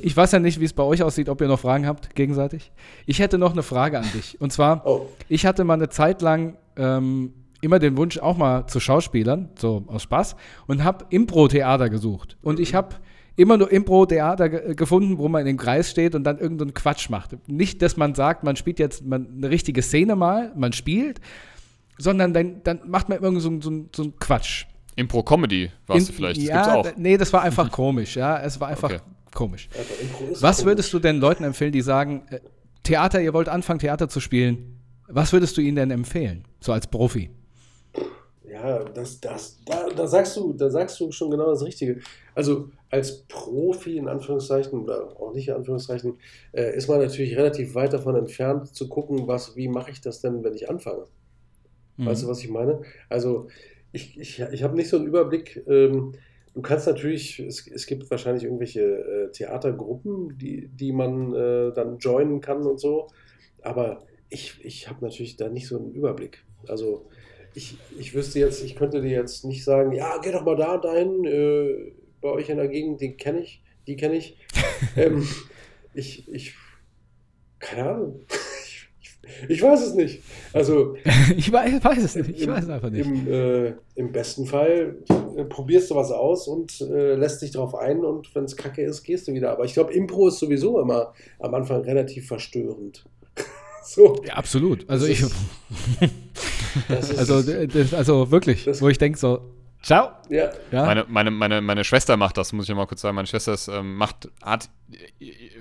ich weiß ja nicht, wie es bei euch aussieht, ob ihr noch Fragen habt gegenseitig. Ich hätte noch eine Frage an dich. Und zwar, Oh, ich hatte mal eine Zeit lang ähm, immer den Wunsch auch mal zu Schauspielern, so aus Spaß, und habe Impro-Theater gesucht. Und ich habe immer nur Impro-Theater ge gefunden, wo man in dem Kreis steht und dann irgendeinen Quatsch macht. Nicht, dass man sagt, man spielt jetzt man, eine richtige Szene mal, man spielt, sondern dann, dann macht man irgendwie so, so, so einen Quatsch. Impro-Comedy warst du vielleicht, das ja, gibt's auch. Nee, das war einfach komisch, ja, es war einfach okay. komisch. Was würdest du denn Leuten empfehlen, die sagen, äh, Theater, ihr wollt anfangen, Theater zu spielen, was würdest du ihnen denn empfehlen, so als Profi? Ja, das, das, da, da, sagst du, da sagst du schon genau das Richtige. Also als Profi in Anführungszeichen oder auch nicht in Anführungszeichen äh, ist man natürlich relativ weit davon entfernt zu gucken, was, wie mache ich das denn, wenn ich anfange. Mhm. Weißt du, was ich meine? Also ich, ich, ich habe nicht so einen Überblick. Ähm, du kannst natürlich, es, es gibt wahrscheinlich irgendwelche äh, Theatergruppen, die, die man äh, dann joinen kann und so. Aber ich, ich habe natürlich da nicht so einen Überblick. Also ich, ich wüsste jetzt, ich könnte dir jetzt nicht sagen, ja, geh doch mal da und dahin, äh, bei euch in der Gegend, den kenne ich, die kenne ich. ähm, ich, ich, keine Ahnung. Ich, weiß es nicht. Also. ich weiß, weiß, es nicht. Ich im, weiß es einfach nicht. Im, äh, Im, besten Fall äh, probierst du was aus und äh, lässt dich darauf ein und wenn es kacke ist, gehst du wieder. Aber ich glaube, Impro ist sowieso immer am Anfang relativ verstörend. so. Ja, absolut. Also das ich. Ist, also, das, also wirklich, wo ich denke so, Ciao. Ja. ja. Meine, meine, meine, meine Schwester macht das, muss ich mal kurz sagen. Meine Schwester ist, ähm, macht Art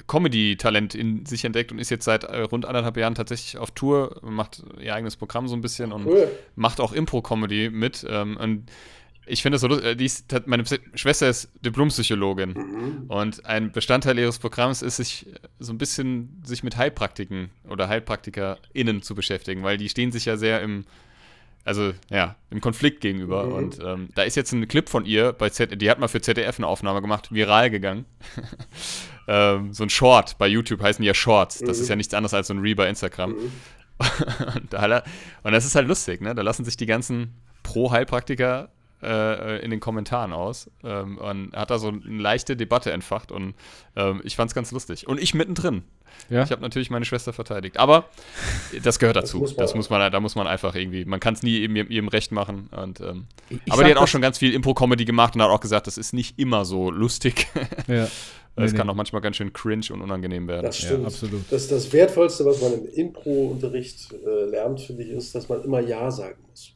Comedy-Talent in sich entdeckt und ist jetzt seit äh, rund anderthalb Jahren tatsächlich auf Tour, macht ihr eigenes Programm so ein bisschen und cool. macht auch Impro-Comedy mit. Ähm, und ich finde es so lustig, äh, ist, meine Schwester ist Diplompsychologin mhm. und ein Bestandteil ihres Programms ist, sich so ein bisschen sich mit Heilpraktiken oder HeilpraktikerInnen zu beschäftigen, weil die stehen sich ja sehr im also ja, im Konflikt gegenüber. Mhm. Und ähm, da ist jetzt ein Clip von ihr bei Z, die hat mal für ZDF eine Aufnahme gemacht, viral gegangen. ähm, so ein Short, bei YouTube heißen die ja Shorts. Das mhm. ist ja nichts anderes als so ein Re bei Instagram. Mhm. und, da, und das ist halt lustig, ne? Da lassen sich die ganzen Pro-Heilpraktiker äh, in den Kommentaren aus ähm, und hat da so eine leichte Debatte entfacht und ähm, ich fand es ganz lustig. Und ich mittendrin. Ja? Ich habe natürlich meine Schwester verteidigt. Aber das gehört dazu. Das muss man, das muss man da muss man einfach irgendwie, man kann es nie eben ihrem Recht machen. Und, ähm, aber die hat auch schon ganz viel Impro-Comedy gemacht und hat auch gesagt, das ist nicht immer so lustig. Ja. Es nee, kann nee. auch manchmal ganz schön cringe und unangenehm werden. Das stimmt. Ja, absolut. Das, das Wertvollste, was man im Impro-Unterricht äh, lernt, finde ich, ist, dass man immer Ja sagen muss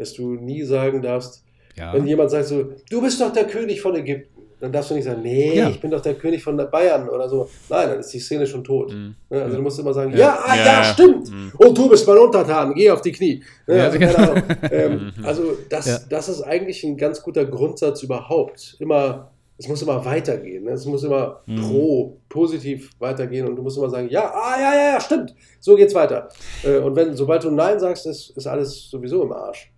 dass du nie sagen darfst, ja. wenn jemand sagt so, du bist doch der König von Ägypten, dann darfst du nicht sagen, nee, ja. ich bin doch der König von Bayern oder so. Nein, dann ist die Szene schon tot. Mhm. Also du musst immer sagen, ja, ja, ah, ja stimmt. Mhm. Und du bist mein Untertan, geh auf die Knie. Also, genau. ähm, mhm. also das, das ist eigentlich ein ganz guter Grundsatz überhaupt. Immer, es muss immer weitergehen. Ne? Es muss immer mhm. pro, positiv weitergehen und du musst immer sagen, ja, ah, ja, ja, ja, stimmt. So geht's weiter. Äh, und wenn, sobald du Nein sagst, ist, ist alles sowieso im Arsch.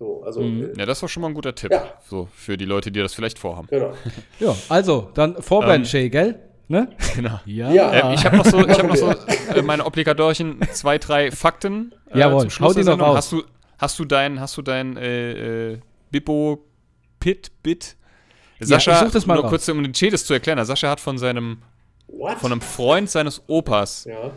So, also, mhm. Ja, das war schon mal ein guter Tipp. Ja. So, für die Leute, die das vielleicht vorhaben. Genau. ja, also, dann Vorband, ähm, gell? Ne? Genau. Ja. ja. Ähm, ich habe noch so, ich hab noch so äh, meine obligatorischen zwei, drei Fakten. Äh, Jawohl, zum Schluss hau die noch raus. Hast du, hast du dein, hast du dein äh, äh, Bippo Pit Bit? Sascha, ja, ich das mal nur raus. kurz um den Chedes zu erklären. Sascha hat von seinem, What? von einem Freund seines Opas ja.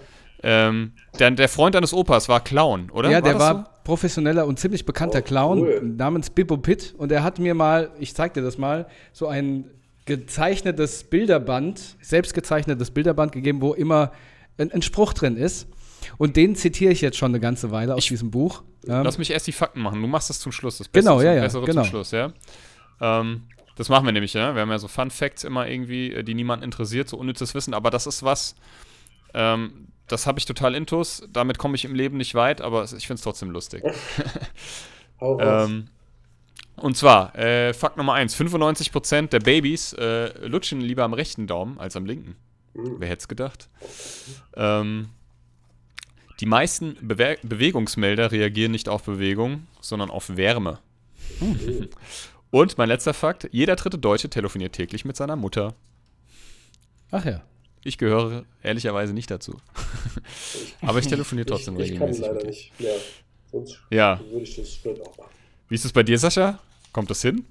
Ähm, der, der Freund eines Opas war Clown, oder? Ja, war der war so? Professioneller und ziemlich bekannter oh, Clown cool. namens Bippo Pitt und er hat mir mal, ich zeig dir das mal, so ein gezeichnetes Bilderband, selbstgezeichnetes Bilderband gegeben, wo immer ein, ein Spruch drin ist. Und den zitiere ich jetzt schon eine ganze Weile aus ich, diesem Buch. Ähm, lass mich erst die Fakten machen. Du machst das zum Schluss. Das Beste genau, ja, ja. Genau. Zum Schluss, ja. Ähm, das machen wir nämlich, ja. Wir haben ja so Fun Facts immer irgendwie, äh, die niemanden interessiert, so unnützes Wissen. Aber das ist was, ähm, das habe ich total intus. Damit komme ich im Leben nicht weit, aber ich finde es trotzdem lustig. ähm, und zwar, äh, Fakt Nummer 1: 95% der Babys äh, lutschen lieber am rechten Daumen als am linken. Mhm. Wer hätte es gedacht? Ähm, die meisten Bewe Bewegungsmelder reagieren nicht auf Bewegung, sondern auf Wärme. Mhm. Und mein letzter Fakt: Jeder dritte Deutsche telefoniert täglich mit seiner Mutter. Ach ja. Ich gehöre ehrlicherweise nicht dazu. Aber ich telefoniere trotzdem ich, ich regelmäßig. Ich kann leider nicht mehr. Sonst ja. würde ich das vielleicht auch machen. Wie ist es bei dir, Sascha? Kommt das hin?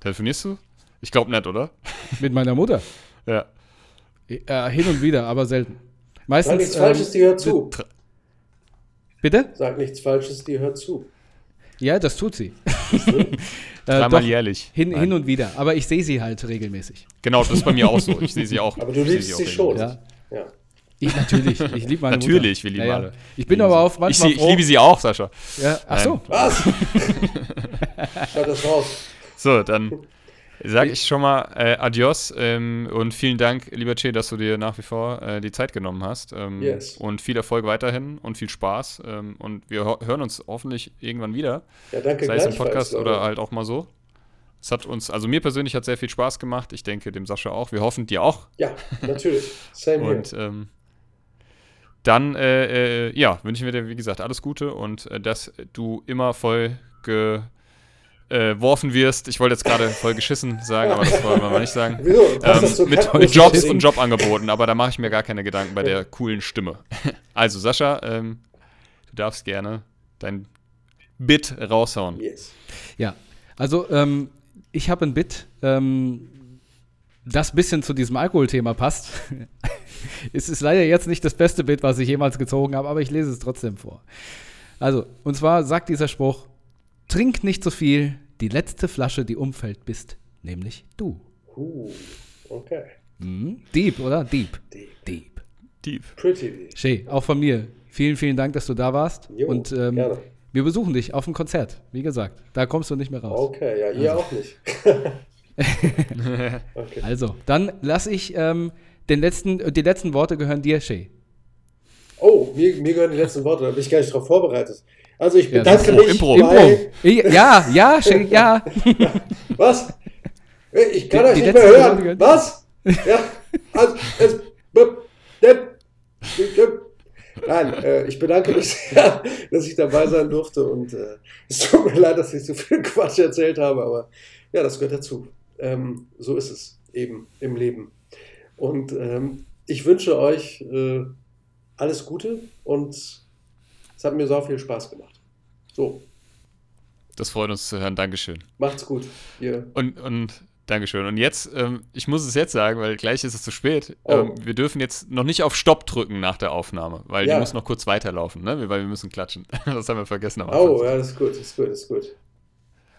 Telefonierst du? Ich glaube nicht, oder? Mit meiner Mutter? ja. Äh, hin und wieder, aber selten. Meistens, Sag nichts ähm, Falsches, die hört zu. Bitte? Sag nichts Falsches, die hört zu. Ja, das tut sie. Äh, Dreimal jährlich. Hin, Nein. hin und wieder. Aber ich sehe sie halt regelmäßig. Genau, das ist bei mir auch so. Ich sehe sie auch. Aber du liebst auch sie schon. Ja. Ja. Ich, natürlich. Ich liebe meine Natürlich, Mutter. wir lieben alle. Ich bin aber sie. auch manchmal ich, sie- ich liebe sie auch, Sascha. Ja, ach so. Was? Schneid das raus. So, dann sage ich schon mal äh, Adios ähm, und vielen Dank, lieber Che, dass du dir nach wie vor äh, die Zeit genommen hast. Ähm, Yes. Und viel Erfolg weiterhin und viel Spaß. Ähm, und wir ho hören uns hoffentlich irgendwann wieder. Ja, danke sei es im Podcast oder halt auch mal so. Es hat uns, also mir persönlich hat sehr viel Spaß gemacht. Ich denke dem Sascha auch. Wir hoffen dir auch. Ja, natürlich. Same here. Und ähm, dann, äh, äh, ja, wünschen wir dir, wie gesagt, alles Gute und äh, dass du immer voll geworfen wirst. Ich wollte jetzt gerade voll geschissen sagen, aber das wollen wir mal nicht sagen. Wieso? Ähm, mit, Jobs und Jobangeboten, aber da mache ich mir gar keine Gedanken bei der coolen Stimme. Also, Sascha, ähm, du darfst gerne dein Bit raushauen. Yes. Ja, also ähm, ich habe ein Bit, ähm, das bisschen zu diesem Alkoholthema passt. es ist leider jetzt nicht das beste Bit, was ich jemals gezogen habe, aber ich lese es trotzdem vor. Also, und zwar sagt dieser Spruch: Trink nicht so viel, die letzte Flasche, die umfällt, bist nämlich du. Uh, okay. Mhm. Deep, oder? Deep. Deep. Deep. Deep. Pretty deep. Shay, auch von mir. Vielen, vielen Dank, dass du da warst. Jo, und ähm, gerne. wir besuchen dich auf dem Konzert. Wie gesagt, da kommst du nicht mehr raus. Okay, ja, ihr auch nicht. okay. Also, dann lasse ich ähm, den letzten, die letzten Worte gehören dir, Shay. Oh, mir, mir gehören die letzten Worte, da bin ich gar nicht drauf vorbereitet. Also ich Ja, bedanke Impro, mich Impro. bei... Impro. Ja, ja, ja. Was? Ich kann Die- euch die nicht mehr Worte hören. gehören- Was? Ja, also, es. Nein, äh, ich bedanke mich sehr, dass ich dabei sein durfte und äh, es tut mir leid, dass ich so viel Quatsch erzählt habe, aber ja, das gehört dazu. Ähm, so ist es eben im Leben. Und ähm, ich wünsche euch äh, alles Gute und es hat mir so viel Spaß gemacht. So, Das freut uns zu hören. Dankeschön. macht's gut. Ihr Und, und Dankeschön. Und jetzt, ähm, ich muss es jetzt sagen, weil gleich ist es zu spät. Oh. Ähm, wir dürfen jetzt noch nicht auf Stopp drücken nach der Aufnahme, weil Ja. die muss noch kurz weiterlaufen, ne? Weil wir müssen klatschen. Das haben wir vergessen am Anfang. Oh, ja, das ist gut, das ist gut, das ist gut.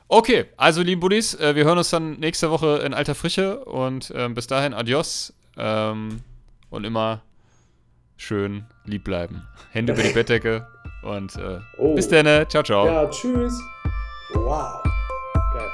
Okay, also liebe Buddies, äh, wir hören uns dann nächste Woche in alter Frische und ähm, bis dahin adios ähm, und immer schön lieb bleiben. Hände über die Bettdecke und äh, oh. bis dann. Ciao, ciao. Ja, tschüss. Wow. Geil.